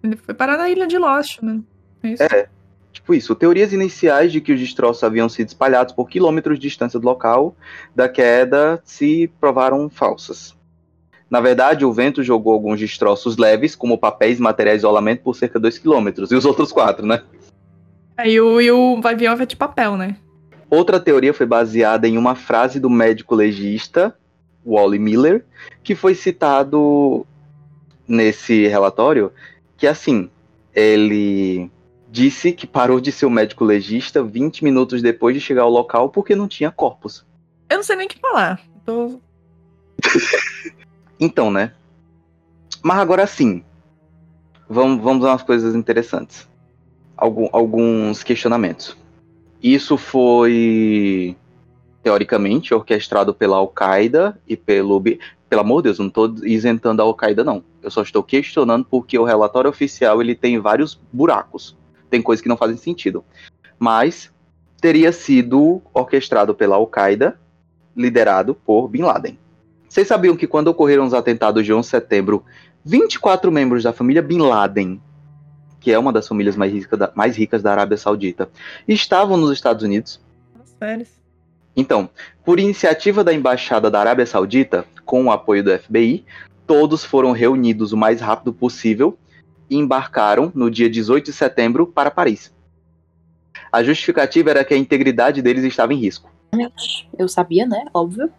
Ele foi parar na ilha de Lost, né? É isso. É. Tipo isso, teorias iniciais de que os destroços haviam sido espalhados por quilômetros de distância do local da queda se provaram falsas. Na verdade, o vento jogou alguns destroços leves, como papéis e materiais de isolamento, por cerca de 2 quilômetros, e os outros quatro, né? Aí o, e o avião é de papel, né? Outra teoria foi baseada em uma frase do médico legista, Wally Miller, que foi citado nesse relatório, que assim, ele disse que parou de ser o médico legista 20 minutos depois de chegar ao local porque não tinha corpos. Eu não sei nem o que falar. Tô... Então, né? Mas agora sim, vamos, vamos a umas coisas interessantes. Algum- alguns questionamentos. Isso foi, teoricamente, orquestrado pela Al-Qaeda e pelo. Pelo amor de Deus, eu não estou isentando a Al-Qaeda, não. Eu só estou questionando porque o relatório oficial ele tem vários buracos. Tem coisas que não fazem sentido. Mas teria sido orquestrado pela Al-Qaeda, liderado por Bin Laden. Vocês sabiam que quando ocorreram os atentados de 11 de setembro, 24 membros da família Bin Laden, que é uma das famílias mais ricas da, mais ricas da Arábia Saudita, estavam nos Estados Unidos? Então, por iniciativa da Embaixada da Arábia Saudita, com o apoio do FBI, todos foram reunidos o mais rápido possível e embarcaram no dia 18 de setembro para Paris. A justificativa era que a integridade deles estava em risco. Eu sabia, né? Óbvio.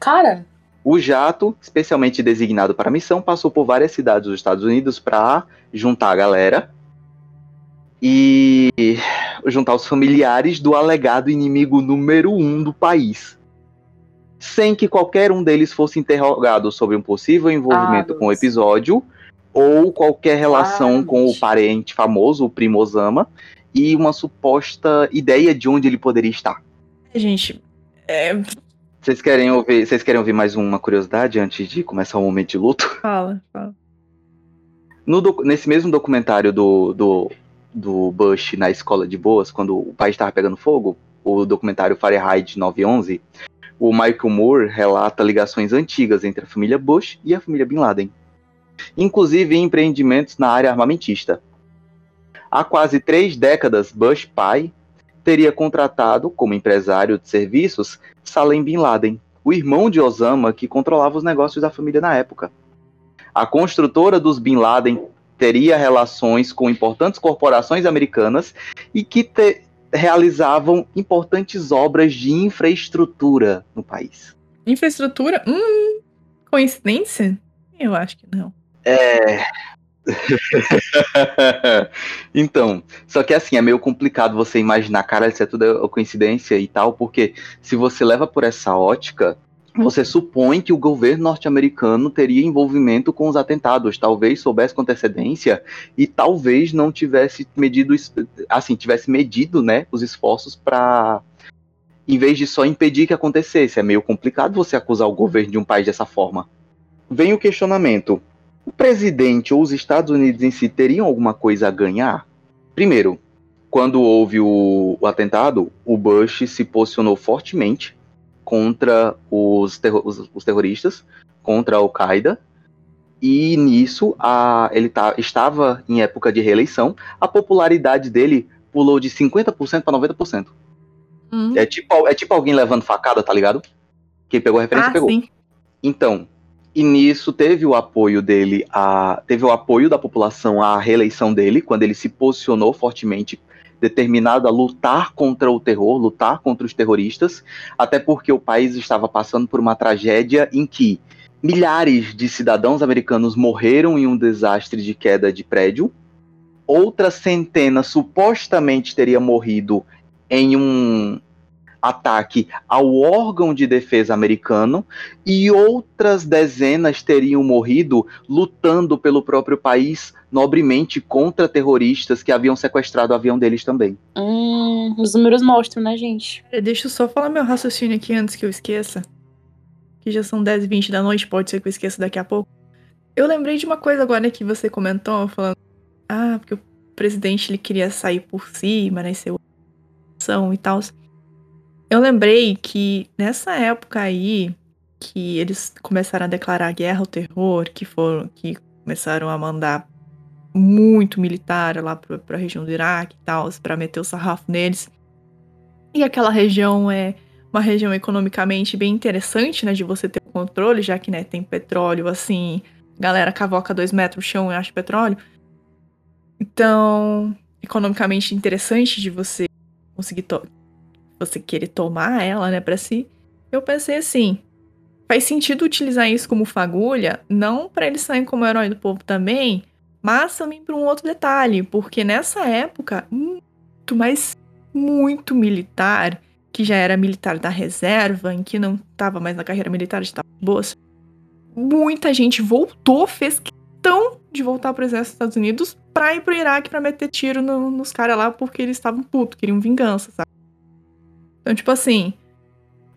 Cara. O jato, especialmente designado para a missão, passou por várias cidades dos Estados Unidos para juntar a galera e juntar os familiares do alegado inimigo número um do país. Sem que qualquer um deles fosse interrogado sobre um possível envolvimento ah, com o episódio ou qualquer relação ah, com o parente famoso, o primo Osama, e uma suposta ideia de onde ele poderia estar. Gente, é... Vocês querem ouvir, vocês querem ouvir mais uma curiosidade antes de começar o momento de luto? Fala, fala. No, nesse mesmo documentário do, do, do Bush na escola de boas, quando o país estava pegando fogo, o documentário Fahrenheit 911, o Michael Moore relata ligações antigas entre a família Bush e a família Bin Laden, inclusive empreendimentos na área armamentista. Há quase três décadas, Bush pai teria contratado como empresário de serviços Salem Bin Laden, o irmão de Osama que controlava os negócios da família na época. A construtora dos Bin Laden teria relações com importantes corporações americanas e que te realizavam importantes obras de infraestrutura no país. Infraestrutura? Hum, coincidência? Eu acho que não. É, então, só que assim, é meio complicado você imaginar, cara, isso é tudo coincidência e tal, porque se você leva por essa ótica, você supõe que o governo norte-americano teria envolvimento com os atentados, talvez soubesse com antecedência e talvez não tivesse medido, assim, tivesse medido, né, os esforços para em vez de só impedir que acontecesse. É meio complicado você acusar o governo de um país dessa forma. Vem o questionamento: o presidente ou os Estados Unidos em si teriam alguma coisa a ganhar? Primeiro, quando houve o, o atentado, o Bush se posicionou fortemente contra os, terro os, os terroristas, contra a Al-Qaeda, e nisso a, ele tá, estava em época de reeleição, a popularidade dele pulou de 50% para 90%. Hum. É, tipo, é tipo alguém levando facada, tá ligado? Quem pegou a referência ah, pegou. Sim. Então, e nisso teve o apoio dele, a, teve o apoio da população à reeleição dele, quando ele se posicionou fortemente determinado a lutar contra o terror, lutar contra os terroristas, até porque o país estava passando por uma tragédia em que milhares de cidadãos americanos morreram em um desastre de queda de prédio, outra centena supostamente teria morrido em um ataque ao órgão de defesa americano e outras dezenas teriam morrido lutando pelo próprio país nobremente contra terroristas que haviam sequestrado o avião deles também. Hum, os números mostram, né, gente? Deixa eu só falar meu raciocínio aqui antes que eu esqueça. Que já são 10 e 20 da noite, pode ser que eu esqueça daqui a pouco. Eu lembrei de uma coisa agora que você comentou, falando. Ah, porque o presidente ele queria sair por cima, né? Ser e tal. Eu lembrei que nessa época aí que eles começaram a declarar guerra ao terror, que foram que começaram a mandar muito militar lá para a região do Iraque e tal, para meter o sarrafo neles. E aquela região é uma região economicamente bem interessante, né, de você ter controle, já que, né, tem petróleo, assim, galera cavoca dois metros no chão e acha petróleo. Então, economicamente interessante de você conseguir você querer tomar ela, né, para si. Eu pensei assim, faz sentido utilizar isso como fagulha, não para eles saírem como herói do povo também, mas também por um outro detalhe, porque nessa época, muito, mas muito militar, que já era militar da reserva, em que não estava mais na carreira militar, estava boas, muita gente voltou, fez questão de voltar para o exército dos Estados Unidos para ir pro Iraque para meter tiro no, nos caras lá porque eles estavam putos, queriam vingança, sabe? Então, tipo assim.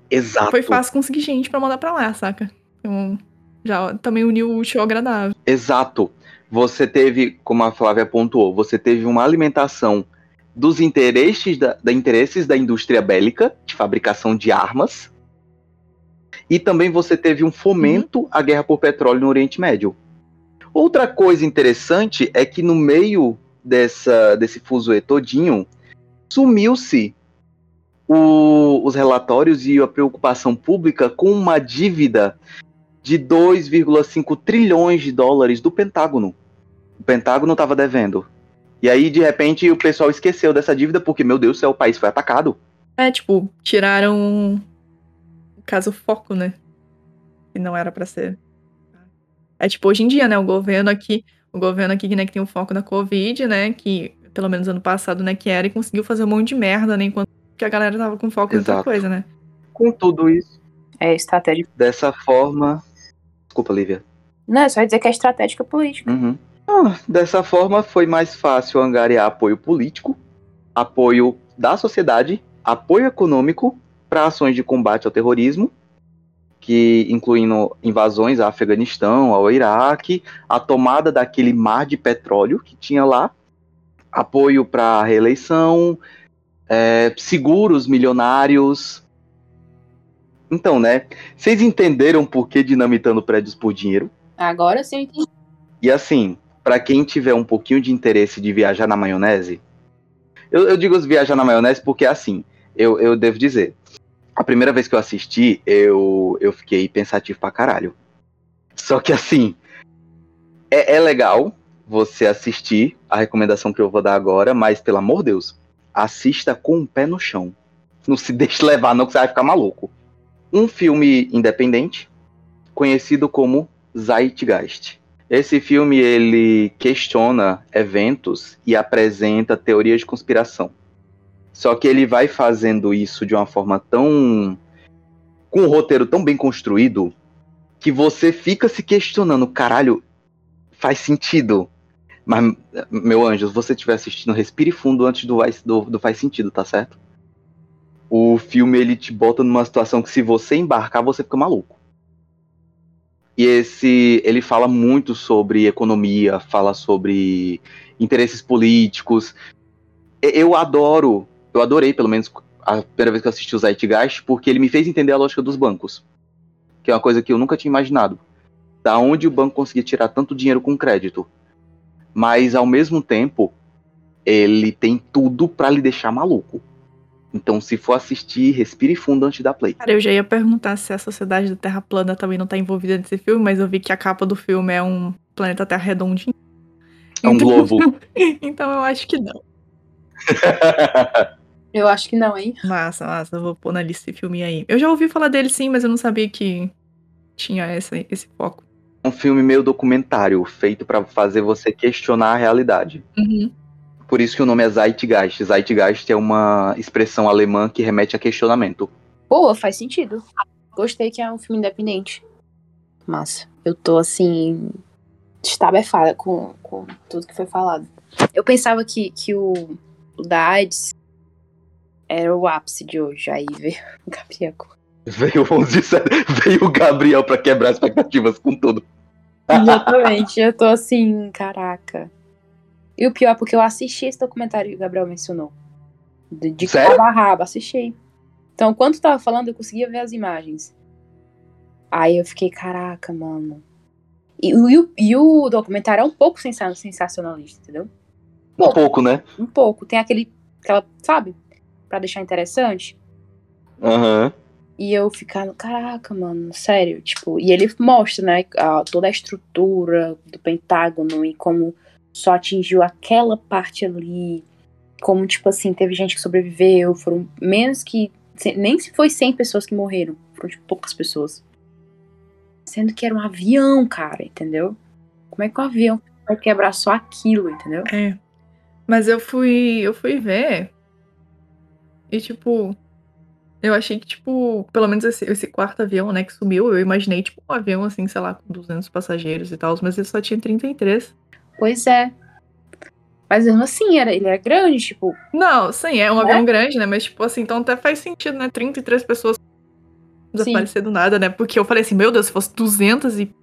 Exato. Foi fácil conseguir gente para mandar pra lá, saca? Então, já também uniu o útil ao agradável. Exato. Você teve, como a Flávia pontuou, você teve uma alimentação dos interesses da, da interesses da indústria bélica, de fabricação de armas, e também você teve um fomento uhum. à guerra por petróleo no Oriente Médio. Outra coisa interessante é que no meio dessa, desse fuzuê todinho, sumiu-se os relatórios e a preocupação pública com uma dívida de 2,5 trilhões de dólares do Pentágono. O Pentágono tava devendo. E aí, de repente, o pessoal esqueceu dessa dívida porque, meu Deus do céu, o país foi atacado. É, tipo, tiraram o caso foco, né? Que não era pra ser. É tipo, hoje em dia, né? O governo aqui, o governo aqui, né, que tem o foco na Covid, né? Que, pelo menos ano passado, né, que era, e conseguiu fazer um monte de merda, né? Enquanto que a galera tava com foco em outra Exato. coisa, né? Com tudo isso, É estratégia. dessa forma. Desculpa, Lívia. Não, é só dizer que é estratégica política. Uhum. Ah, dessa forma, foi mais fácil angariar apoio político, apoio da sociedade, apoio econômico para ações de combate ao terrorismo, que incluindo invasões ao Afeganistão, ao Iraque, a tomada daquele mar de petróleo que tinha lá, apoio para a reeleição, é, seguros milionários. Então, né? Vocês entenderam por que dinamitando prédios por dinheiro? Agora sim eu entendi. E assim, pra quem tiver um pouquinho de interesse de viajar na maionese, eu, eu digo viajar na maionese porque assim, eu, eu devo dizer, a primeira vez que eu assisti, eu, eu fiquei pensativo pra caralho. Só que assim, é, é legal você assistir a recomendação que eu vou dar agora, mas pelo amor de Deus, assista com o pé no chão. Não se deixe levar, não, que você vai ficar maluco. Um filme independente, conhecido como Zeitgeist. Esse filme ele questiona eventos e apresenta teorias de conspiração. Só que ele vai fazendo isso de uma forma tão com um roteiro tão bem construído que você fica se questionando, caralho, faz sentido. Mas, meu anjo, se você estiver assistindo, respire fundo antes do, do, do faz sentido, tá certo? O filme ele te bota numa situação que se você embarcar, você fica maluco. E esse ele fala muito sobre economia, fala sobre interesses políticos. Eu adoro, eu adorei pelo menos a primeira vez que eu assisti o Zeitgeist, porque ele me fez entender a lógica dos bancos. Que é uma coisa que eu nunca tinha imaginado. Da onde o banco conseguia tirar tanto dinheiro com crédito. Mas ao mesmo tempo, ele tem tudo pra lhe deixar maluco. Então, se for assistir, respire fundo antes da play. Cara, eu já ia perguntar se a Sociedade da Terra Plana também não tá envolvida nesse filme, mas eu vi que a capa do filme é um planeta Terra redondinho. É um Então- globo. então eu acho que não. Eu acho que não, hein? Massa, massa, eu vou pôr na lista esse filme aí. Eu já ouvi falar dele sim, mas eu não sabia que tinha esse, esse foco. um filme meio documentário, feito pra fazer você questionar a realidade. Uhum. Por isso que o nome é Zeitgeist. Zeitgeist é uma expressão alemã que remete a questionamento. Boa, faz sentido. Gostei que é um filme independente. Massa. Eu tô assim. estabefada com, com tudo que foi falado. Eu pensava que, que o, o da AIDS era o ápice de hoje. Aí veio o Gabriel. Veio, 11 de set- veio o Gabriel pra quebrar expectativas com tudo. Exatamente. eu tô assim, caraca. E o pior é porque eu assisti esse documentário que o Gabriel mencionou. De, de cabo a rabo, assisti. Então, quando tu tava falando, eu conseguia ver as imagens. Aí eu fiquei, caraca, mano. E, o- e e o documentário é um pouco sensa- sensacionalista, entendeu? Um pouco, né? Um pouco. Tem aquele. Aquela, sabe? Pra deixar interessante. Aham. E eu ficando, caraca, mano, sério, tipo, e ele mostra, né, a- toda a estrutura do Pentágono e como só atingiu aquela parte ali, como, tipo assim, teve gente que sobreviveu, foram menos que, nem se foi 100 pessoas que morreram, foram, tipo, poucas pessoas. Sendo que era um avião, cara, entendeu? Como é que um avião vai quebrar só aquilo, entendeu? É. Mas eu fui. Eu fui ver. E tipo. Eu achei que, tipo, pelo menos esse, esse quarto avião, né, que sumiu, eu imaginei, tipo, um avião, assim, sei lá, com 200 passageiros e tal, mas ele só tinha 33. Pois é. Mas mesmo assim, era, ele era grande, tipo, Não, sim, é um É? avião grande, né, mas, tipo, assim, então até faz sentido, né, 33 pessoas desaparecer do nada, né, porque eu falei assim, meu Deus, se fosse 200 e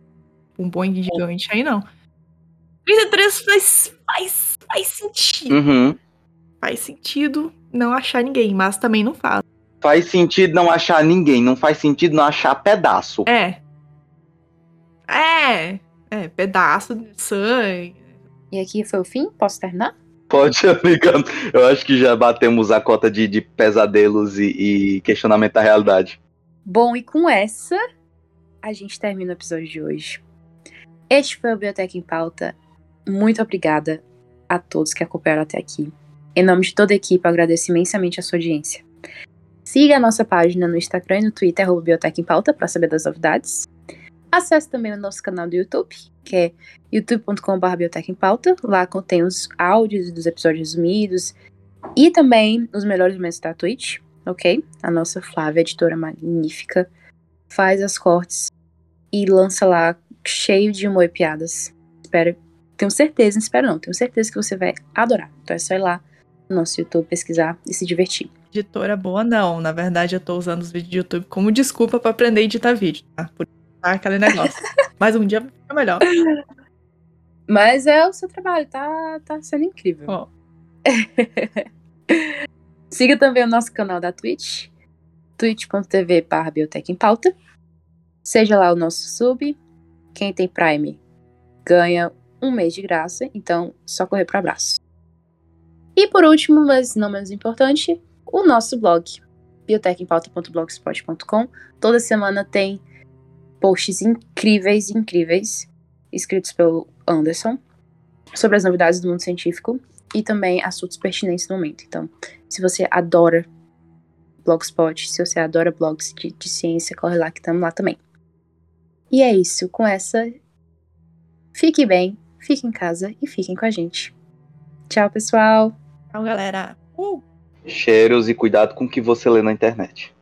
um Boeing gigante, aí não. 33 faz, faz, faz sentido. Uhum. Faz sentido não achar ninguém, mas também não faz. Faz sentido não achar ninguém, não faz sentido não achar pedaço. É. É. É, pedaço de sangue. e aqui foi o fim? Posso terminar? Pode, amiga. Eu acho que já batemos a cota de, de pesadelos e, e questionamento da realidade. Bom, e com essa, a gente termina o episódio de hoje. Este foi o Biblioteca em Pauta. muito obrigada a todos que acompanharam até aqui. Em nome de toda a equipe, eu agradeço imensamente a sua audiência. Siga a nossa página no Instagram e no Twitter, arroba Biotec em Pauta, para saber das novidades. Acesse também o nosso canal do YouTube, que é youtube.com.br Biotec em Pauta. Lá contém os áudios dos episódios resumidos e também os melhores momentos da Twitch, ok? A nossa Flávia, editora magnífica, faz as cortes e lança lá cheio de humor e piadas. Espero, tenho certeza, espero não, tenho certeza que você vai adorar. Então é só ir lá no nosso YouTube pesquisar e se divertir. Editora boa não, na verdade eu tô usando os vídeos de YouTube como desculpa para aprender a editar vídeo, tá? Por tá aquele negócio. Mas um dia vai ficar melhor. Mas é o seu trabalho, tá, tá sendo incrível. Oh. Siga também o nosso canal da Twitch, twitch.tv barra Biotech em Pauta. Seja lá o nosso sub. Quem tem Prime ganha um mês de graça, então só correr para abraço. E por último, mas não menos importante, o nosso blog, biotechempauta.blogspot.com. Toda semana tem posts incríveis, incríveis, escritos pelo Anderson, sobre as novidades do mundo científico e também assuntos pertinentes no momento. Então, se você adora Blogspot, se você adora blogs de, de ciência, corre lá que estamos lá também. E é isso, com essa, fique bem, fique em casa e fiquem com a gente. Tchau, pessoal! Tchau, galera! Uh! Cheiros e cuidado com o que você lê na internet.